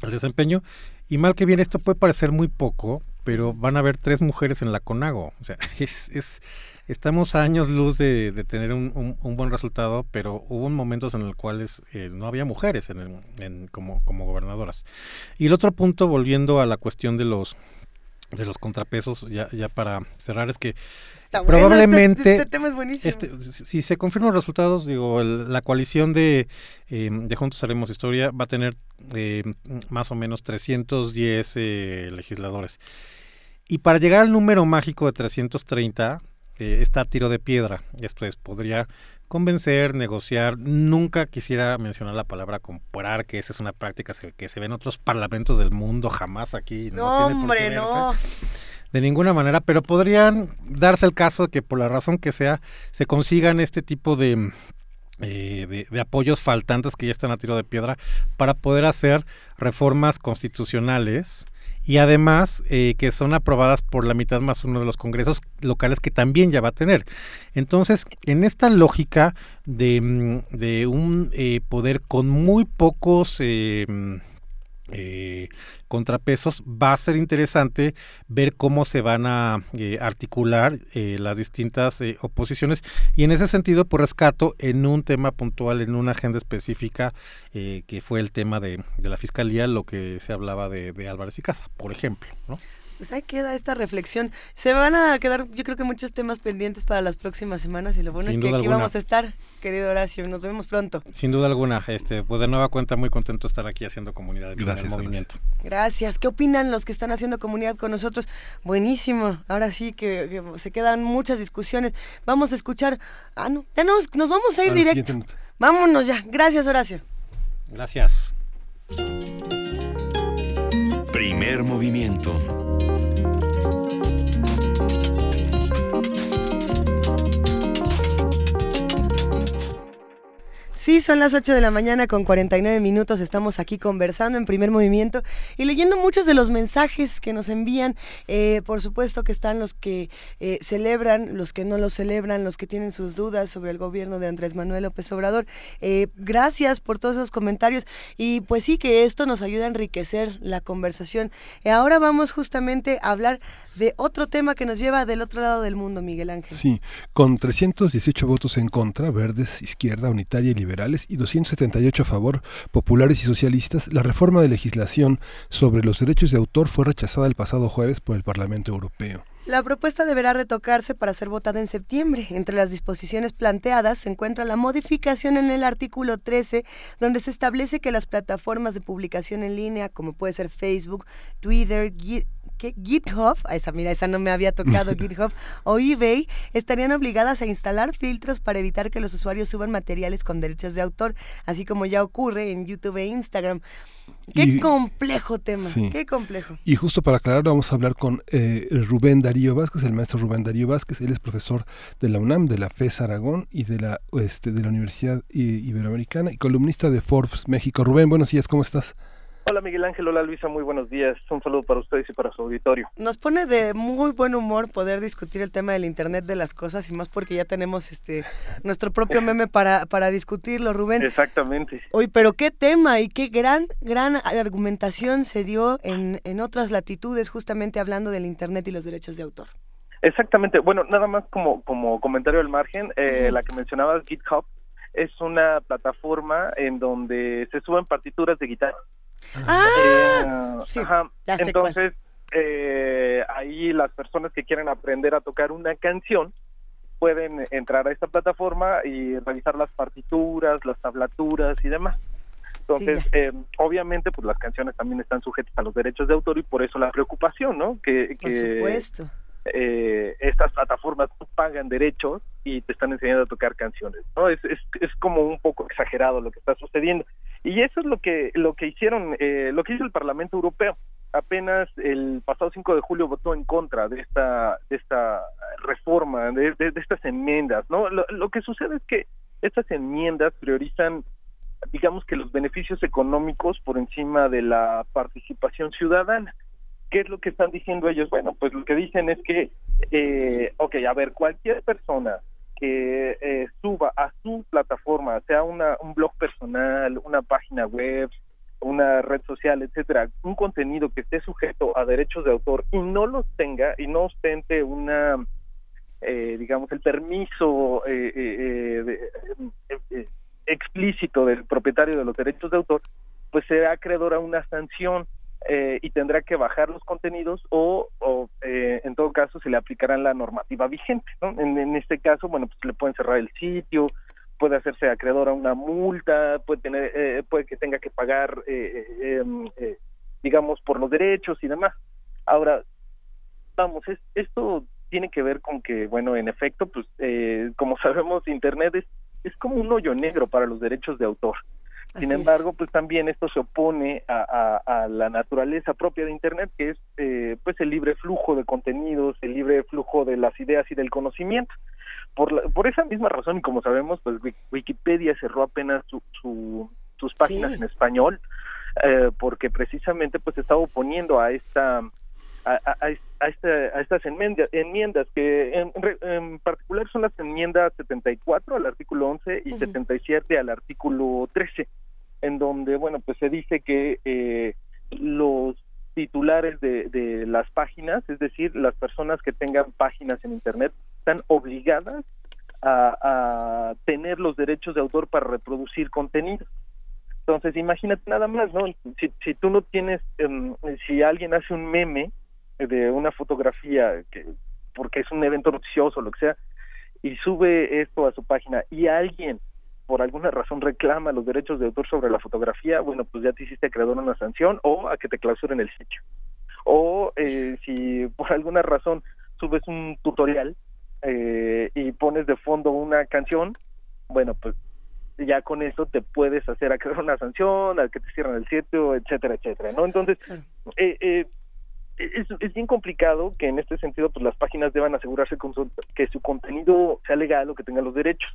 desempeño. Y mal que bien, esto puede parecer muy poco, pero van a haber tres mujeres en la CONAGO. O sea, es, estamos a años luz de, de tener un, un- un buen resultado, pero hubo momentos en los cuales eh, no había mujeres en el- en- como, como gobernadoras. Y el otro punto, volviendo a la cuestión de los de los contrapesos, ya, ya para cerrar, es que Está bueno, probablemente este- este tema es buenísimo. este, si si se confirman los resultados, digo, el- la coalición de, eh, de Juntos Haremos Historia va a tener eh, más o menos 310 eh, legisladores. Y para llegar al número mágico de 330, eh, está a tiro de piedra. Esto es, podría convencer, negociar. Nunca quisiera mencionar la palabra comprar, que esa es una práctica que se ve en otros parlamentos del mundo, jamás aquí. No, No, tiene por qué verse no. de ninguna manera, pero podrían darse el caso de que por la razón que sea se consigan este tipo de, eh, de, de apoyos faltantes que ya están a tiro de piedra para poder hacer reformas constitucionales y además eh, que son aprobadas por la mitad más uno de los congresos locales que también ya va a tener. Entonces, en esta lógica de, mm, de un eh, poder con muy pocos eh, eh, contrapesos, va a ser interesante ver cómo se van a eh, articular eh, las distintas eh, oposiciones y en ese sentido pues rescato en un tema puntual, en una agenda específica eh, que fue el tema de, de la fiscalía, lo que se hablaba de, de Álvarez y Casa, por ejemplo. ¿no? Pues ahí queda esta reflexión. Se van a quedar, yo creo que muchos temas pendientes para las próximas semanas y lo bueno Sin es que aquí alguna. vamos a estar, querido Horacio. Nos vemos pronto. Sin duda alguna, este, pues de nueva cuenta muy contento de estar aquí haciendo comunidad de Primer Gracias, movimiento. Gracias. ¿Qué opinan los que están haciendo comunidad con nosotros? Buenísimo. Ahora sí que, que se quedan muchas discusiones. Vamos a escuchar. Ah, no. Ya nos, nos vamos a ir directo. Vámonos ya. Gracias, Horacio. Gracias. Primer movimiento. Sí, son las 8 de la mañana con 49 minutos. Estamos aquí conversando en primer movimiento y leyendo muchos de los mensajes que nos envían. Eh, por supuesto que están los que eh, celebran, los que no lo celebran, los que tienen sus dudas sobre el gobierno de Andrés Manuel López Obrador. Eh, gracias por todos esos comentarios y pues sí que esto nos ayuda a enriquecer la conversación. Ahora vamos justamente a hablar de otro tema que nos lleva del otro lado del mundo, Miguel Ángel. Sí, con 318 votos en contra, verdes, izquierda, unitaria y y 278 a favor, populares y socialistas, la reforma de legislación sobre los derechos de autor fue rechazada el pasado jueves por el Parlamento Europeo. La propuesta deberá retocarse para ser votada en septiembre. Entre las disposiciones planteadas se encuentra la modificación en el artículo 13, donde se establece que las plataformas de publicación en línea, como puede ser Facebook, Twitter, ¿qué? GitHub, esa mira, esa no me había tocado GitHub, o eBay, estarían obligadas a instalar filtros para evitar que los usuarios suban materiales con derechos de autor, así como ya ocurre en YouTube e Instagram. Qué Y- complejo tema, Sí. qué complejo. Y justo para aclarar, vamos a hablar con eh, Rubén Darío Vázquez, el maestro Rubén Darío Vázquez. Él es profesor de la UNAM, de la FES Aragón y de la, este, de la Universidad Iberoamericana y columnista de Forbes México. Rubén, buenos días, ¿cómo estás? Hola Miguel Ángel, hola Luisa, muy buenos días. Un saludo para ustedes y para su auditorio. Nos pone de muy buen humor poder discutir el tema del Internet de las cosas y más porque ya tenemos este nuestro propio meme para, para discutirlo, Rubén. Exactamente. Hoy, pero qué tema y qué gran, gran argumentación se dio en, en otras latitudes justamente hablando del Internet y los derechos de autor. Exactamente. Bueno, nada más como, como comentario al margen, eh, la que mencionabas, GitHub, es una plataforma en donde se suben partituras de guitarra. Ah, Eh, ajá. sé Entonces, eh, ahí las personas que quieren aprender a tocar una canción pueden entrar a esta plataforma y revisar las partituras, las tablaturas y demás. Entonces, eh, obviamente, pues las canciones también están sujetas a los derechos de autor y por eso la preocupación, ¿no? Que, por supuesto. eh, estas plataformas pagan derechos y te están enseñando a tocar canciones, ¿no? Es, es, es como un poco exagerado lo que está sucediendo. Y eso es lo que lo que hicieron, eh, lo que hizo el Parlamento Europeo. Apenas el pasado 5 de julio votó en contra de esta de esta reforma, de, estas enmiendas, ¿no? Lo, lo que sucede es que estas enmiendas priorizan digamos que los beneficios económicos por encima de la participación ciudadana. ¿Qué es lo que están diciendo ellos? Bueno, pues lo que dicen es que, eh, ok, a ver, cualquier persona que eh, suba a su plataforma, sea una, un blog personal, una página web, una red social, etcétera, un contenido que esté sujeto a derechos de autor y no los tenga y no ostente una, eh, digamos, el permiso eh, eh, eh, eh, explícito del propietario de los derechos de autor, pues será acreedor a una sanción eh, y tendrá que bajar los contenidos o, eh, en todo caso se le aplicarán la normativa vigente. ¿no? En, este caso, bueno, pues le pueden cerrar el sitio, puede hacerse acreedor a una multa, puede tener, eh, puede que tenga que pagar, eh, eh, em, eh, digamos, por los derechos y demás. Ahora, vamos, es, esto tiene que ver con que, bueno, en efecto, pues, como sabemos, Internet es, es como un hoyo negro para los derechos de autor. Sin Así es. embargo, pues también esto se opone a, a- a la naturaleza propia de Internet, que es eh, pues el libre flujo de contenidos, el libre flujo de las ideas y del conocimiento. Por, la- por esa misma razón, y como sabemos, pues Wik- Wikipedia cerró apenas su, su- sus páginas Sí. en español, eh, porque precisamente pues se estaba oponiendo a esta a, a- a es- a esta- a estas enmiendas, enmiendas que en, en particular son las enmiendas 74 al artículo 11 y 77 al artículo 13 en donde bueno pues se dice que eh, los titulares de, de las páginas es decir las personas que tengan páginas en internet están obligadas a, a tener los derechos de autor para reproducir contenido entonces, imagínate nada más, ¿no? Si, si tú no tienes, em, si alguien hace un meme de una fotografía, que porque es un evento noticioso, lo que sea, y sube esto a su página y alguien por alguna razón reclama los derechos de autor sobre la fotografía, bueno, pues ya te hiciste acreedor a una sanción o a que te clausuren el sitio. O eh, si por alguna razón subes un tutorial eh, y pones de fondo una canción, bueno, pues ya con eso te puedes hacer acreedor a una sanción, al que te cierran el sitio, etcétera, etcétera, ¿no? Entonces, eh, eh, es, bien complicado que en este sentido pues las páginas deban asegurarse con su- que su contenido sea legal o que tenga los derechos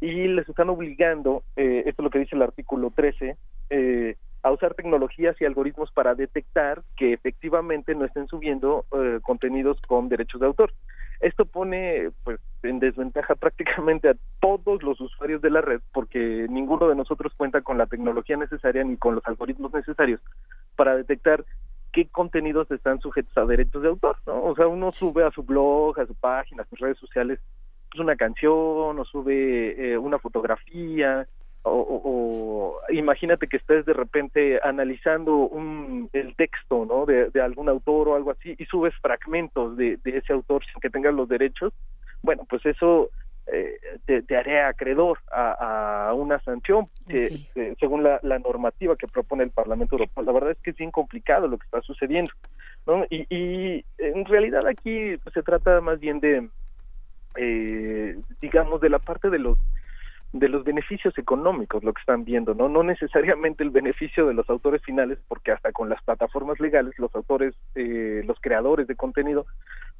y les están obligando, eh, esto es lo que dice el artículo 13, eh, a usar tecnologías y algoritmos para detectar que efectivamente no estén subiendo eh, contenidos con derechos de autor. Esto pone pues en desventaja prácticamente a todos los usuarios de la red porque ninguno de nosotros cuenta con la tecnología necesaria ni con los algoritmos necesarios para detectar qué contenidos están sujetos a derechos de autor, ¿no? O sea, uno sube a su blog, a su página, a sus redes sociales, pues, una canción o sube eh, una fotografía o, o- o imagínate que estés de repente analizando un, el texto, ¿no? De, de algún autor o algo así y subes fragmentos de, de ese autor sin que tengas los derechos, bueno, pues eso eh, te, te haré acreedor a, a una sanción que, según la, la normativa que propone el Parlamento Europeo. La verdad es que es bien complicado lo que está sucediendo, ¿no? Y, y en realidad aquí se trata más bien de, eh, digamos, de la parte de los de los beneficios económicos lo que están viendo, ¿no? No necesariamente el beneficio de los autores finales, porque hasta con las plataformas legales los autores, eh, los creadores de contenido,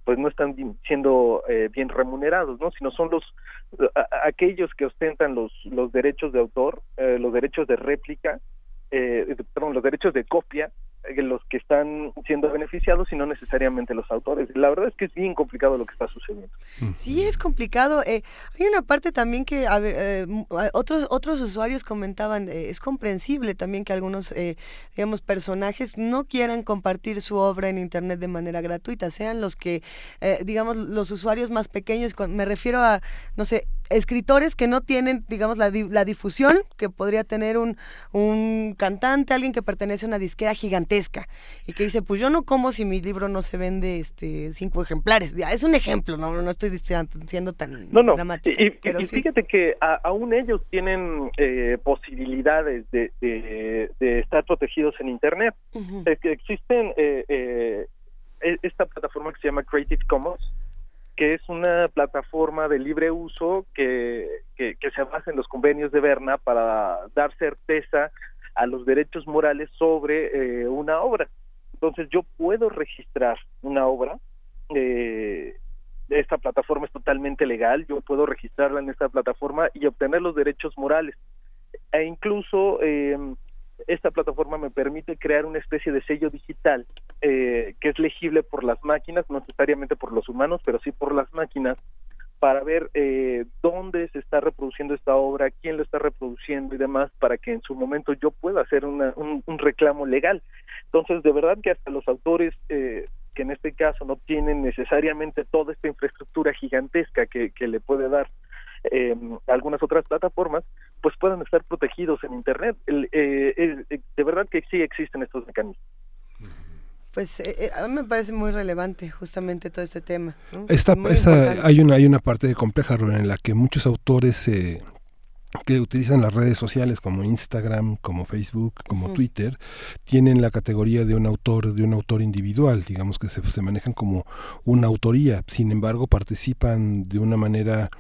pues no están siendo eh, bien remunerados, ¿no? Sino son los aquellos que ostentan los los derechos de autor, eh, los derechos de réplica, eh, perdón, los derechos de copia, los que están siendo beneficiados y no necesariamente los autores. La verdad es que es bien complicado lo que está sucediendo. Sí, es complicado. Eh, hay una parte también que, a ver, eh, otros otros usuarios comentaban, eh, es comprensible también que algunos, eh, digamos, personajes no quieran compartir su obra en Internet de manera gratuita, sean los que, eh, digamos, los usuarios más pequeños, me refiero a, no sé, escritores que no tienen, digamos, la, di- la difusión que podría tener un, un cantante, alguien que pertenece a una disquera gigantesca y que dice, pues yo no como si mi libro no se vende este cinco ejemplares. Ya, Es un ejemplo, no, no estoy diciendo- siendo tan No, no. dramática, Y, y- pero y sí. fíjate que a- aún ellos tienen eh, posibilidades de, de- de estar protegidos en Internet. Es que existen eh, eh, e- esta plataforma que se llama Creative Commons, que es una plataforma de libre uso que, que, que se basa en los convenios de Berna para dar certeza a los derechos morales sobre eh, una obra. Entonces yo puedo registrar una obra eh, esta plataforma es totalmente legal, yo puedo registrarla en esta plataforma y obtener los derechos morales. E incluso eh, esta plataforma me permite crear una especie de sello digital eh, que es legible por las máquinas, no necesariamente por los humanos, pero sí por las máquinas, para ver eh, dónde se está reproduciendo esta obra, quién lo está reproduciendo y demás, para que en su momento yo pueda hacer una- un, reclamo legal. Entonces, de verdad que hasta los autores eh, que en este caso no tienen necesariamente toda esta infraestructura gigantesca que, le puede dar eh, algunas otras plataformas, pues puedan estar protegidos en Internet. El, el- eh, de verdad que sí existen estos mecanismos. Pues eh, eh, a mí me parece muy relevante justamente todo este tema. ¿no? Esta, esta- hay una hay una parte compleja Rubén, en la que muchos autores eh, que utilizan las redes sociales como Instagram, como Facebook, como. Twitter, tienen la categoría de un autor, de un autor individual, digamos que se, se manejan como una autoría, sin embargo participan de una manera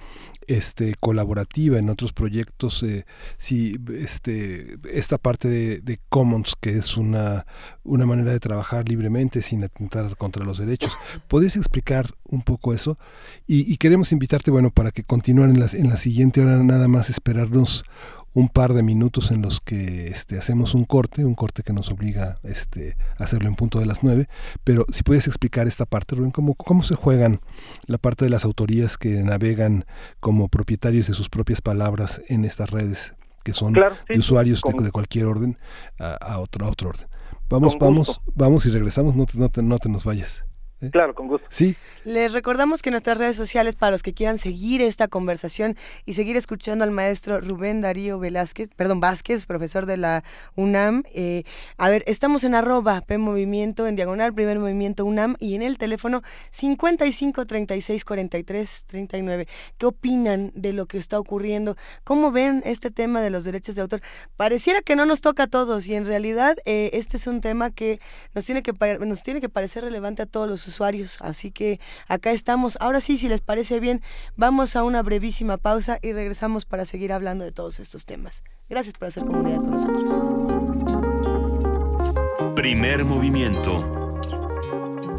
este colaborativa en otros proyectos eh, sí este esta parte de, commons que es una una manera de trabajar libremente sin atentar contra los derechos. Podrías explicar un poco eso y, y queremos invitarte bueno para que continúen en la, en la siguiente hora nada más esperarnos un par de minutos en los que este, hacemos un corte, un corte que nos obliga este, a hacerlo en punto de las nueve, pero si puedes explicar esta parte, Rubén, ¿cómo, cómo se juegan la parte de las autorías que navegan como propietarios de sus propias palabras en estas redes que son Claro, sí, de usuarios de, con- de cualquier orden a, a otro, a otro orden. Vamos, vamos, vamos y regresamos, no te, no te, no te nos vayas. ¿Eh? Claro, con gusto. Sí, Les recordamos que nuestras redes sociales, para los que quieran seguir esta conversación y seguir escuchando al maestro Rubén Darío Velázquez, perdón, Vázquez, profesor de la UNAM. eh, a ver, estamos en arroba P Movimiento, en diagonal, primer movimiento UNAM, y en el teléfono 55 36 43 39. ¿Qué opinan de lo que está ocurriendo? ¿Cómo ven este tema de los derechos de autor? Pareciera que no nos toca a todos, y en realidad eh, este es un tema que nos tiene que, nos tiene que parecer relevante a todos los usuarios. Así que acá estamos. Ahora sí, si les parece bien, vamos a una brevísima pausa y regresamos para seguir hablando de todos estos temas. Gracias por hacer comunidad con nosotros. Primer movimiento.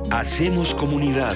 Hacemos comunidad.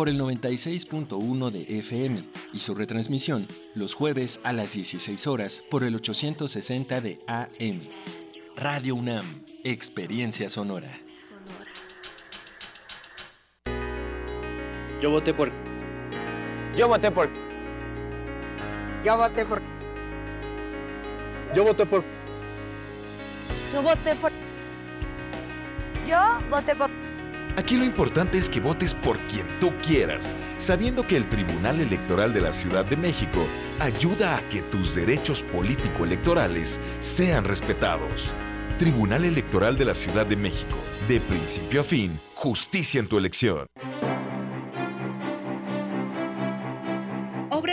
por el 96.1 de FM y su retransmisión los jueves a las 16 horas por el 860 de AM. Radio UNAM, Experiencia Sonora. Yo voté por. Yo voté por. Yo voté por. Yo voté por. Yo voté por. Yo voté por. Aquí lo importante es que votes por quien tú quieras, sabiendo que el Tribunal Electoral de la Ciudad de México ayuda a que tus derechos político-electorales sean respetados. Tribunal Electoral de la Ciudad de México, de principio a fin, justicia en tu elección.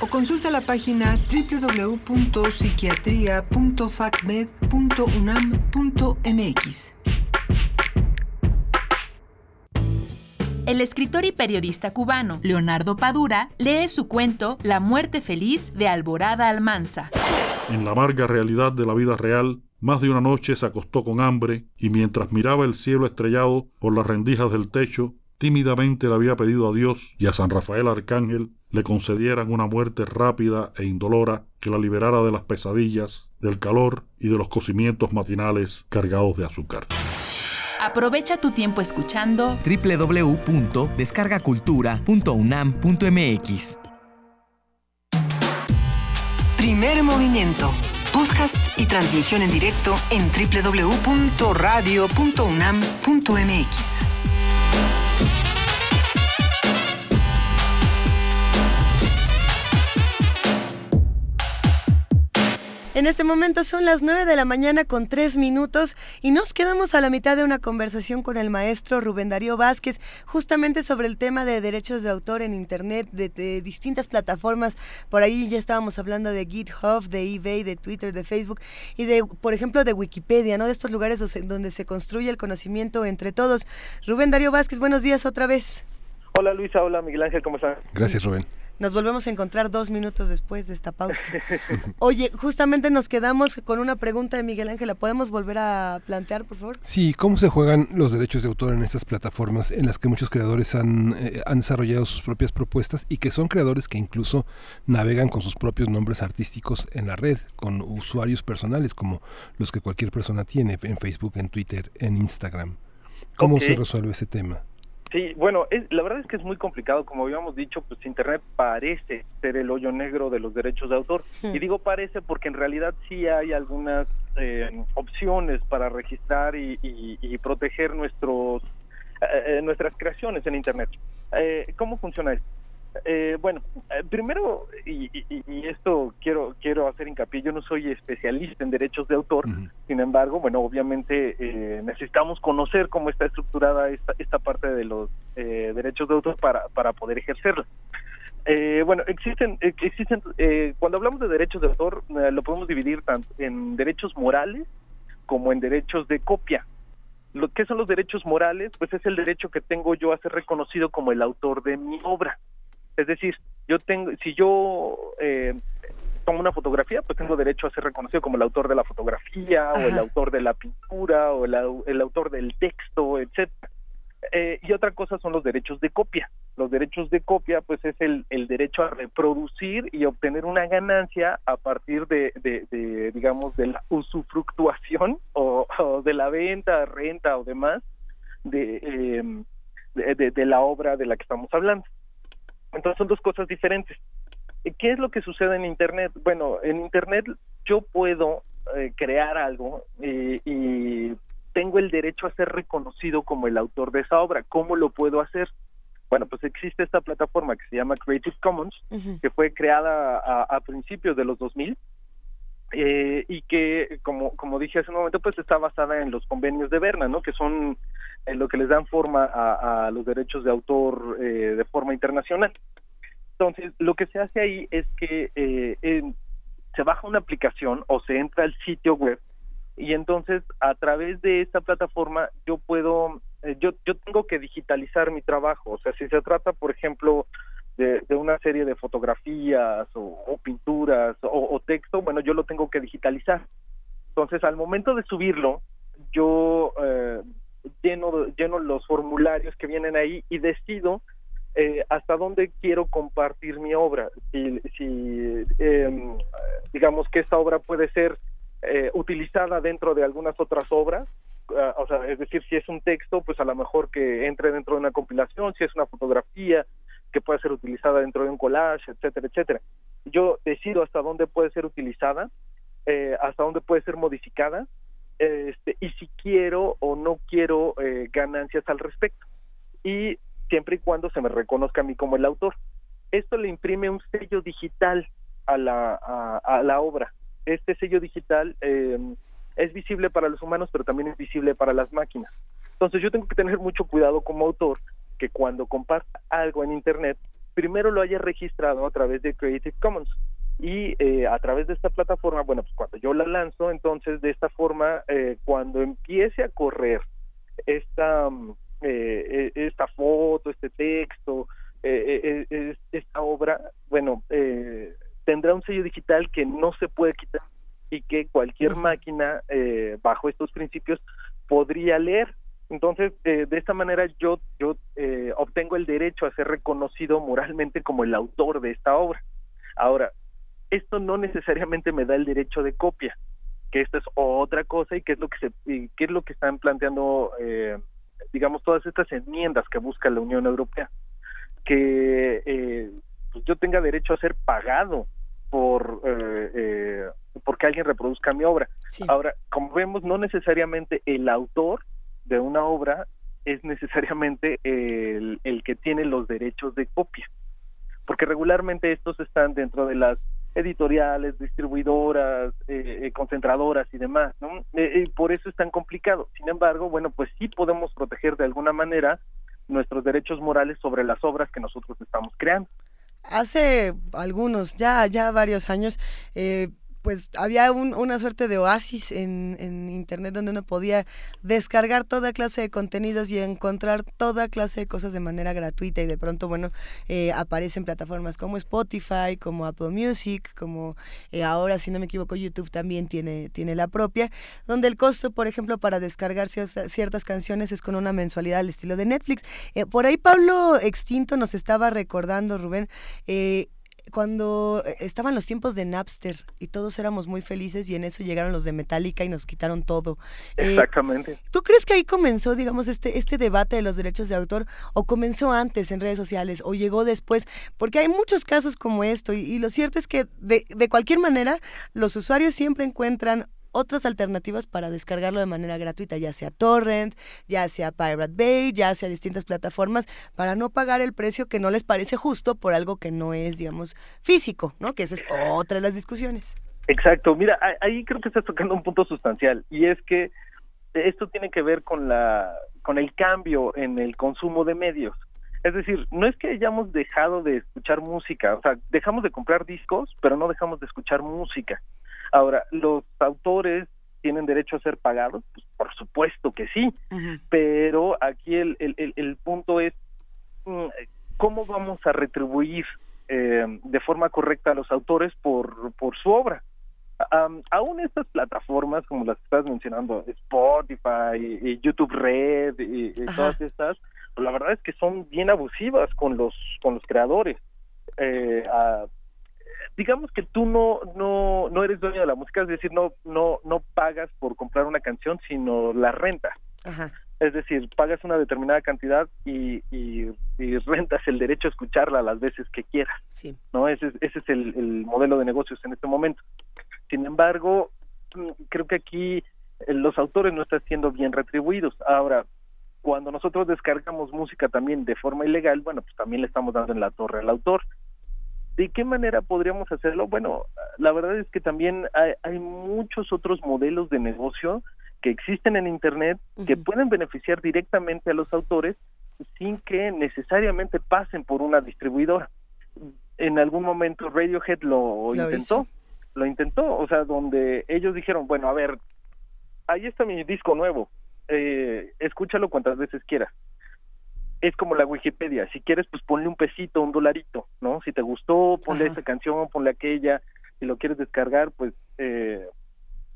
o consulta la página www.psiquiatria.facmed.unam.mx. El escritor y periodista cubano Leonardo Padura lee su cuento La muerte feliz de Alborada Almanza. En la amarga realidad de la vida real, más de una noche se acostó con hambre y mientras miraba el cielo estrellado por las rendijas del techo, tímidamente le había pedido a Dios y a San Rafael Arcángel le concedieran una muerte rápida e indolora que la liberara de las pesadillas, del calor y de los cocimientos matinales cargados de azúcar. Aprovecha tu tiempo escuchando www.descargacultura.unam.mx. Primer movimiento. Podcast y transmisión en directo en www.radio.unam.mx. En este momento son las 9 de la mañana con 3 minutos y nos quedamos a la mitad de una conversación con el maestro Rubén Darío Vázquez justamente sobre el tema de derechos de autor en Internet, de, de distintas plataformas. Por ahí ya estábamos hablando de GitHub, de eBay, de Twitter, de Facebook y de, por ejemplo, de Wikipedia, ¿no? De estos lugares donde se construye el conocimiento entre todos. Rubén Darío Vázquez, buenos días otra vez. Hola Luisa, hola Miguel Ángel, ¿cómo están? Gracias Rubén. Nos volvemos a encontrar dos minutos después de esta pausa. Oye, justamente nos quedamos con una pregunta de Miguel Ángel. ¿La podemos volver a plantear, por favor? Sí, ¿cómo se juegan los derechos de autor en estas plataformas en las que muchos creadores han, eh, han desarrollado sus propias propuestas y que son creadores que incluso navegan con sus propios nombres artísticos en la red, con usuarios personales como los que cualquier persona tiene en Facebook, en Twitter, en Instagram? ¿Cómo se resuelve ese tema? Sí, bueno, es- la verdad es que es muy complicado, como habíamos dicho, pues Internet parece ser el hoyo negro de los derechos de autor. Hmm. Y digo parece porque en realidad sí hay algunas eh, opciones para registrar y, y- y proteger nuestros eh, eh, nuestras creaciones en Internet. Eh, ¿Cómo funciona esto? Eh, bueno, eh, primero, y, y- y esto quiero quiero hacer hincapié, yo no soy especialista en derechos de autor, sin embargo, bueno, obviamente eh, necesitamos conocer cómo está estructurada esta, esta parte de los eh, derechos de autor para, para poder ejercerla. Eh, bueno, existen, existen cuando hablamos de derechos de autor, lo podemos dividir tanto en derechos morales como en derechos de copia. Lo que son los derechos morales, pues es el derecho que tengo yo a ser reconocido como el autor de mi obra. Es decir, yo tengo, si yo eh, tomo una fotografía, pues tengo derecho a ser reconocido como el autor de la fotografía, o el autor de la pintura, o el, au- el autor del texto, etcétera. Eh, y otra cosa son los derechos de copia. Los derechos de copia, pues es el, el derecho a reproducir y obtener una ganancia a partir de, de- de, digamos, de la usufructuación o, o de la venta, renta o demás de, eh, de la obra de la que estamos hablando. Entonces son dos cosas diferentes. Eh, ¿Qué es lo que sucede en Internet? Bueno, en Internet yo puedo eh, crear algo eh, y tengo el derecho a ser reconocido como el autor de esa obra. ¿Cómo lo puedo hacer? Bueno, pues existe esta plataforma que se llama Creative Commons, que fue creada a, a principios de los 2000 eh, y que, como, como dije hace un momento, pues está basada en los convenios de Berna, ¿no? Que son eh, lo que les dan forma a, a los derechos de autor eh, de forma internacional. Entonces, lo que se hace ahí es que eh, en- se baja una aplicación o se entra al sitio web y entonces a través de esta plataforma yo puedo, eh, yo, yo tengo que digitalizar mi trabajo. O sea, si se trata, por ejemplo, de, una serie de fotografías o, pinturas o, texto, bueno, yo lo tengo que digitalizar. Entonces, al momento de subirlo, yo eh, lleno, lleno los formularios que vienen ahí y decido eh, hasta dónde quiero compartir mi obra. Si, eh, digamos que esta obra puede ser eh, utilizada dentro de algunas otras obras, ah, o sea, es decir, si es un texto, pues a lo mejor que entre dentro de una compilación, si es una fotografía, que pueda ser utilizada dentro de un collage, etcétera, etcétera. Yo decido hasta dónde puede ser utilizada, eh, hasta dónde puede ser modificada, este, y si quiero o no quiero eh, ganancias al respecto. Y siempre y cuando se me reconozca a mí como el autor. Esto le imprime un sello digital a la, a, a la obra. Este sello digital eh, es visible para los humanos, pero también es visible para las máquinas. Entonces yo tengo que tener mucho cuidado como autor que cuando comparta algo en Internet, primero lo haya registrado a través de Creative Commons. Y eh, a través de esta plataforma, bueno, pues cuando yo la lanzo, entonces de esta forma, eh, cuando empiece a correr esta, mm, eh, eh, esta foto, este texto, eh, eh, eh, esta obra, bueno, eh, tendrá un sello digital que no se puede quitar y que cualquier máquina, eh, bajo estos principios, podría leer. Entonces, eh, de esta manera yo, yo eh, obtengo el derecho a ser reconocido moralmente como el autor de esta obra. Ahora, esto no necesariamente me da el derecho de copia, que esto es otra cosa y que es lo que se, qué es lo que están planteando, eh, digamos, todas estas enmiendas que busca la Unión Europea, que pues yo tenga derecho a ser pagado por porque alguien reproduzca mi obra. Ahora, como vemos, no necesariamente el autor de una obra es necesariamente el, el que tiene los derechos de copia, porque regularmente estos están dentro de las editoriales, distribuidoras, eh, eh, concentradoras y demás, ¿no? Eh, por eso es tan complicado. Sin embargo, bueno, pues sí podemos proteger de alguna manera nuestros derechos morales sobre las obras que nosotros estamos creando. Hace algunos, ya, ya varios años, pues había una suerte de oasis en, internet donde uno podía descargar toda clase de contenidos y encontrar toda clase de cosas de manera gratuita. Y de pronto bueno eh, aparecen plataformas como Spotify como Apple Music como eh, ahora si no me equivoco YouTube también tiene tiene la propia donde el costo por ejemplo para descargar ciertas, canciones es con una mensualidad al estilo de Netflix. Eh, por ahí Pablo Extinto nos estaba recordando Rubén cuando eh, estaban los tiempos de Napster y todos éramos muy felices y en eso llegaron los de Metallica y nos quitaron todo. Eh, Exactamente. ¿Tú crees que ahí comenzó, digamos, este, este debate de los derechos de autor o comenzó antes en redes sociales o llegó después? Porque hay muchos casos como esto y, y lo cierto es que de, de cualquier manera los usuarios siempre encuentran otras alternativas para descargarlo de manera gratuita, ya sea Torrent, ya sea Pirate Bay, ya sea distintas plataformas, para no pagar el precio que no les parece justo por algo que no es, digamos, físico, ¿no? Que esa es otra de las discusiones. Exacto, mira, ahí creo que estás tocando un punto sustancial y es que esto tiene que ver con la con el cambio en el consumo de medios. Es decir, no es que hayamos dejado de escuchar música, o sea, dejamos de comprar discos, pero no dejamos de escuchar música. Ahora, ¿los autores tienen derecho a ser pagados? Pues por supuesto que sí, pero aquí el, el, el, punto es mm, cómo vamos a retribuir eh, de forma correcta a los autores por, por su obra. aún estas plataformas como las que estás mencionando, Spotify, y, YouTube Red y, todas estas, pues la verdad es que son bien abusivas con los con los creadores. Eh, digamos que tú no, no, no eres dueño de la música, es decir, no, no, no pagas por comprar una canción, sino la renta. Es decir, pagas una determinada cantidad y, y, rentas el derecho a escucharla las veces que quieras. Sí. ¿no? Ese, ese es el, el modelo de negocios en este momento. Sin embargo, mm, creo que aquí eh, los autores no están siendo bien retribuidos. Ahora, cuando nosotros descargamos música también de forma ilegal, bueno, pues también le estamos dando en la torre al autor. ¿De qué manera podríamos hacerlo? Bueno, la verdad es que también hay, muchos otros modelos de negocio que existen en Internet que pueden beneficiar directamente a los autores sin que necesariamente pasen por una distribuidora. En algún momento Radiohead lo, intentó, lo intentó, o sea, donde ellos dijeron, bueno, a ver, ahí está mi disco nuevo, eh, escúchalo cuantas veces quieras es como la Wikipedia, si quieres pues ponle un pesito, un dolarito, ¿no? Si te gustó, ponle esa canción, ponle aquella, si lo quieres descargar, pues eh,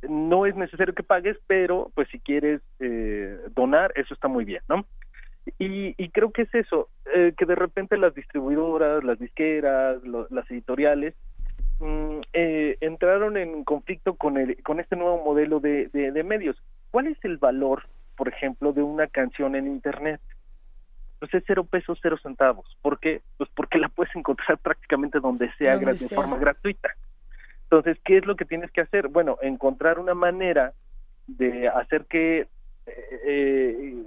no es necesario que pagues, pero pues si quieres eh, donar, eso está muy bien, ¿no? Y, y creo que es eso, eh, que de repente las distribuidoras, las disqueras, las editoriales, mm, entraron en conflicto con, el, con este nuevo modelo de, de medios. ¿Cuál es el valor, por ejemplo, de una canción en Internet? Pues es cero pesos, cero centavos. ¿Por qué? Pues porque la puedes encontrar prácticamente donde sea, de forma gratuita. Entonces, ¿qué es lo que tienes que hacer? Bueno, encontrar una manera de hacer que eh,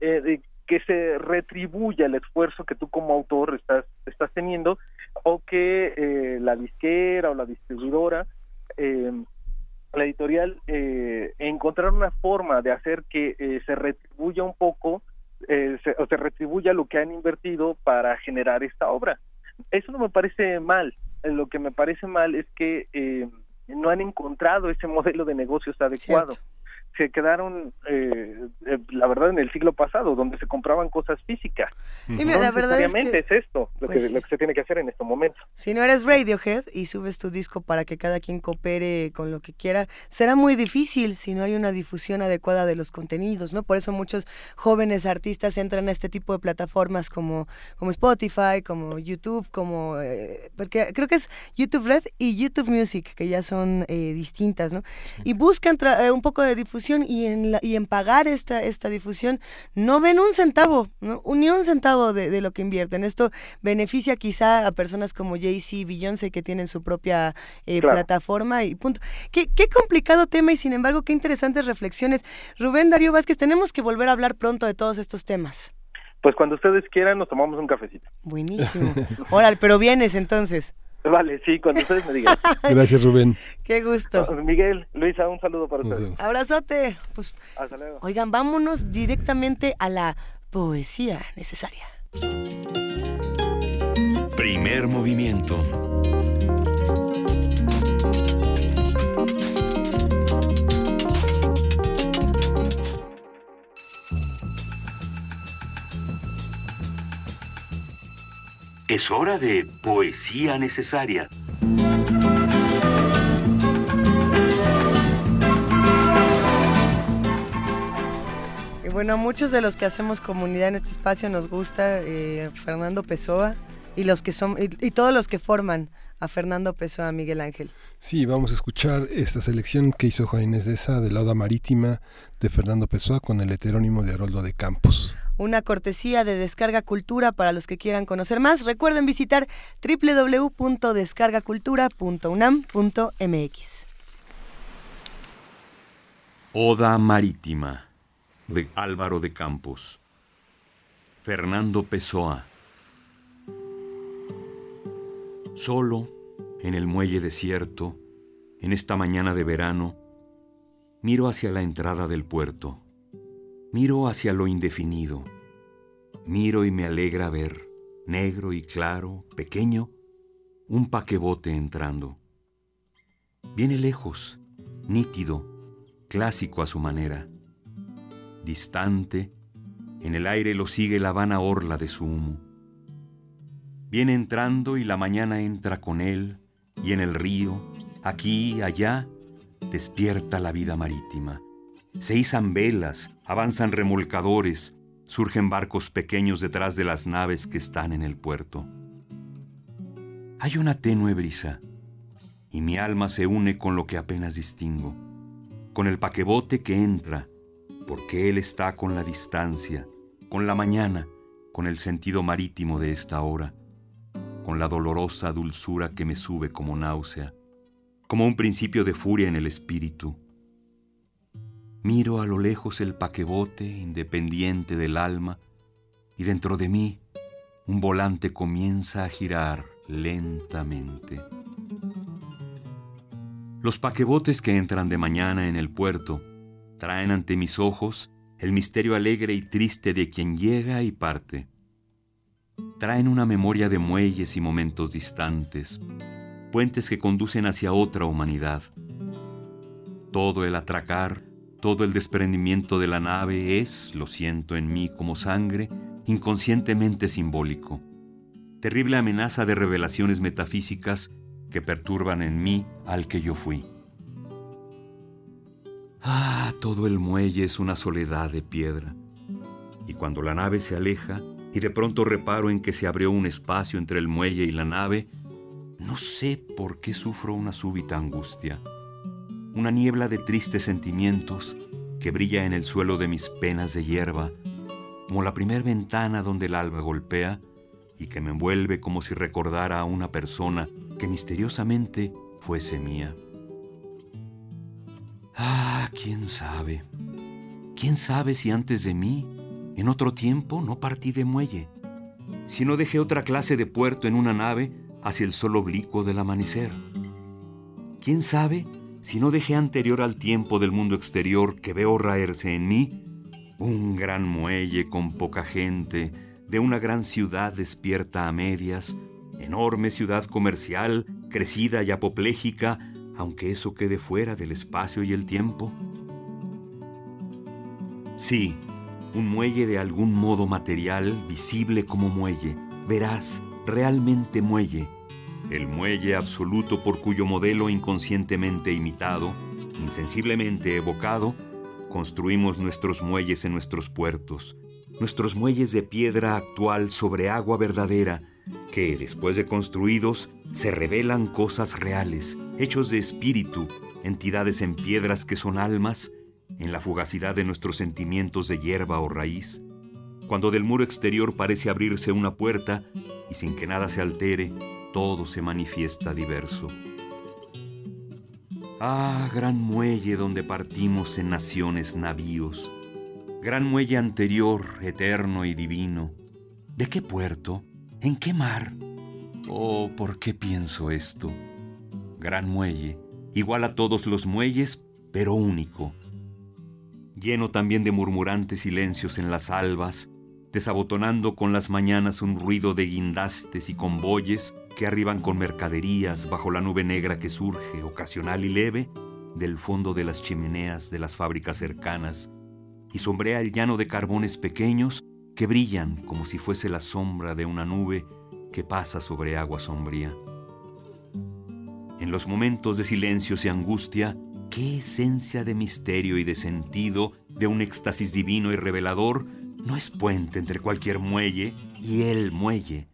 eh, eh que se retribuya el esfuerzo que tú como autor estás estás teniendo o que la disquera o la distribuidora la editorial encontrar una forma de hacer que se retribuya un poco eh, se, o se retribuya lo que han invertido para generar esta obra. Eso no me parece mal. Eh, lo que me parece mal es que eh, no han encontrado ese modelo de negocios adecuado. se quedaron, eh, eh, la verdad, en el siglo pasado, donde se compraban cosas físicas. Y mira, la verdad es, que, es esto lo, pues que, lo que se tiene que hacer en este momento. Si no eres Radiohead y subes tu disco para que cada quien coopere con lo que quiera, será muy difícil si no hay una difusión adecuada de los contenidos, ¿no? Por eso muchos jóvenes artistas entran a este tipo de plataformas como, como Spotify, como YouTube, como... Eh, porque creo que es YouTube Red y YouTube Music, que ya son eh, distintas, ¿no? Y buscan eh, un poco de difusión y en, la, y en pagar esta, esta difusión no ven un centavo, ¿no? ni un centavo de, de, lo que invierten. Esto beneficia quizá a personas como Jay-Z, Beyoncé, que tienen su propia eh, claro. plataforma y punto. ¿Qué, qué complicado tema y sin embargo qué interesantes reflexiones. Rubén Darío Vázquez, tenemos que volver a hablar pronto de todos estos temas. Pues cuando ustedes quieran nos tomamos un cafecito. Buenísimo. Órale, pero vienes entonces. Vale, sí, cuando ustedes me digan. Gracias, Rubén. Qué gusto. Miguel, Luisa, un saludo para ustedes. Abrazote. Pues, Hasta luego. Oigan, vámonos directamente a la poesía necesaria. Primer movimiento. Es hora de poesía necesaria. Y bueno, a muchos de los que hacemos comunidad en este espacio nos gusta eh, Fernando Pessoa y los que son y, y, todos los que forman a Fernando Pessoa, Miguel Ángel. Sí, vamos a escuchar esta selección que hizo Juan Inés de esa de la Oda Marítima de Fernando Pessoa con el heterónimo de Haroldo de Campos una cortesía de Descarga Cultura para los que quieran conocer más. Recuerden visitar www.descargacultura.unam.mx. Oda Marítima de Álvaro de Campos. Fernando Pessoa. Solo en el muelle desierto, en esta mañana de verano, miro hacia la entrada del puerto. Miro hacia lo indefinido. Miro y me alegra ver, negro y claro, pequeño, un paquebote entrando. Viene lejos, nítido, clásico a su manera. Distante, en el aire lo sigue la vana orla de su humo. Viene entrando y la mañana entra con él, y en el río, aquí, allá, despierta la vida marítima se izan velas, avanzan remolcadores, surgen barcos pequeños detrás de las naves que están en el puerto. Hay una tenue brisa, y mi alma se une con lo que apenas distingo, con el paquebote que entra, porque él está con la distancia, con la mañana, con el sentido marítimo de esta hora, con la dolorosa dulzura que me sube como náusea, como un principio de furia en el espíritu Miro a lo lejos el paquebote independiente del alma y dentro de mí un volante comienza a girar lentamente. Los paquebotes que entran de mañana en el puerto traen ante mis ojos el misterio alegre y triste de quien llega y parte. Traen una memoria de muelles y momentos distantes, puentes que conducen hacia otra humanidad. Todo el atracar todo el desprendimiento de la nave es, lo siento en mí como sangre, inconscientemente simbólico. Terrible amenaza de revelaciones metafísicas que perturban en mí al que yo fui. Ah, todo el muelle es una soledad de piedra. Y cuando la nave se aleja y de pronto reparo en que se abrió un espacio entre el muelle y la nave, no sé por qué sufro una súbita angustia una niebla de tristes sentimientos que brilla en el suelo de mis penas de hierba, como la primer ventana donde el alba golpea y que me envuelve como si recordara a una persona que misteriosamente fuese mía. Ah, quién sabe. ¿Quién sabe si antes de mí, en otro tiempo, no partí de muelle? Si no dejé otra clase de puerto en una nave hacia el sol oblicuo del amanecer. ¿Quién sabe si no dejé anterior al tiempo del mundo exterior que veo raerse en mí, un gran muelle con poca gente, de una gran ciudad despierta a medias, enorme ciudad comercial, crecida y apopléjica, aunque eso quede fuera del espacio y el tiempo. Sí, un muelle de algún modo material, visible como muelle, verás, realmente muelle. El muelle absoluto por cuyo modelo inconscientemente imitado, insensiblemente evocado, construimos nuestros muelles en nuestros puertos, nuestros muelles de piedra actual sobre agua verdadera, que, después de construidos, se revelan cosas reales, hechos de espíritu, entidades en piedras que son almas, en la fugacidad de nuestros sentimientos de hierba o raíz, cuando del muro exterior parece abrirse una puerta y sin que nada se altere, todo se manifiesta diverso. Ah, gran muelle donde partimos en naciones navíos, gran muelle anterior, eterno y divino. ¿De qué puerto? ¿En qué mar? Oh, ¿por qué pienso esto? Gran muelle, igual a todos los muelles, pero único. Lleno también de murmurantes silencios en las albas, desabotonando con las mañanas un ruido de guindastes y convoyes que arriban con mercaderías bajo la nube negra que surge, ocasional y leve, del fondo de las chimeneas de las fábricas cercanas, y sombrea el llano de carbones pequeños que brillan como si fuese la sombra de una nube que pasa sobre agua sombría. En los momentos de silencios y angustia, qué esencia de misterio y de sentido, de un éxtasis divino y revelador, no es puente entre cualquier muelle y el muelle.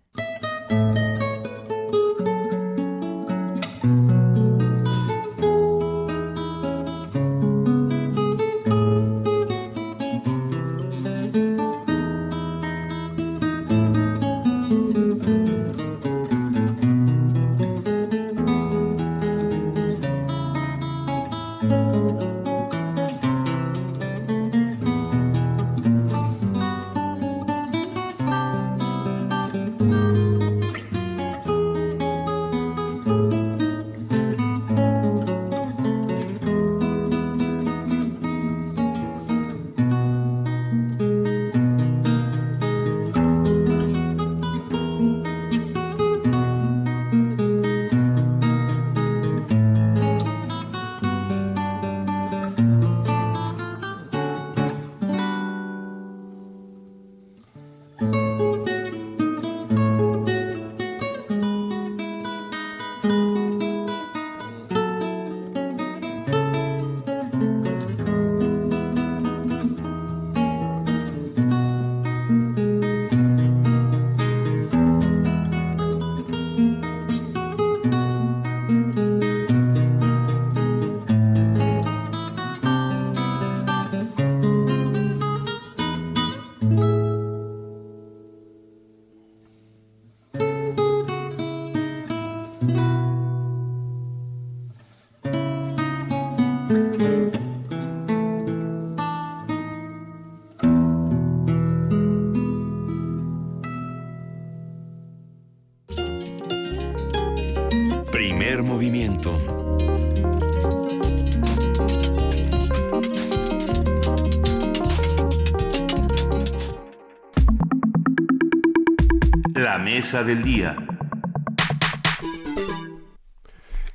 Del día.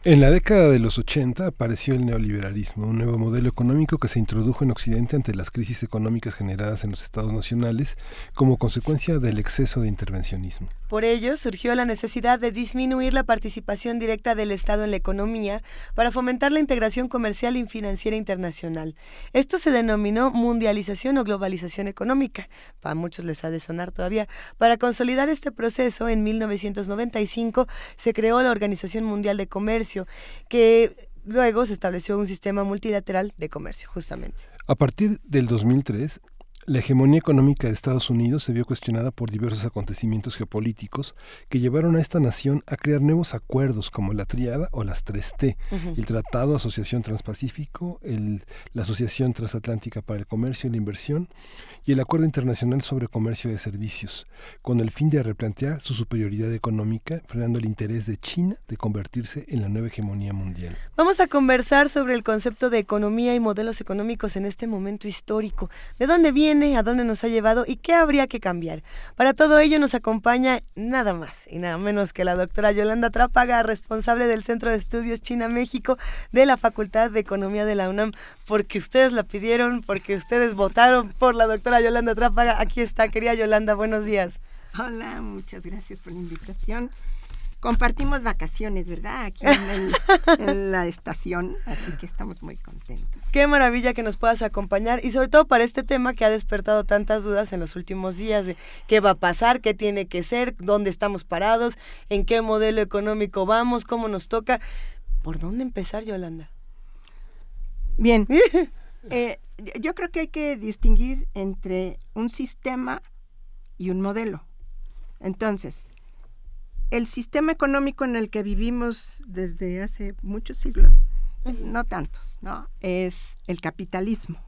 En la década de los 80 apareció el neoliberalismo, un nuevo modelo económico que se introdujo en Occidente ante las crisis económicas generadas en los estados nacionales como consecuencia del exceso de intervencionismo. Por ello, surgió la necesidad de disminuir la participación directa del Estado en la economía para fomentar la integración comercial y financiera internacional. Esto se denominó mundialización o globalización económica. Para muchos les ha de sonar todavía. Para consolidar este proceso, en 1995 se creó la Organización Mundial de Comercio, que luego se estableció un sistema multilateral de comercio, justamente. A partir del 2003, la hegemonía económica de Estados Unidos se vio cuestionada por diversos acontecimientos geopolíticos que llevaron a esta nación a crear nuevos acuerdos como la Triada o las 3T, Ujú. el Tratado Asociación Transpacífico, el- la Asociación Transatlántica para el Comercio y la Inversión y el Acuerdo Internacional sobre Comercio de Servicios, con el fin de replantear su superioridad económica, frenando el interés de China de convertirse en la nueva hegemonía mundial. Vamos a conversar sobre el concepto de economía y modelos económicos en este momento histórico. ¿De dónde viene? A dónde nos ha llevado y qué habría que cambiar. Para todo ello nos acompaña nada más y nada menos que la doctora Yolanda Trápaga, responsable del Centro de Estudios China-México de la Facultad de Economía de la UNAM, porque ustedes la pidieron, porque ustedes votaron por la doctora Yolanda Trápaga. Aquí está, querida Yolanda, buenos días. Hola, muchas gracias por la invitación compartimos vacaciones, ¿verdad? Aquí en, la estación, así que estamos muy contentos. Qué maravilla que nos puedas acompañar y sobre todo para este tema que ha despertado tantas dudas en los últimos días de qué va a pasar, qué tiene que ser, dónde estamos parados, en qué modelo económico vamos, cómo nos toca. ¿Por dónde empezar, Yolanda? Bien. Eh, yo creo que hay que distinguir entre un sistema y un modelo. Entonces, el sistema económico en el que vivimos desde hace muchos siglos, no tantos, ¿no? Es el capitalismo.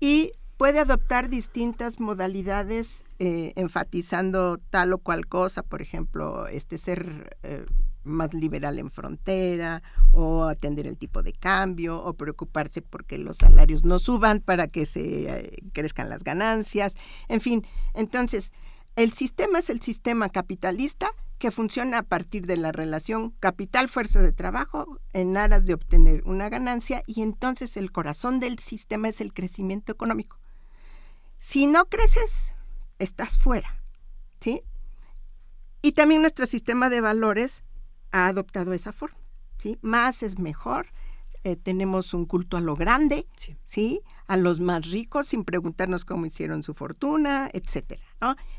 Y puede adoptar distintas modalidades eh, enfatizando tal o cual cosa, por ejemplo, este ser eh, más liberal en frontera o atender el tipo de cambio o preocuparse porque los salarios no suban para que se eh, crezcan las ganancias, en fin, entonces el sistema es el sistema capitalista que funciona a partir de la relación capital-fuerza de trabajo en aras de obtener una ganancia y entonces el corazón del sistema es el crecimiento económico. Si no creces, estás fuera, ¿sí? Y también nuestro sistema de valores ha adoptado esa forma, ¿sí? Más es mejor, eh, tenemos un culto a lo grande, sí. A los más ricos sin preguntarnos cómo hicieron su fortuna, etcétera,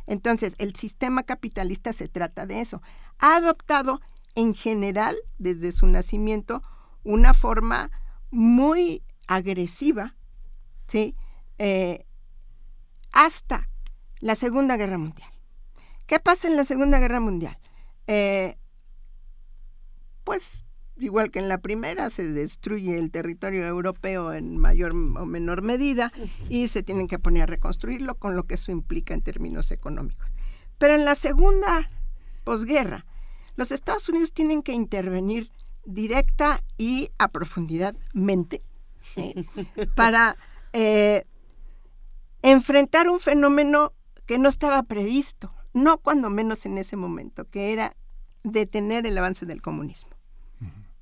Entonces, el sistema capitalista se trata de eso. Ha adoptado en general, desde su nacimiento, una forma muy agresiva, ¿sí? Eh, hasta la Segunda Guerra Mundial. ¿Qué pasa en la Segunda Guerra Mundial? Eh, pues igual que en la primera, se destruye el territorio europeo en mayor o menor medida y se tienen que poner a reconstruirlo con lo que eso implica en términos económicos. Pero en la segunda posguerra, los Estados Unidos tienen que intervenir directa y a profundidadmente para eh, enfrentar un fenómeno que no estaba previsto, no cuando menos en ese momento, que era detener el avance del comunismo.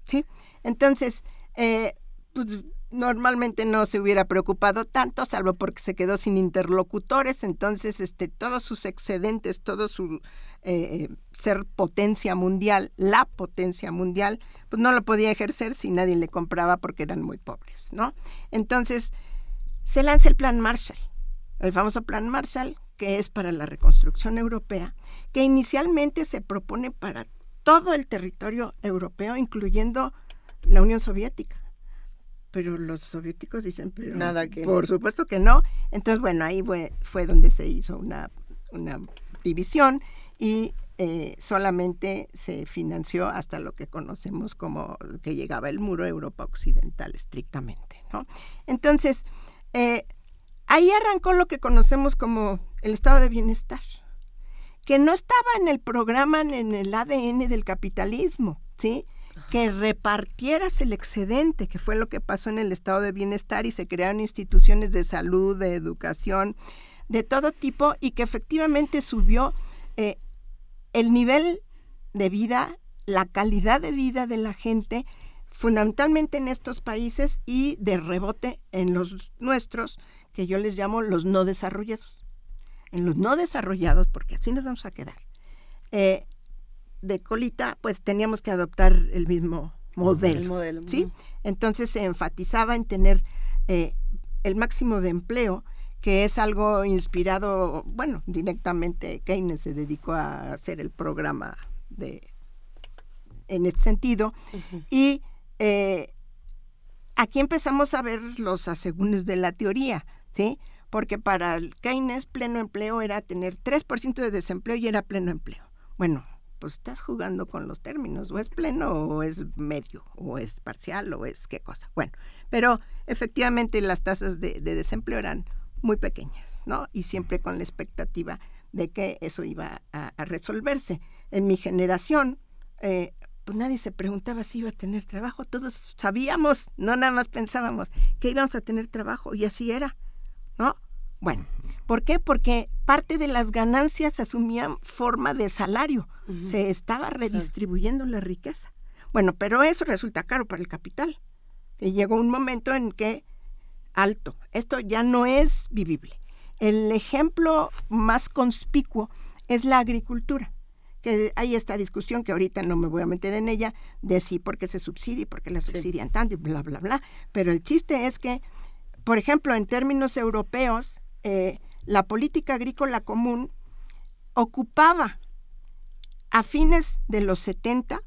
¿Sí? Entonces, eh, pues, normalmente no se hubiera preocupado tanto, salvo porque se quedó sin interlocutores, entonces este, todos sus excedentes, todo su eh, ser potencia mundial, la potencia mundial, pues no lo podía ejercer si nadie le compraba porque eran muy pobres, ¿no? Entonces, se lanza el Plan Marshall, el famoso Plan Marshall, que es para la reconstrucción europea, que inicialmente se propone para todo el territorio europeo, incluyendo la Unión Soviética. Pero los soviéticos dicen, pero Nada que por supuesto que no. Entonces, bueno, ahí fue, fue donde se hizo una, una división y eh, solamente se financió hasta lo que conocemos como que llegaba el muro Europa Occidental estrictamente. ¿no? Entonces, eh, ahí arrancó lo que conocemos como el estado de bienestar que no estaba en el programa, en el ADN del capitalismo, ¿sí? Que repartieras el excedente, que fue lo que pasó en el estado de bienestar y se crearon instituciones de salud, de educación, de todo tipo y que efectivamente subió eh, el nivel de vida, la calidad de vida de la gente, fundamentalmente en estos países y de rebote en los nuestros, que yo les llamo los no desarrollados en los no desarrollados, porque así nos vamos a quedar, eh, de colita, pues teníamos que adoptar el mismo modelo. ¿sí? Entonces se enfatizaba en tener eh, el máximo de empleo, que es algo inspirado, bueno, directamente Keynes se dedicó a hacer el programa de en este sentido. Y eh, aquí empezamos a ver los asegúnes de la teoría, ¿sí? Porque para el Keynes pleno empleo era tener 3% de desempleo y era pleno empleo. Bueno, pues estás jugando con los términos, o es pleno o es medio, o es parcial o es qué cosa. Bueno, pero efectivamente las tasas de, desempleo eran muy pequeñas, ¿no? Y siempre con la expectativa de que eso iba a, resolverse. En mi generación, eh, pues nadie se preguntaba si iba a tener trabajo, todos sabíamos, no nada más pensábamos que íbamos a tener trabajo y así era. ¿No? Bueno, ¿por qué? Porque parte de las ganancias asumían forma de salario, se estaba redistribuyendo la riqueza. Bueno, pero eso resulta caro para el capital. Y llegó un momento en que, alto, esto ya no es vivible. El ejemplo más conspicuo es la agricultura que hay esta discusión que ahorita no me voy a meter en ella de si por qué se subsidia y por qué la subsidian tanto y bla, bla, bla. Pero el chiste es que, por ejemplo, en términos europeos, eh, la política agrícola común ocupaba a fines de los 70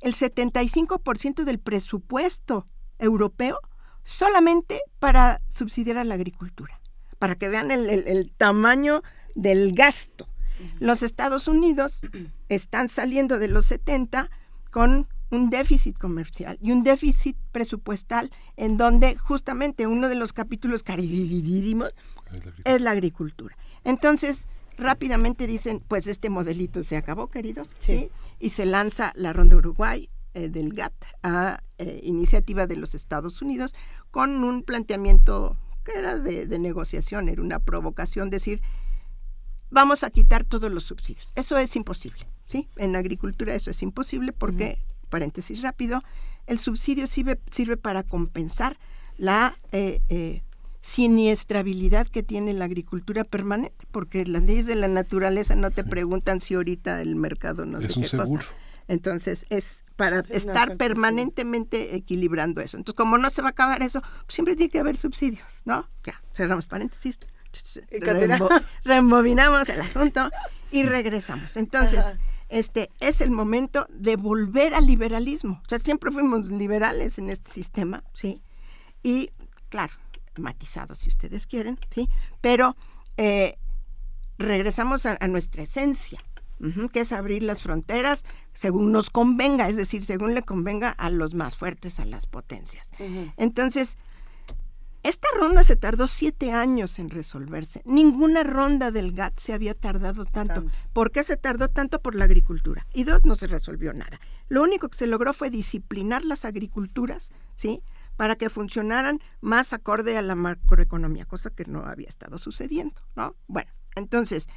el 75% del presupuesto europeo solamente para subsidiar a la agricultura, para que vean el tamaño del gasto. Los Estados Unidos están saliendo de los 70 con un déficit comercial y un déficit presupuestal en donde justamente uno de los capítulos carísimos es la agricultura. Entonces, rápidamente dicen, pues este modelito se acabó, queridos, sí. Y se lanza la Ronda Uruguay eh, del GATT a eh, iniciativa de los Estados Unidos con un planteamiento que era de, de negociación, era una provocación, decir, vamos a quitar todos los subsidios. Eso es imposible, ¿sí? En agricultura eso es imposible porque, paréntesis rápido, el subsidio sirve, sirve para compensar la eh, eh, siniestrabilidad que tiene la agricultura permanente, porque las leyes de la naturaleza no te preguntan si ahorita el mercado no es sé un qué seguro. cosa. Entonces es para estar permanentemente equilibrando eso. Entonces, como no se va a acabar eso, pues siempre tiene que haber subsidios, ¿no? Ya, cerramos paréntesis rebobinamos el asunto y regresamos. Entonces, este es el momento de volver al liberalismo. O sea, siempre fuimos liberales en este sistema, ¿sí? Y, claro, matizados si ustedes quieren, ¿sí? Pero eh, regresamos a, a nuestra esencia, que es abrir las fronteras según nos convenga, es decir, según le convenga a los más fuertes, a las potencias. Entonces, esta ronda se tardó siete años en resolverse. Ninguna ronda del GATT se había tardado tanto. ¿Por qué se tardó tanto? Por la agricultura. Y dos, no se resolvió nada. Lo único que se logró fue disciplinar las agriculturas, ¿sí? Para que funcionaran más acorde a la macroeconomía, cosa que no había estado sucediendo, ¿no? Bueno, entonces,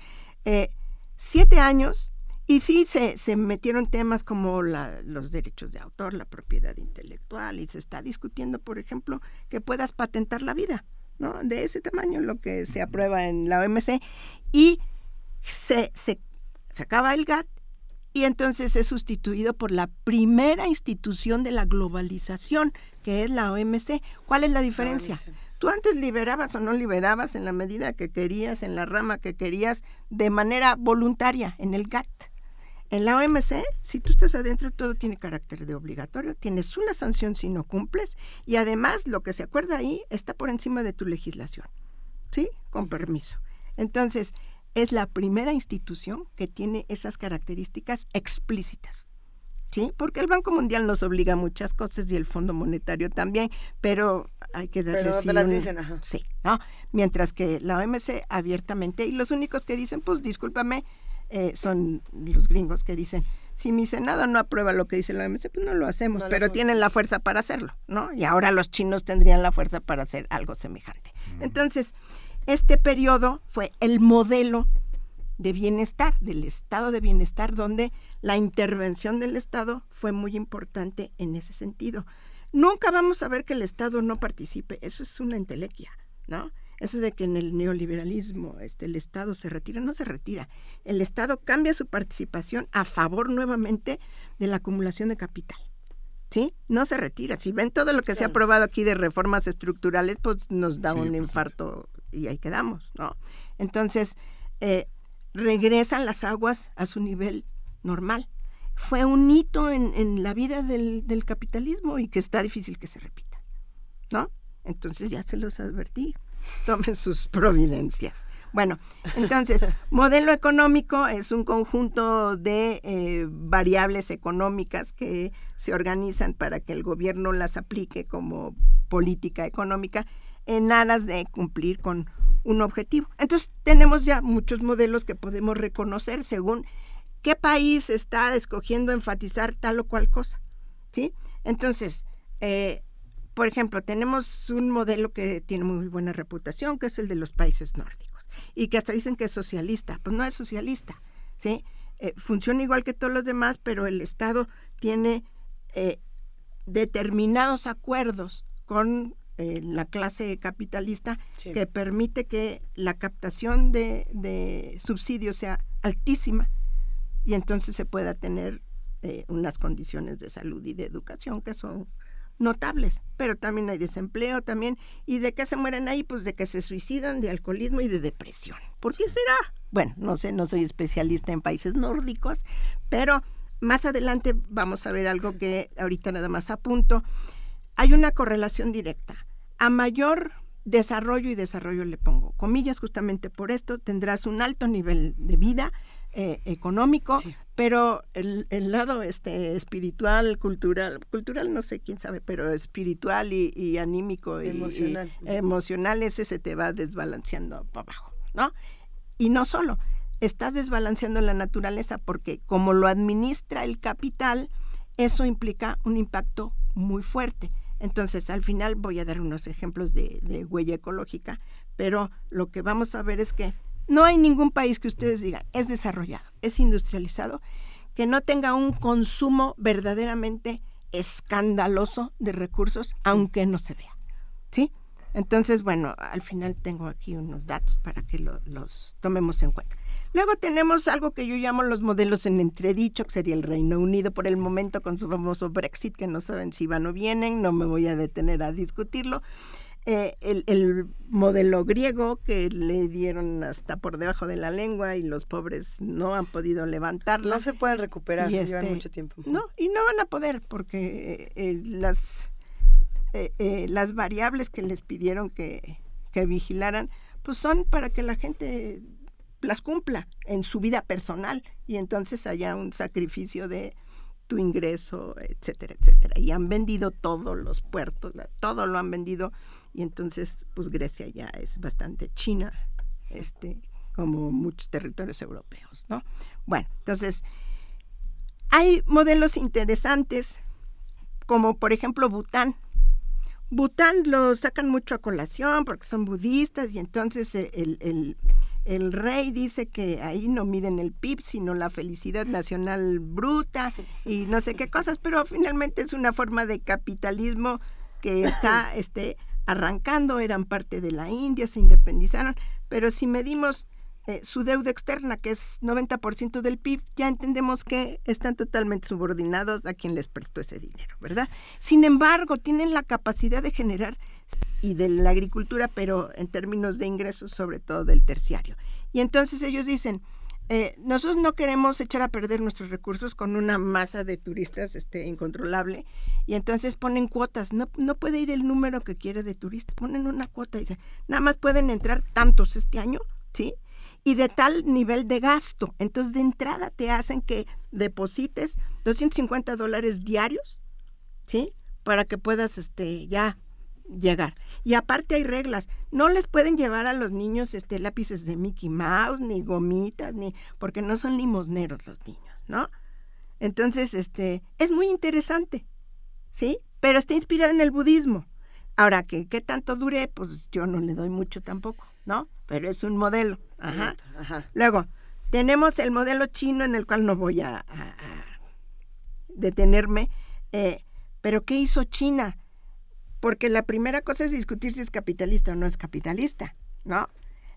eh, siete años y sí se, se metieron temas como la- los derechos de autor, la propiedad intelectual, y se está discutiendo, por ejemplo, que puedas patentar la vida, ¿no? De ese tamaño, lo que se aprueba en la OMC. Y se, se, se acaba el GATT y entonces es sustituido por la primera institución de la globalización, que es la OMC. ¿Cuál es la diferencia? Tú antes liberabas o no liberabas en la medida que querías, en la rama que querías, de manera voluntaria, en el GATT. En la OMC, si tú estás adentro, todo tiene carácter de obligatorio, tienes una sanción si no cumples y además lo que se acuerda ahí está por encima de tu legislación, ¿sí? Con permiso. Entonces, es la primera institución que tiene esas características explícitas. ¿Sí? Porque el Banco Mundial nos obliga a muchas cosas y el Fondo Monetario también, pero hay que darle Pero no te las dicen, ajá. Sí, ¿no? Mientras que la OMC abiertamente, y los únicos que dicen, pues discúlpame, eh, son los gringos que dicen, si mi Senado no aprueba lo que dice la OMC, pues no lo hacemos, No pero tienen la fuerza para hacerlo, ¿no? Y ahora los chinos tendrían la fuerza para hacer algo semejante. Entonces, este periodo fue el modelo de bienestar, del estado de bienestar, donde la intervención del Estado fue muy importante en ese sentido. Nunca vamos a ver que el Estado no participe, eso es una entelequia, ¿no? Eso de que en el neoliberalismo este, el Estado se retira, no se retira. El Estado cambia su participación a favor nuevamente de la acumulación de capital. ¿Sí? No se retira. Si ven todo lo que se ha aprobado aquí de reformas estructurales, pues nos da un infarto y ahí quedamos, ¿no? Entonces, eh, regresan las aguas a su nivel normal. Fue un hito en, en la vida del, del capitalismo y que está difícil que se repita, ¿no? Entonces ya se los advertí. Tomen sus providencias. Bueno, entonces, modelo económico es un conjunto de eh, variables económicas que se organizan para que el gobierno las aplique como política económica en aras de cumplir con un objetivo. Entonces, tenemos ya muchos modelos que podemos reconocer según qué país está escogiendo enfatizar tal o cual cosa. ¿sí? Entonces, eh, por ejemplo, tenemos un modelo que tiene muy buena reputación, que es el de los países nórdicos, y que hasta dicen que es socialista. Pues no es socialista, ¿sí? Eh, funciona igual que todos los demás, pero el Estado tiene eh, determinados acuerdos con eh, la clase capitalista que permite que la captación de, de, subsidios sea altísima y entonces se pueda tener unas condiciones de salud y de educación que son notables, pero también hay desempleo también. ¿Y de qué se mueren ahí? Pues de que se suicidan, de alcoholismo y de depresión. ¿Por qué será? Bueno, no sé, no soy especialista en países nórdicos, pero más adelante vamos a ver algo que ahorita nada más apunto. Hay una correlación directa. A mayor desarrollo y desarrollo le pongo comillas justamente por esto, tendrás un alto nivel de vida, eh, económico, pero el, el, lado este espiritual, cultural, cultural no sé quién sabe, pero espiritual y, anímico y emocional. Y, emocional, ese se te va desbalanceando para abajo, ¿no? Y no solo, estás desbalanceando la naturaleza porque como lo administra el capital, eso implica un impacto muy fuerte. Entonces, al final voy a dar unos ejemplos de, de huella ecológica, pero lo que vamos a ver es que no hay ningún país que ustedes digan es desarrollado, es industrializado, que no tenga un consumo verdaderamente escandaloso de recursos, aunque no se vea. ¿Sí? Entonces, bueno, al final tengo aquí unos datos para que los tomemos en cuenta. Luego tenemos algo que yo llamo los modelos en entredicho, que sería el Reino Unido por el momento con su famoso Brexit, que no saben si van o vienen, no me voy a detener a discutirlo. Eh, el, modelo griego que le dieron hasta por debajo de la lengua y los pobres no han podido levantarlo. No se pueden recuperar, y llevan este, mucho tiempo. No, y no van a poder porque eh, las, eh, las variables que les pidieron que, que vigilaran, pues son para que la gente las cumpla en su vida personal y entonces haya un sacrificio de tu ingreso, etcétera, etcétera. Y han vendido todos los puertos, todo lo han vendido y entonces pues Grecia ya es bastante China, este, como muchos territorios europeos, ¿no? Bueno, entonces hay modelos interesantes como por ejemplo Bután. Bután lo sacan mucho a colación porque son budistas y entonces el, el, el rey dice que ahí no miden el PIB, sino la felicidad nacional bruta y no sé qué cosas, pero finalmente es una forma de capitalismo que está este, arrancando, eran parte de la India, se independizaron, pero si medimos eh, su deuda externa, que es 90% del PIB, ya entendemos que están totalmente subordinados a quien les prestó ese dinero, ¿verdad? Sin embargo, tienen la capacidad de generar y de la agricultura, pero en términos de ingresos, sobre todo del terciario. Y entonces ellos dicen, eh, nosotros no queremos echar a perder nuestros recursos con una masa de turistas este, incontrolable y entonces ponen cuotas. No, no puede ir el número que quiere de turistas, ponen una cuota y dicen, nada más pueden entrar tantos este año, ¿sí? Y de tal nivel de gasto. Entonces de entrada te hacen que deposites 250 dólares diarios, ¿sí? Para que puedas este, ya llegar. Y aparte hay reglas. No les pueden llevar a los niños este lápices de Mickey Mouse, ni gomitas, ni porque no son limosneros los niños, ¿no? Entonces, este, es muy interesante, ¿sí? Pero está inspirado en el budismo. Ahora, que qué tanto dure, pues yo no le doy mucho tampoco, ¿no? Pero es un modelo. Ajá. Luego, tenemos el modelo chino en el cual no voy a, detenerme. Eh, pero ¿qué hizo China? Porque la primera cosa es discutir si es capitalista o no es capitalista, ¿no?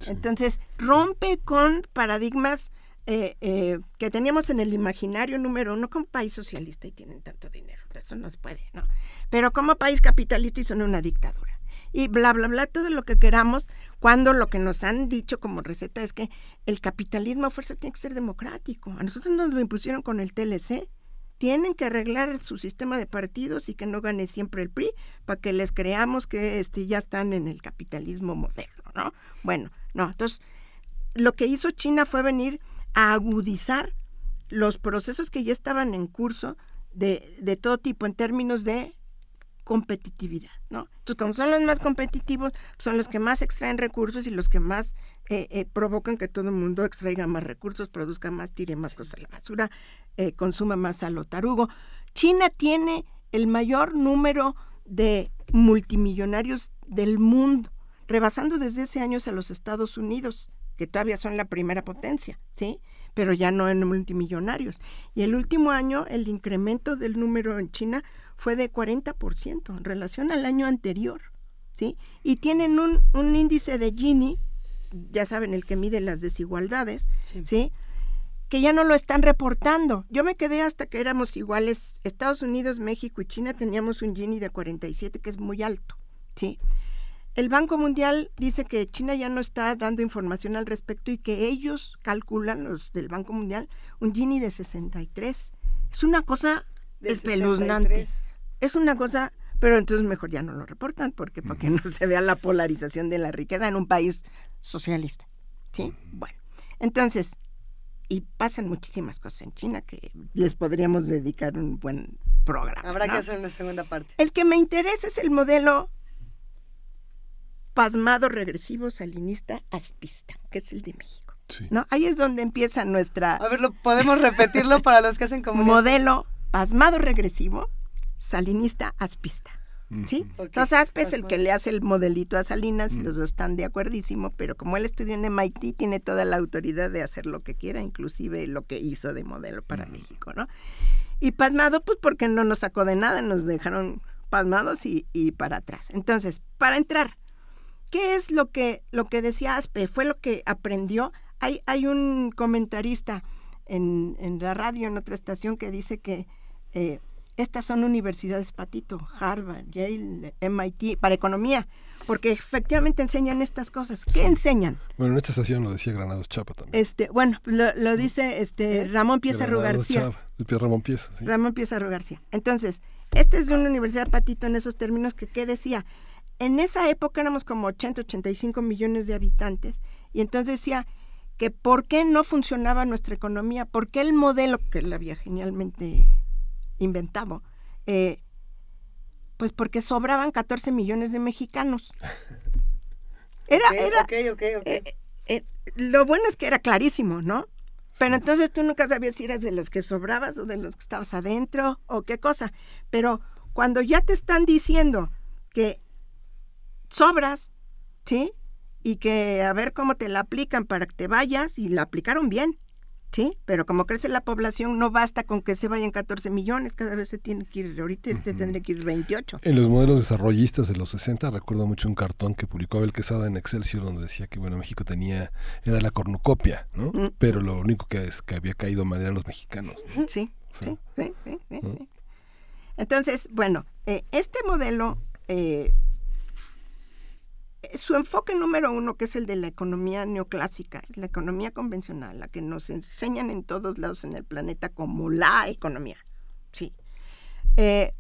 Entonces, rompe con paradigmas eh, eh, que teníamos en el imaginario número uno como país socialista y tienen tanto dinero, eso no se puede, ¿no? Pero como país capitalista y son una dictadura. Y bla, bla, bla, todo lo que queramos, cuando lo que nos han dicho como receta es que el capitalismo a fuerza tiene que ser democrático. A nosotros nos lo impusieron con el TLC, tienen que arreglar su sistema de partidos y que no gane siempre el PRI para que les creamos que este, ya están en el capitalismo moderno, ¿no? Bueno, no, entonces lo que hizo China fue venir a agudizar los procesos que ya estaban en curso de, de todo tipo en términos de competitividad, ¿no? Entonces, como son los más competitivos, son los que más extraen recursos y los que más eh, eh, provocan que todo el mundo extraiga más recursos, produzca más, tire más cosas a la basura, eh, consuma más a lo tarugo. China tiene el mayor número de multimillonarios del mundo, rebasando desde ese año a los Estados Unidos, que todavía son la primera potencia, ¿sí? Pero ya no en multimillonarios. Y el último año el incremento del número en China fue de 40% en relación al año anterior, ¿sí? Y tienen un, un índice de Gini, ya saben, el que mide las desigualdades, ¿sí? que ya no lo están reportando. Yo me quedé hasta que éramos iguales. Estados Unidos, México y China teníamos un Gini de 47 que es muy alto, ¿sí? El Banco Mundial dice que China ya no está dando información al respecto y que ellos calculan, los del Banco Mundial, un Gini de 63. Es una cosa espeluznante. Es una cosa, pero entonces mejor ya no lo reportan porque para que no se vea la polarización de la riqueza en un país socialista. ¿Sí? Bueno, entonces, y pasan muchísimas cosas en China que les podríamos dedicar un buen programa. Habrá ¿no? que hacer una segunda parte. El que me interesa es el modelo pasmado regresivo salinista aspista, que es el de México. ¿no? Ahí es donde empieza nuestra... A ver, ¿lo podemos repetirlo para los que hacen como Modelo pasmado regresivo salinista aspista. ¿Sí? Entonces Aspe es el que le hace el modelito a Salinas, los dos están de acuerdísimo, pero como él estudió en MIT, tiene toda la autoridad de hacer lo que quiera, inclusive lo que hizo de modelo para México, ¿no? Y pasmado, pues porque no nos sacó de nada, nos dejaron pasmados y, y para atrás. Entonces, para entrar, ¿qué es lo que, lo que decía Aspe? Fue lo que aprendió. Hay, hay un comentarista en, en la radio, en otra estación, que dice que eh, estas son universidades patito, Harvard, Yale, MIT, para economía, porque efectivamente enseñan estas cosas. ¿Qué enseñan? Bueno, en esta estación lo decía Granados Chapa también. Este, bueno, lo, lo dice este Ramón Piezarro García. Chapa, Ramón Pieza, sí. Ramón Piezarro García. Entonces, esta es de una universidad patito en esos términos que, ¿qué decía? En esa época éramos como 80, 85 millones de habitantes y entonces decía que por qué no funcionaba nuestra economía, por qué el modelo que él había genialmente inventado, eh, pues porque sobraban 14 millones de mexicanos. Era, Ok, era, ok, ok, ok. eh, eh, lo bueno es que era clarísimo, ¿no? Pero entonces tú nunca sabías si eras de los que sobrabas o de los que estabas adentro o qué cosa. Pero cuando ya te están diciendo que sobras, ¿sí? Y que a ver cómo te la aplican para que te vayas y la aplicaron bien, ¿sí? Pero como crece la población no basta con que se vayan 14 millones, cada vez se tiene que ir, ahorita este tendría que ir 28. En los modelos desarrollistas de los 60 recuerdo mucho un cartón que publicó Abel Quesada en Excelsior donde decía que bueno México tenía era la cornucopia, ¿no? Mm. Pero lo único que es que había caído mal eran los mexicanos. ¿no? Sí, sí, sí, sí, sí, sí. Entonces, bueno, eh, este modelo, eh, su enfoque número uno, que es el de la economía neoclásica, la economía convencional, la que nos enseñan en todos lados en el planeta como la economía, sí. Eh,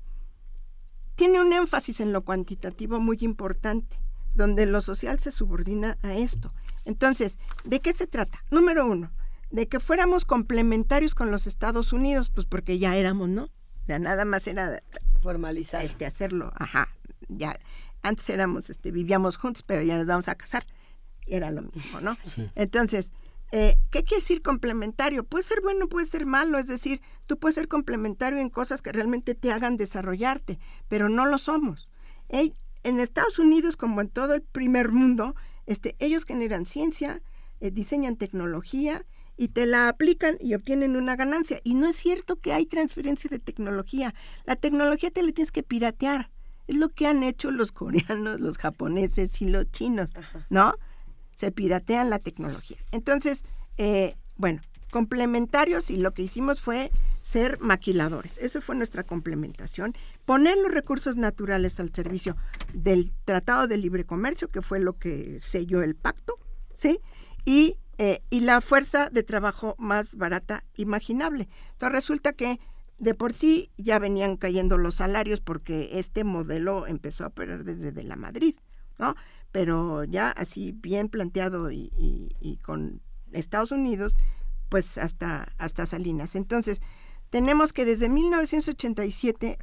tiene un énfasis en lo cuantitativo muy importante, donde lo social se subordina a esto. Entonces, ¿de qué se trata? Número uno, de que fuéramos complementarios con los Estados Unidos, pues porque ya éramos, ¿no? Ya nada más era formalizar. Este, hacerlo, ajá. Ya, antes éramos, este, vivíamos juntos, pero ya nos vamos a casar. Era lo mismo, ¿no? Entonces, eh, ¿qué quiere decir complementario? Puede ser bueno, puede ser malo, es decir, tú puedes ser complementario en cosas que realmente te hagan desarrollarte, pero no lo somos. En Estados Unidos, como en todo el primer mundo, este, ellos generan ciencia, eh, diseñan tecnología y te la aplican y obtienen una ganancia. Y no es cierto que hay transferencia de tecnología. La tecnología te la tienes que piratear. Es lo que han hecho los coreanos, los japoneses y los chinos, ¿no? Se piratean la tecnología. Entonces, eh, bueno, complementarios y lo que hicimos fue ser maquiladores. Eso fue nuestra complementación. Poner los recursos naturales al servicio del Tratado de Libre Comercio, que fue lo que selló el pacto, ¿sí? Y, eh, y la fuerza de trabajo más barata imaginable. Entonces resulta que de por sí ya venían cayendo los salarios porque este modelo empezó a operar desde de la Madrid, ¿no? Pero ya así bien planteado y, y- y con Estados Unidos, pues hasta, hasta Salinas. Entonces, tenemos que desde 1987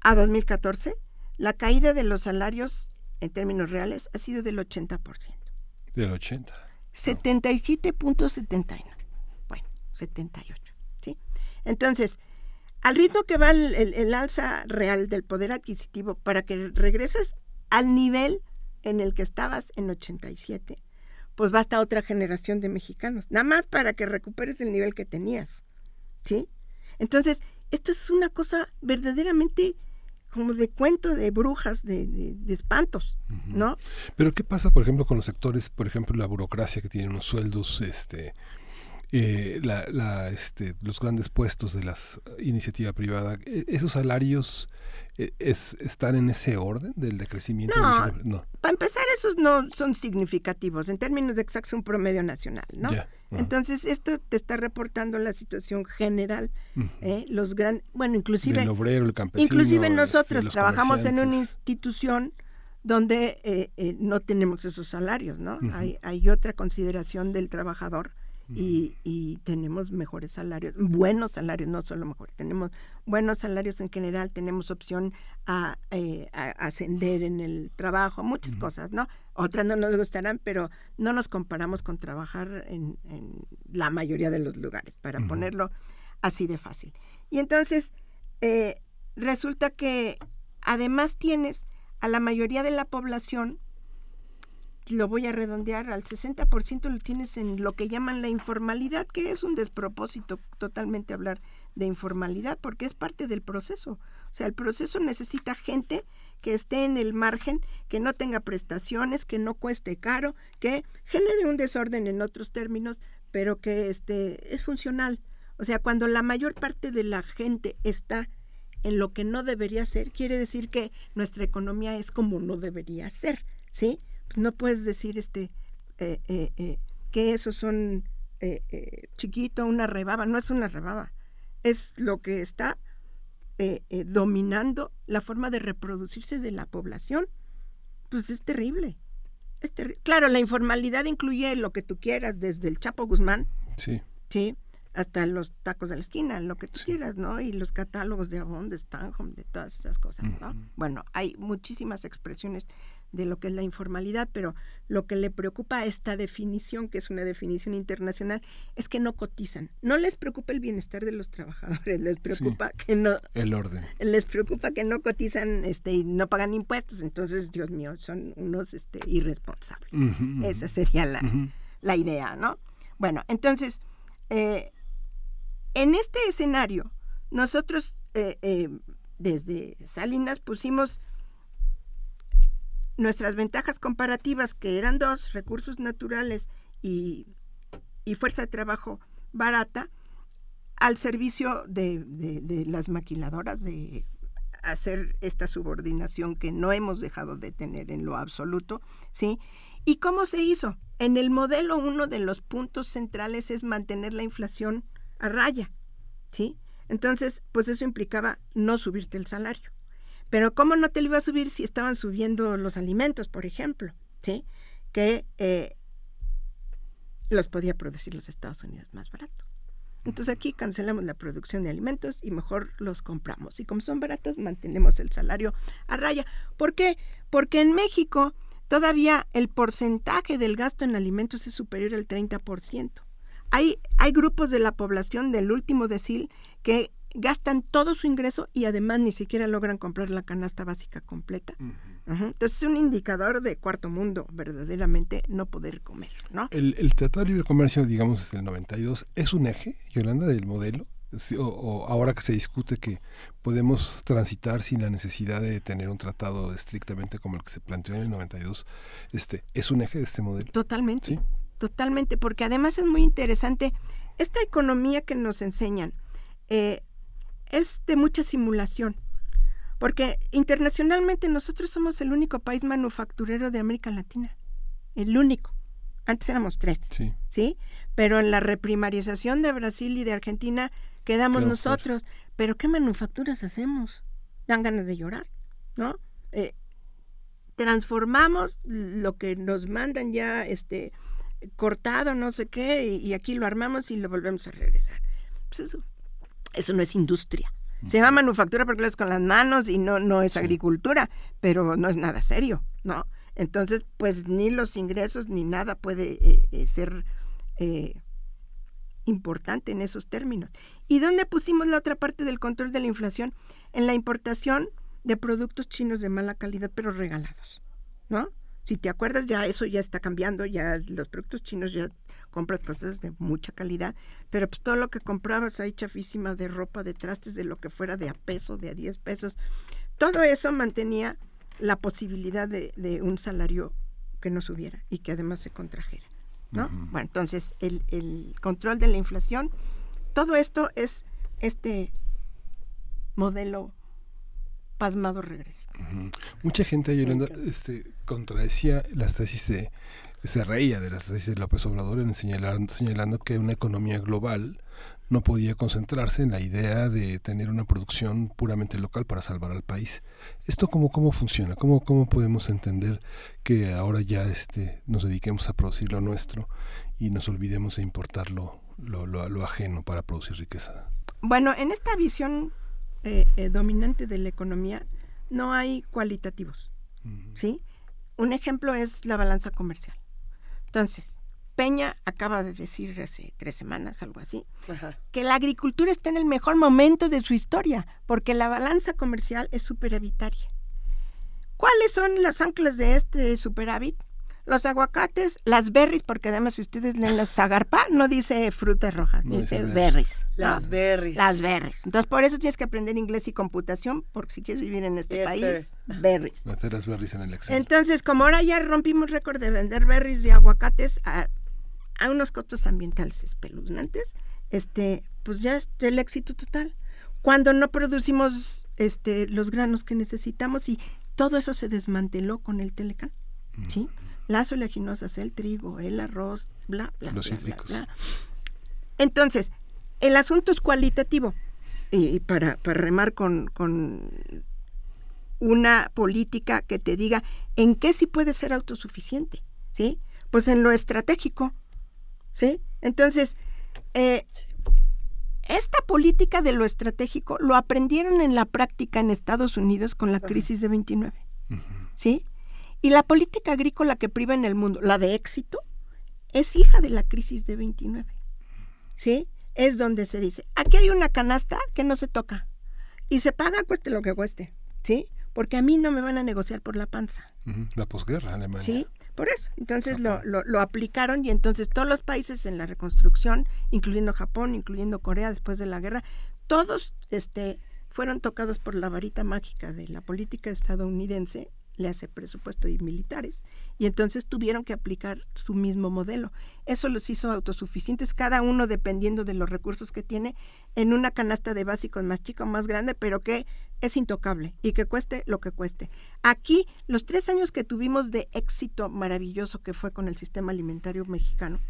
a 2014, la caída de los salarios en términos reales ha sido del 80%. Del 80. 77.79. Bueno, 78, ¿sí? Entonces, al ritmo que va el, alza real del poder adquisitivo para que regreses al nivel en el que estabas en 87, pues basta otra generación de mexicanos, nada más para que recuperes el nivel que tenías. ¿Sí? Entonces, esto es una cosa verdaderamente como de cuento de brujas, de, espantos, ¿no? Pero ¿qué pasa, por ejemplo, con los sectores, por ejemplo, la burocracia que tiene unos sueldos, este, eh, la, este, los grandes puestos de la iniciativa privada, e, esos salarios e, es, están en ese orden del decrecimiento. No, para empezar esos no son significativos, en términos de exacto un promedio nacional, ¿no? Entonces esto te está reportando la situación general, ¿eh? los gran, bueno, inclusive el obrero, el campesino, inclusive este, nosotros trabajamos en una institución donde eh, no tenemos esos salarios, ¿no? hay, hay otra consideración del trabajador y, tenemos mejores salarios, buenos salarios, no solo mejores, tenemos buenos salarios en general, tenemos opción a, eh, ascender en el trabajo, muchas cosas, ¿no? Otras no nos gustarán, pero no nos comparamos con trabajar en, la mayoría de los lugares, para ponerlo así de fácil. Y entonces, eh, resulta que además tienes a la mayoría de la población lo voy a redondear, al 60% lo tienes en lo que llaman la informalidad, que es un despropósito totalmente hablar de informalidad, porque es parte del proceso. O sea, el proceso necesita gente que esté en el margen, que no tenga prestaciones, que no cueste caro, que genere un desorden en otros términos, pero que este, es funcional. O sea, cuando la mayor parte de la gente está en lo que no debería ser, quiere decir que nuestra economía es como no debería ser, ¿sí? No puedes decir este eh, eh, eh, que esos son chiquito, una rebaba, no es una rebaba, es lo que está dominando la forma de reproducirse de la población. Pues es terrible. Es claro, la informalidad incluye lo que tú quieras, desde el Chapo Guzmán, sí. ¿sí? hasta los tacos de la esquina, lo que tú quieras, ¿no? Y los catálogos de Avon, de Stanhome, de todas esas cosas, ¿no? Bueno, hay muchísimas expresiones de lo que es la informalidad, pero lo que le preocupa a esta definición, que es una definición internacional, es que no cotizan. No les preocupa el bienestar de los trabajadores, les preocupa que no el orden. Les preocupa que no cotizan este y no pagan impuestos, entonces Dios mío, son unos este irresponsables. Esa sería la, la, idea, ¿no? Bueno, entonces eh, en este escenario nosotros eh, eh, desde Salinas pusimos nuestras ventajas comparativas, que eran dos, recursos naturales y, fuerza de trabajo barata, al servicio de, las maquiladoras, de hacer esta subordinación que no hemos dejado de tener en lo absoluto, ¿sí? ¿Y cómo se hizo? En el modelo uno de los puntos centrales es mantener la inflación a raya, ¿sí? Entonces, pues eso implicaba no subirte el salario. Pero ¿cómo no te lo iba a subir si estaban subiendo los alimentos, por ejemplo? ¿Sí? Que eh, los podía producir los Estados Unidos más barato. Entonces aquí cancelamos la producción de alimentos y mejor los compramos. Y como son baratos, mantenemos el salario a raya. ¿Por qué? Porque en México todavía el porcentaje del gasto en alimentos es superior al 30%. Hay, hay grupos de la población del último decil que gastan todo su ingreso y además ni siquiera logran comprar la canasta básica completa. Entonces es un indicador de cuarto mundo, verdaderamente no poder comer, ¿no? El, Tratado de Libre Comercio, digamos, es el 92, ¿es un eje, Yolanda, del modelo? O, ahora que se discute que podemos transitar sin la necesidad de tener un tratado estrictamente como el que se planteó en el 92, este, ¿es un eje de este modelo? Totalmente, totalmente, porque además es muy interesante esta economía que nos enseñan. Eh, es de mucha simulación. Porque internacionalmente nosotros somos el único país manufacturero de América Latina. El único. Antes éramos tres. Sí. Pero en la reprimarización de Brasil y de Argentina quedamos nosotros. Pero ¿qué manufacturas hacemos? Dan ganas de llorar, ¿no? Eh, transformamos lo que nos mandan ya este cortado, no sé qué, y, y, aquí lo armamos y lo volvemos a regresar. Pues eso eso no es industria. Se llama manufactura porque lo es con las manos y no, no es agricultura, pero no es nada serio, ¿no? Entonces, pues ni los ingresos ni nada puede eh, eh, ser eh, importante en esos términos. ¿Y dónde pusimos la otra parte del control de la inflación? En la importación de productos chinos de mala calidad, pero regalados, ¿no? Si te acuerdas, ya eso ya está cambiando, ya los productos chinos ya compras cosas de mucha calidad, pero pues todo lo que comprabas ahí chafísima de ropa, de trastes, de lo que fuera de a peso, de a 10 pesos, todo eso mantenía la posibilidad de, de un salario que no subiera y que además se contrajera. ¿no? Bueno, entonces el, el, control de la inflación, todo esto es este modelo pasmado regresivo. Mucha gente, Yolanda, este, contradecía las tesis de, se reía de las tesis de López Obrador en señalar, señalando que una economía global no podía concentrarse en la idea de tener una producción puramente local para salvar al país. ¿Esto cómo, cómo funciona? ¿Cómo, ¿Cómo podemos entender que ahora ya este, nos dediquemos a producir lo nuestro y nos olvidemos de importar lo, lo, lo, ajeno para producir riqueza? Bueno, en esta visión eh, eh, dominante de la economía no hay cualitativos, ¿sí? Un ejemplo es la balanza comercial. Entonces, Peña acaba de decir hace tres semanas, algo así, que la agricultura está en el mejor momento de su historia, porque la balanza comercial es superavitaria. ¿Cuáles son las anclas de este superávit? Los aguacates, las berries, porque además si ustedes leen la zagarpa, no dice frutas rojas, dice berries. Las berries. Las berries. Entonces, por eso tienes que aprender inglés y computación, porque si quieres vivir en este país, berries. Meter las berries en el Excel. Entonces, como ahora ya rompimos récord de vender berries y aguacates a a unos costos ambientales espeluznantes, este, pues ya es el éxito total. Cuando no producimos este, los granos que necesitamos y todo eso se desmanteló con el Telecán, ¿sí? Las oleaginosas, el trigo, el arroz, bla, bla, los bla, cítricos. bla, bla. Entonces, el asunto es cualitativo. Y para, para remar con, con una política que te diga en qué sí puede ser autosuficiente, ¿sí? Pues en lo estratégico, ¿sí? Entonces, eh, esta política de lo estratégico lo aprendieron en la práctica en Estados Unidos con la crisis de 29, ¿sí? Y la política agrícola que priva en el mundo, la de éxito, es hija de la crisis de 29, ¿sí? Es donde se dice, aquí hay una canasta que no se toca y se paga cueste lo que cueste, ¿sí? Porque a mí no me van a negociar por la panza. La posguerra Alemania. Sí, por eso. Entonces lo, lo, lo, aplicaron y entonces todos los países en la reconstrucción, incluyendo Japón, incluyendo Corea después de la guerra, todos este, fueron tocados por la varita mágica de la política estadounidense, le hace presupuesto y militares, y entonces tuvieron que aplicar su mismo modelo. Eso los hizo autosuficientes, cada uno dependiendo de los recursos que tiene, en una canasta de básicos más chica o más grande, pero que es intocable y que cueste lo que cueste. Aquí, los tres años que tuvimos de éxito maravilloso que fue con el sistema alimentario mexicano,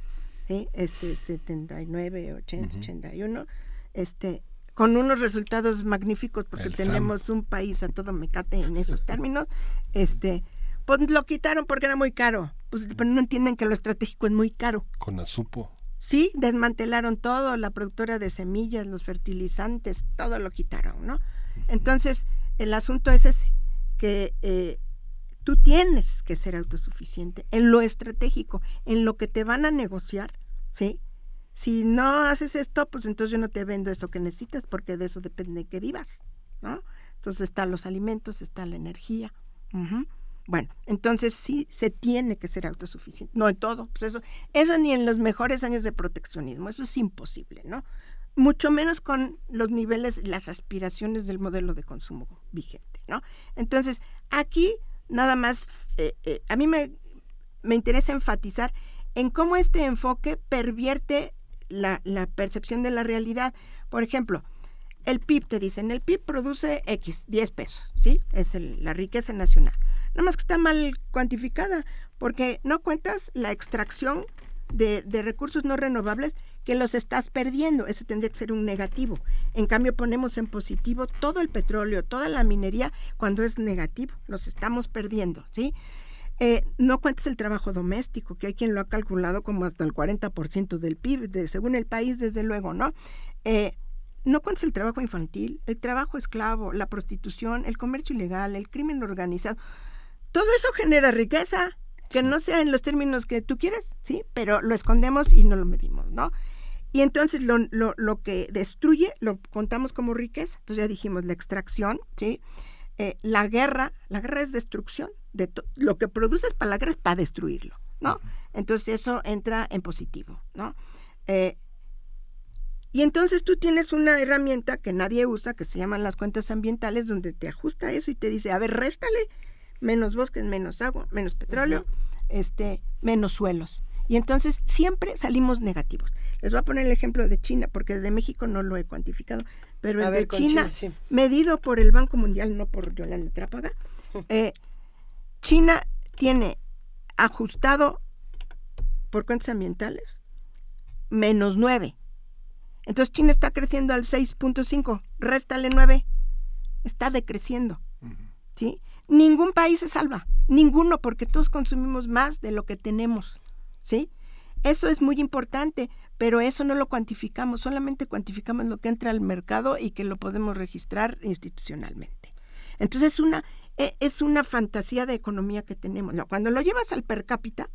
¿sí? este 79, 80, 81, este con unos resultados magníficos porque El tenemos un país a todo mecate en esos términos, este pues lo quitaron porque era muy caro. Pues pero no entienden que lo estratégico es muy caro. Con Azupo. Sí, desmantelaron todo, la productora de semillas, los fertilizantes, todo lo quitaron, ¿no? Entonces, el asunto es ese, que eh, tú tienes que ser autosuficiente en lo estratégico, en lo que te van a negociar, ¿sí? Si no haces esto, pues entonces yo no te vendo eso que necesitas, porque de eso depende que vivas, ¿no? Entonces están los alimentos, está la energía. Bueno, entonces sí se tiene que ser autosuficiente. No en todo, pues eso, eso ni en los mejores años de proteccionismo, eso es imposible, ¿no? Mucho menos con los niveles, las aspiraciones del modelo de consumo vigente, ¿no? Entonces, aquí nada más, eh, eh, a mí me, me interesa enfatizar en cómo este enfoque pervierte la, percepción de la realidad. Por ejemplo, el PIB te dicen, el PIB produce X, 10 pesos, ¿sí? Es la riqueza nacional. Nada más que está mal cuantificada, porque no cuentas la extracción de, de recursos no renovables que los estás perdiendo. Ese tendría que ser un negativo. En cambio, ponemos en positivo todo el petróleo, toda la minería, cuando es negativo. Los estamos perdiendo, ¿sí? Eh, no cuentes el trabajo doméstico, que hay quien lo ha calculado como hasta el 40% del PIB, de- según el país, desde luego, ¿no? Eh, no cuentes el trabajo infantil, el trabajo esclavo, la prostitución, el comercio ilegal, el crimen organizado. Todo eso genera riqueza, que no sea en los términos que tú quieres, ¿sí? Pero lo escondemos y no lo medimos, ¿no? y entonces lo, lo, lo, que destruye lo contamos como riqueza. Entonces ya dijimos la extracción, ¿sí? Eh, la guerra, la guerra es destrucción. De lo que produces para la guerra es para destruirlo, ¿no? Entonces eso entra en positivo, ¿no? Eh, y entonces tú tienes una herramienta que nadie usa, que se llaman las cuentas ambientales, donde te ajusta eso y te dice, a ver, réstale menos bosques, menos agua, menos petróleo, este, menos suelos. Y entonces siempre salimos negativos. Les voy a poner el ejemplo de China, porque desde México no lo he cuantificado, pero el de China, medido por el Banco Mundial, no por Yolanda Trápaga, eh, China tiene ajustado por cuentas ambientales menos 9. Entonces China está creciendo al 6.5, réstale 9, está decreciendo. ¿sí? Ningún país se salva, ninguno, porque todos consumimos más de lo que tenemos. ¿sí? Eso es muy importante, pero eso no lo cuantificamos, solamente cuantificamos lo que entra al mercado y que lo podemos registrar institucionalmente. Entonces es una, e, es una fantasía de economía que tenemos. cuando lo llevas al per cápita,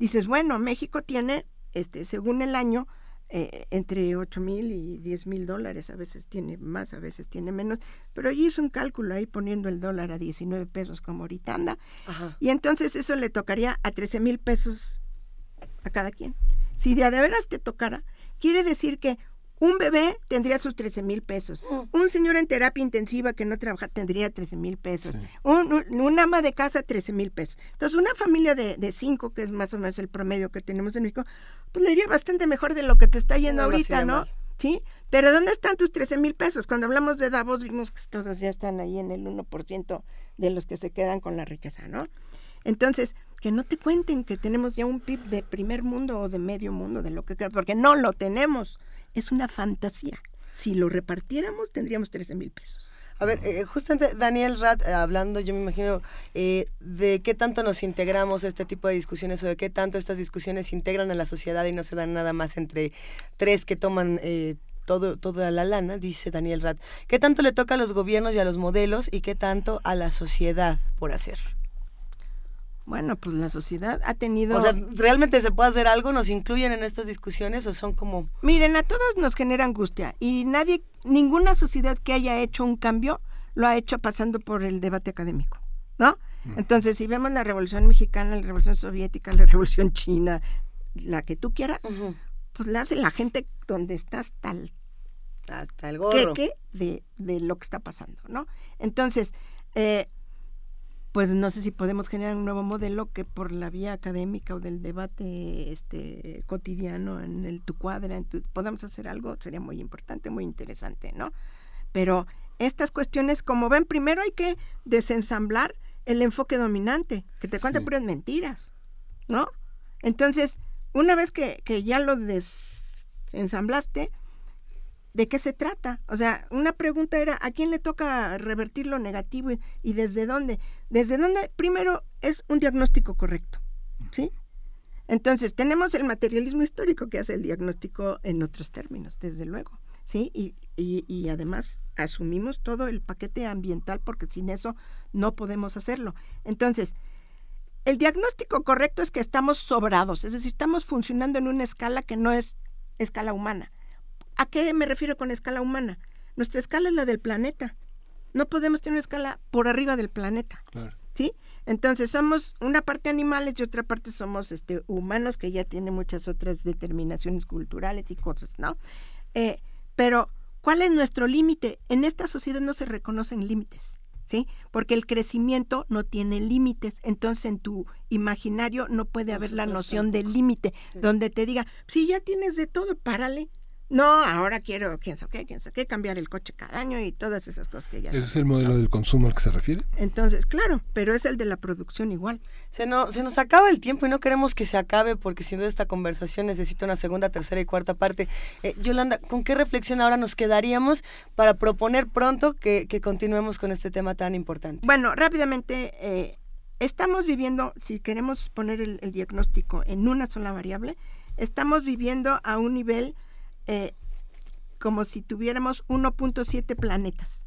dices, bueno, México tiene, este, según el año, eh, entre 8 mil y 10 mil dólares, a veces tiene más, a veces tiene menos, pero yo hice un cálculo ahí poniendo el dólar a 19 pesos como ahorita anda, y entonces eso le tocaría a 13 mil pesos a cada quien. Si de a de veras te tocara, quiere decir que un bebé tendría sus 13 mil pesos. Mm. Un señor en terapia intensiva que no trabaja tendría 13 mil pesos. Un, ama de casa, 13 mil pesos. Entonces, una familia de, de, cinco, que es más o menos el promedio que tenemos en México, pues le iría bastante mejor de lo que te está yendo ahorita, ¿no? ¿Sí? Pero ¿dónde están tus 13 mil pesos? Cuando hablamos de Davos, vimos que todos ya están ahí en el 1% de los que se quedan con la riqueza, ¿no? Entonces, que no te cuenten que tenemos ya un PIB de primer mundo o de medio mundo, de lo que porque no lo tenemos. Es una fantasía. Si lo repartiéramos, tendríamos 13 mil pesos. A ver, eh, justamente Daniel Rat, eh, hablando, yo me imagino, eh, de qué tanto nos integramos a este tipo de discusiones o de qué tanto estas discusiones integran a la sociedad y no se dan nada más entre tres que toman todo, toda la lana, dice Daniel Rat. ¿Qué tanto le toca a los gobiernos y a los modelos y qué tanto a la sociedad por hacer? Bueno, pues la sociedad ha tenido... O sea, ¿realmente se puede hacer algo? ¿Nos incluyen en estas discusiones o son como...? Miren, a todos nos genera angustia y nadie, ninguna sociedad que haya hecho un cambio lo ha hecho pasando por el debate académico, ¿no? Mm. Entonces, si vemos la Revolución Mexicana, la Revolución Soviética, la Revolución China, la que tú quieras, pues la hace la gente donde está hasta el, hasta el gorro. de, de lo que está pasando, ¿no? Entonces, eh, pues no sé si podemos generar un nuevo modelo que por la vía académica o del debate este cotidiano en el tu cuadra, en podamos hacer algo, sería muy importante, muy interesante, ¿no? Pero estas cuestiones, como ven, primero hay que desensamblar el enfoque dominante, que te cuenta puras mentiras, ¿no? Entonces, una vez que, que ya lo desensamblaste, ¿De qué se trata? O sea, una pregunta era, ¿a quién le toca revertir lo negativo y, desde dónde? Desde dónde, primero, es un diagnóstico correcto, ¿sí? Entonces, tenemos el materialismo histórico que hace el diagnóstico en otros términos, desde luego, ¿sí? Y, y además asumimos todo el paquete ambiental porque sin eso no podemos hacerlo. Entonces, el diagnóstico correcto es que estamos sobrados, es decir, estamos funcionando en una escala que no es escala humana. ¿A qué me refiero con escala humana? Nuestra escala es la del planeta. No podemos tener una escala por arriba del planeta. ¿Sí? Entonces somos una parte animales y otra parte somos este, humanos que ya tienen muchas otras determinaciones culturales y cosas, ¿no? Eh, pero, ¿cuál es nuestro límite? En esta sociedad no se reconocen límites, ¿sí? Porque el crecimiento no tiene límites. Entonces, en tu imaginario no puede haber la noción del límite, donde te diga, si ya tienes de todo, párale, no, ahora quiero, quién sabe qué, quién sabe qué, cambiar el coche cada año y todas esas cosas que ya ¿Ese es el modelo del consumo al que se refiere? Entonces, claro, pero es el de la producción igual. Se, no, se nos acaba el tiempo y no queremos que se acabe porque sin duda esta conversación necesita una segunda, tercera y cuarta parte. Eh, Yolanda, ¿con qué reflexión ahora nos quedaríamos para proponer pronto que, continuemos con este tema tan importante? Bueno, rápidamente, eh, estamos viviendo, si queremos poner el diagnóstico en una sola variable, estamos viviendo a un nivel eh, como si tuviéramos 1.7 planetas.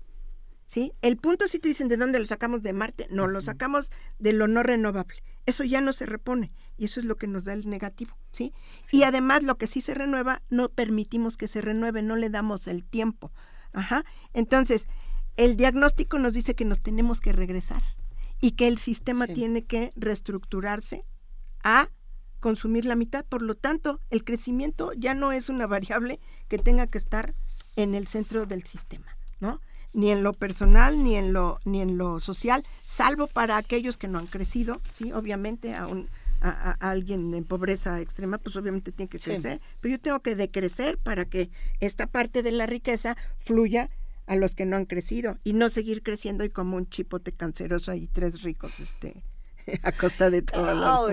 ¿Sí? El punto 7 dicen de dónde lo sacamos de Marte, no, lo sacamos de lo no renovable. eso ya no se repone y eso es lo que nos da el negativo, ¿sí? Y además lo que sí se renueva, no permitimos que se renueve, no le damos el tiempo. Ajá. Entonces, el diagnóstico nos dice que nos tenemos que regresar y que el sistema tiene que reestructurarse a consumir la mitad. Por lo tanto, el crecimiento ya no es una variable que tenga que estar en el centro del sistema, ¿no? Ni en lo personal, ni en lo, ni en lo social, salvo para aquellos que no han crecido, sí, obviamente a, un, a, alguien en pobreza extrema, pues obviamente tiene que crecer, pero yo tengo que decrecer para que esta parte de la riqueza fluya a los que no han crecido y no seguir creciendo y como un chipote canceroso y tres ricos este a costa de todo.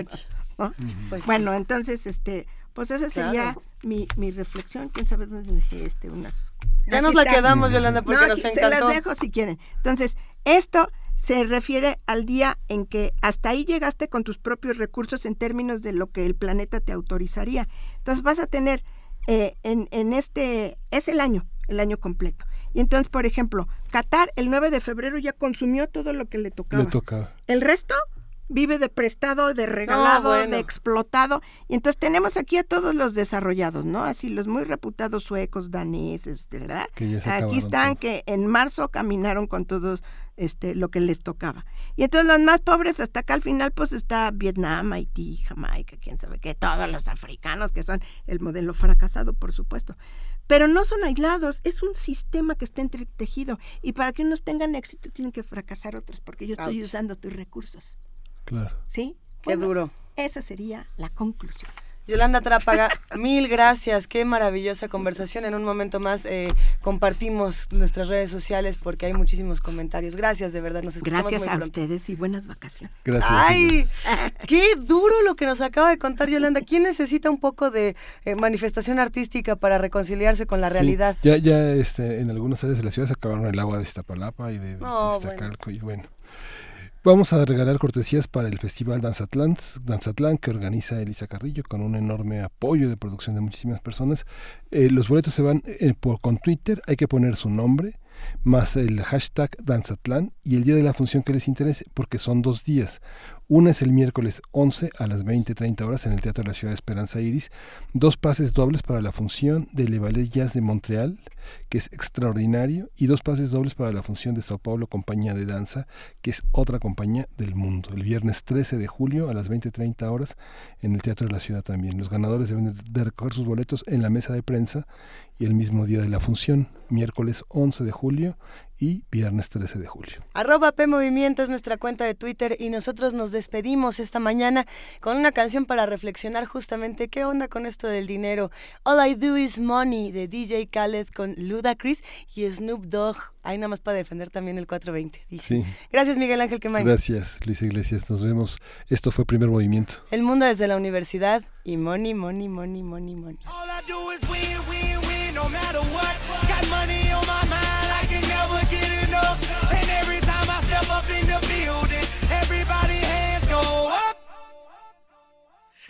Pues bueno, entonces este pues esa sería mi, mi reflexión. ¿Quién sabe dónde dejé este? Unas... Ya nos la quedamos, Yolanda, porque nos encantó. Se las dejo si quieren. Entonces, esto se refiere al día en que hasta ahí llegaste con tus propios recursos en términos de lo que el planeta te autorizaría. Entonces vas a tener eh, en, en este, es el año, el año completo. Y entonces, por ejemplo, Qatar el 9 de febrero ya consumió todo lo que le tocaba. Le tocaba. El resto vive de prestado, de regalado, de explotado. Y entonces tenemos aquí a todos los desarrollados, ¿no? Así los muy reputados suecos, daneses, ¿verdad? aquí están que en marzo caminaron con todos este lo que les tocaba. Y entonces los más pobres hasta acá al final pues está Vietnam, Haití, Jamaica, quién sabe qué, todos los africanos que son el modelo fracasado, por supuesto. Pero no son aislados, es un sistema que está entretejido y para que unos tengan éxito tienen que fracasar otros porque yo estoy usando tus recursos. Claro. ¿Sí? Qué duro. Esa sería la conclusión. Yolanda Trápaga, mil gracias, qué maravillosa conversación. En un momento más eh, compartimos nuestras redes sociales porque hay muchísimos comentarios. Gracias, de verdad, nos escuchamos Gracias muy a ustedes y buenas vacaciones. Gracias. Ay, qué duro lo que nos acaba de contar Yolanda. ¿Quién necesita un poco de eh, manifestación artística para reconciliarse con la realidad? ya, ya este, en algunas áreas de la ciudad se acabaron el agua de Iztapalapa y de, No, Iztacalco y bueno. Vamos a regalar cortesías para el Festival Danzatlán, Danzatlán que organiza Elisa Carrillo con un enorme apoyo de producción de muchísimas personas. Eh, los boletos se van eh, por, con Twitter, hay que poner su nombre más el hashtag Danzatlán y el día de la función que les interese, porque son dos días. Una es el miércoles 11 a las 20.30 horas en el Teatro de la Ciudad de Esperanza Iris. Dos pases dobles para la función de Le Ballet Jazz de Montreal, que es extraordinario, y dos pases dobles para la función de Sao Paulo Compañía de Danza, que es otra compañía del mundo. El viernes 13 de julio a las 20.30 horas en el Teatro de la Ciudad también. Los ganadores deben de recoger sus boletos en la mesa de prensa y el mismo día de la función, miércoles 11 de julio y viernes 13 de julio. Arroba P Movimiento es nuestra cuenta de Twitter y nosotros nos despedimos esta mañana con una canción para reflexionar justamente qué onda con esto del dinero. All I Do Is Money de DJ Khaled con Ludacris y Snoop Dogg. Ahí nada más para defender también el 420. Dice. Sí. Gracias Miguel Ángel Quemain. Gracias, Luis Iglesias. Nos vemos. Esto fue Primer Movimiento. El mundo desde la universidad y money, money, money, money, money. All I do is win, win, win, no matter what.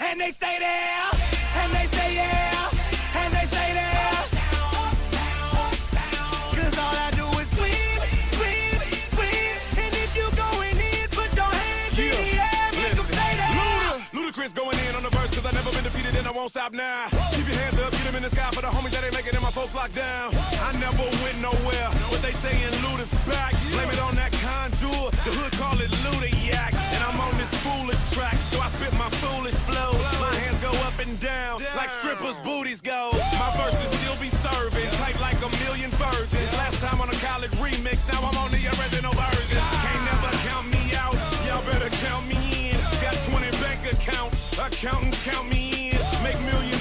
And they stay there, and they say yeah, and they say there. Cause all I do is win, win, win. And if you going in, put your hands in the air, make 'em stay there. Luda, Ludacris going in on the verse cause I never been defeated and I won't stop now. Keep your hands get in the sky for the homies that ain't making it, my folks locked down. I never went nowhere, but they saying Luda's back. Blame it on that contour, the hood call it Luda yak. And I'm on this foolish track, so I spit my foolish flow. My hands go up and down, like strippers' booties go. My verses still be serving, tight like a million virgins. Last time on a college remix, now I'm on the original version. Can't never count me out, y'all better count me in. Got 20 bank accounts, accountants count me in.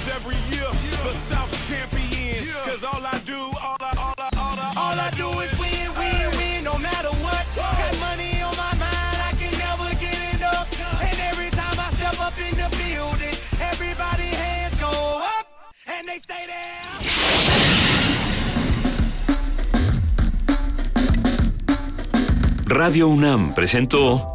Every year, the South champion. Cause all I do, all I, all I, all I, All I do is win, win, win, no matter what. Got money on my mind, I can never get enough. And every time I step up in the building, everybody hands go up, and they stay there. Radio UNAM presentó